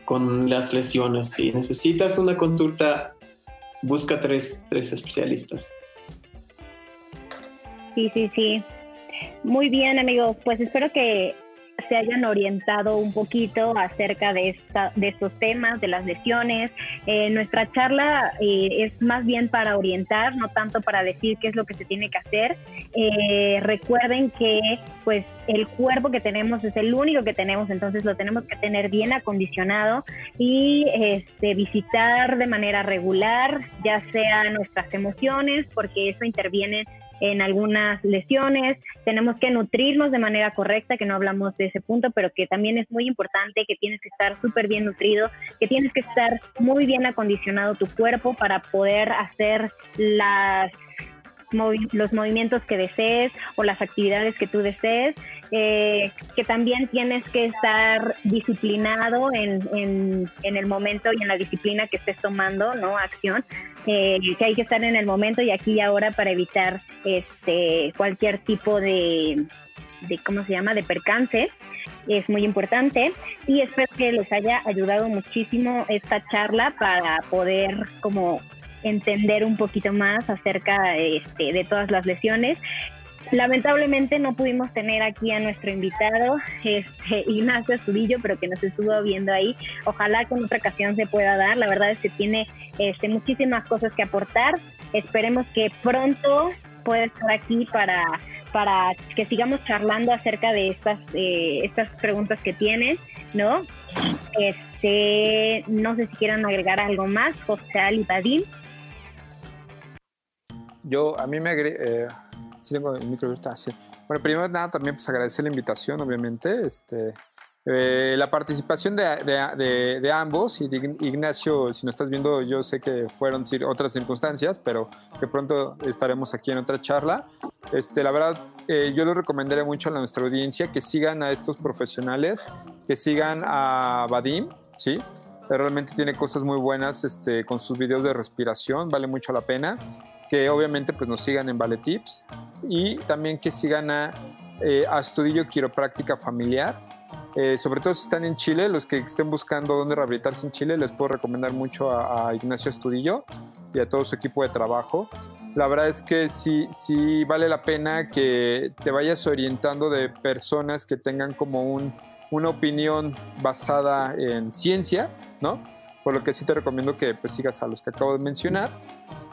con las lesiones. Si necesitas una consulta, busca tres, tres especialistas. Sí, sí, sí. Muy bien, amigos. Pues espero que se hayan orientado un poquito acerca de, esta, de estos temas, de las lesiones. Eh, nuestra charla eh, es más bien para orientar, no tanto para decir qué es lo que se tiene que hacer. Eh, recuerden que pues el cuerpo que tenemos es el único que tenemos, entonces lo tenemos que tener bien acondicionado y este, visitar de manera regular, ya sea nuestras emociones, porque eso interviene en algunas lesiones, tenemos que nutrirnos de manera correcta, que no hablamos de ese punto, pero que también es muy importante, que tienes que estar súper bien nutrido, que tienes que estar muy bien acondicionado tu cuerpo para poder hacer las los movimientos que desees o las actividades que tú desees, eh, que también tienes que estar disciplinado en, en, en, el momento y en la disciplina que estés tomando, ¿no? Acción, eh, que hay que estar en el momento y aquí y ahora para evitar este cualquier tipo de, de ¿cómo se llama?, de percance. Es muy importante y espero que les haya ayudado muchísimo esta charla para poder como entender un poquito más acerca este, de todas las lesiones. Lamentablemente no pudimos tener aquí a nuestro invitado, este, Ignacio Estudillo, pero que nos estuvo viendo ahí. Ojalá con otra ocasión se pueda dar. La verdad es que tiene este, muchísimas cosas que aportar. Esperemos que pronto pueda estar aquí para, para que sigamos charlando acerca de estas, eh, estas preguntas que tiene, ¿no? Este, no sé si quieran agregar algo más, José Vadim. Yo, a mí me agregué, eh, tengo el micro Bueno, primero nada, también pues agradecer la invitación, obviamente. Este, eh, la participación de, de, de, ambos y de Ignacio, si nos estás viendo, yo sé que fueron otras circunstancias, pero que pronto estaremos aquí en otra charla. Este, la verdad, eh, yo le recomendaría mucho a nuestra audiencia que sigan a estos profesionales, que sigan a Vadim, ¿sí? Realmente tiene cosas muy buenas este, con sus videos de respiración, vale mucho la pena. Que obviamente pues nos sigan en Vale Tips y también que sigan a, eh, a Estudillo Quiropráctica Familiar eh, sobre todo si están en Chile, los que estén buscando dónde rehabilitarse en Chile, les puedo recomendar mucho a, Ignacio Estudillo y a todo su equipo de trabajo. La verdad es que sí, sí vale la pena que te vayas orientando de personas que tengan como un, una opinión basada en ciencia, ¿no? Por lo que sí te recomiendo que pues, sigas a los que acabo de mencionar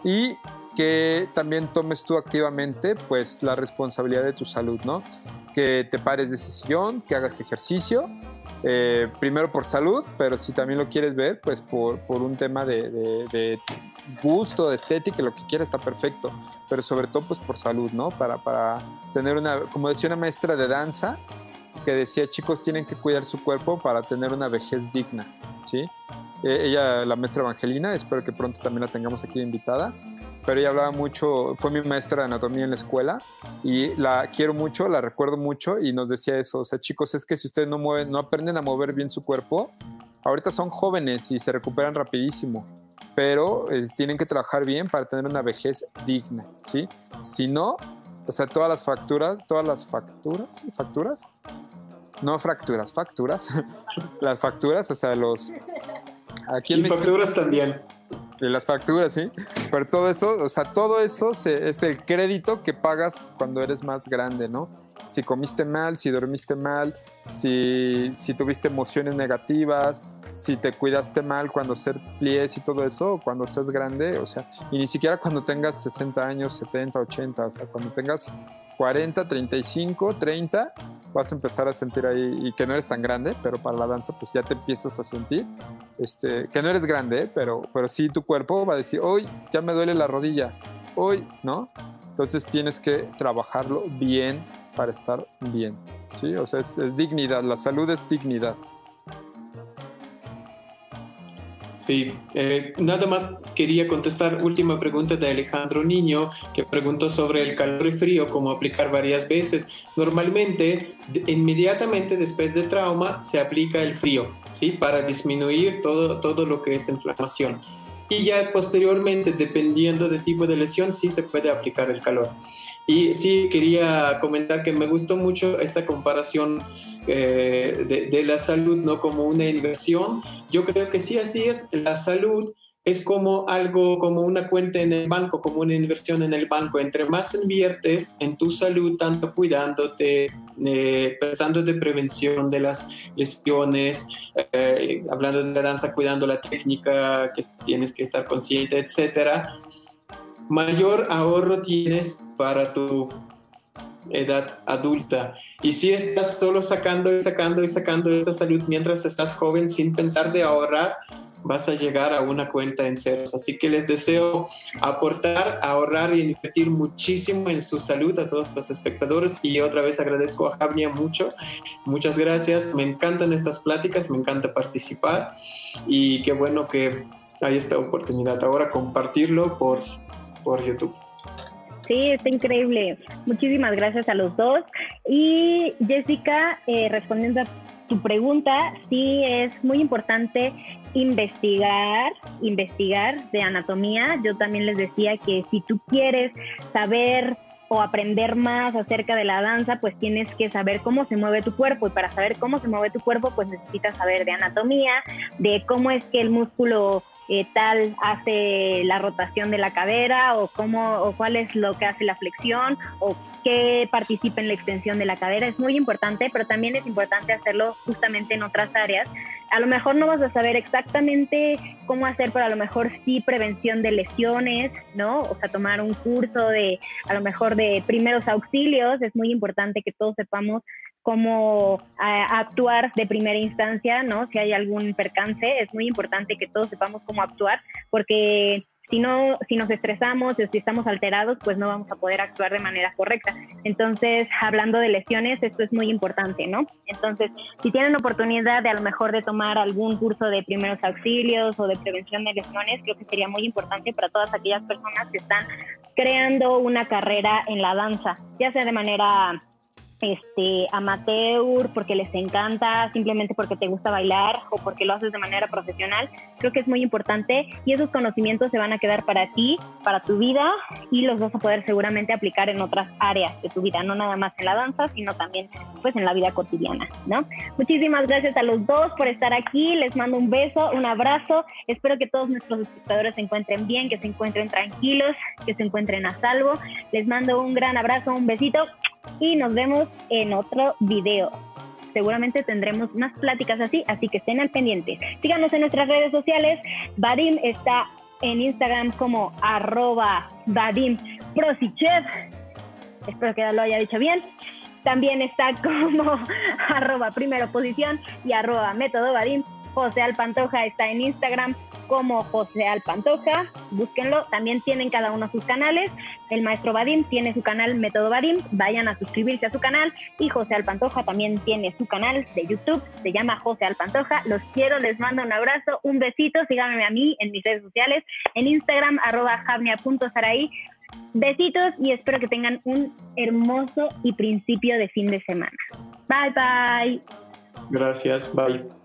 y que también tomes tú activamente pues la responsabilidad de tu salud, ¿no? que te pares de ese sillón, que hagas ejercicio, eh, primero por salud, pero si también lo quieres ver, pues por, por un tema de, de, gusto, de estética, lo que quieras está perfecto, pero sobre todo pues por salud, ¿no? Para, para tener una, como decía una maestra de danza, que decía, chicos, tienen que cuidar su cuerpo para tener una vejez digna, ¿sí? Eh, ella, la maestra Evangelina, espero que pronto también la tengamos aquí invitada, pero ella hablaba mucho, fue mi maestra de anatomía en la escuela y la quiero mucho, la recuerdo mucho y nos decía eso, o sea, chicos, es que si ustedes no mueven, no aprenden a mover bien su cuerpo, ahorita son jóvenes y se recuperan rapidísimo, pero eh, tienen que trabajar bien para tener una vejez digna, ¿sí? Si no, o sea, todas las facturas, todas las facturas, facturas, no fracturas, facturas, las facturas, o sea, los... Aquí y facturas también y las facturas, sí. Pero todo eso, o sea, todo eso es el crédito que pagas cuando eres más grande, ¿no? Si comiste mal, si dormiste mal, si, si tuviste emociones negativas, si te cuidaste mal cuando ser plies y todo eso, cuando seas grande, o sea, y ni siquiera cuando tengas 60 años, 70, 80, o sea, cuando tengas 40, 35, 30, vas a empezar a sentir ahí, y que no eres tan grande, pero para la danza pues ya te empiezas a sentir, este, que no eres grande, pero, pero sí tu cuerpo va a decir, hoy ya me duele la rodilla, hoy, ¿no? Entonces tienes que trabajarlo bien para estar bien, ¿sí? O sea, es dignidad, la salud es dignidad. Sí, eh, nada más quería contestar última pregunta de Alejandro Niño, que preguntó sobre el calor y frío, cómo aplicar varias veces. Normalmente, inmediatamente después de trauma, se aplica el frío, ¿sí? Para disminuir todo, todo lo que es inflamación. Y ya posteriormente, dependiendo del tipo de lesión, sí se puede aplicar el calor. Y sí, quería comentar que me gustó mucho esta comparación eh, de, la salud, ¿no? Como una inversión. Yo creo que sí, así es. La salud es como algo, como una cuenta en el banco, como una inversión en el banco. Entre más inviertes en tu salud, tanto cuidándote, eh, pensando de prevención de las lesiones, eh, hablando de la danza, cuidando la técnica, que tienes que estar consciente, etcétera mayor ahorro tienes para tu edad adulta. Y si estás solo sacando y sacando y sacando esta salud mientras estás joven sin pensar de ahorrar, vas a llegar a una cuenta en ceros. Así que les deseo aportar, ahorrar y invertir muchísimo en su salud a todos los espectadores. Y otra vez agradezco a Javnia mucho. Muchas gracias. Me encantan estas pláticas, me encanta participar y qué bueno que hay esta oportunidad ahora compartirlo por por YouTube. Sí, está increíble. Muchísimas gracias a los dos. Y Jessica, eh, respondiendo a tu pregunta, sí es muy importante investigar, investigar de anatomía. Yo también les decía que si tú quieres saber o aprender más acerca de la danza, pues tienes que saber cómo se mueve tu cuerpo y para saber cómo se mueve tu cuerpo, pues necesitas saber de anatomía, de cómo es que el músculo tal hace la rotación de la cadera o cómo o cuál es lo que hace la flexión o qué participa en la extensión de la cadera es muy importante pero también es importante hacerlo justamente en otras áreas. A lo mejor no vas a saber exactamente cómo hacer pero a lo mejor sí prevención de lesiones no o sea tomar un curso de a lo mejor de primeros auxilios. Es muy importante que todos sepamos cómo actuar de primera instancia, ¿no? Si hay algún percance, es muy importante que todos sepamos cómo actuar, porque si no, si nos estresamos si estamos alterados, pues no vamos a poder actuar de manera correcta. Entonces, hablando de lesiones, esto es muy importante, ¿no? Entonces, si tienen oportunidad de a lo mejor de tomar algún curso de primeros auxilios o de prevención de lesiones, creo que sería muy importante para todas aquellas personas que están creando una carrera en la danza, ya sea de manera este, amateur, porque les encanta, simplemente porque te gusta bailar o porque lo haces de manera profesional, creo que es muy importante y esos conocimientos se van a quedar para ti, para tu vida y los vas a poder seguramente aplicar en otras áreas de tu vida, no nada más en la danza, sino también pues en la vida cotidiana, ¿no? Muchísimas gracias a los dos por estar aquí, les mando un beso, un abrazo, espero que todos nuestros espectadores se encuentren bien, que se encuentren tranquilos, que se encuentren a salvo, les mando un gran abrazo, un besito y nos vemos en otro video. Seguramente tendremos más pláticas así, así que estén al pendiente. Síganos en nuestras redes sociales. Vadim está en Instagram como arroba Vadim. Espero que lo haya dicho bien. También está como arroba primera posición y arroba método Vadim. José Alpantoja está en Instagram como José Alpantoja, búsquenlo, también tienen cada uno sus canales, el maestro Vadim tiene su canal Método Vadim, vayan a suscribirse a su canal. Y José Alpantoja también tiene su canal de YouTube, se llama José Alpantoja, los quiero, les mando un abrazo, un besito, síganme a mí en mis redes sociales, en Instagram arroba javnia.saraí, besitos y espero que tengan un hermoso y principio de fin de semana. Bye bye. Gracias, bye.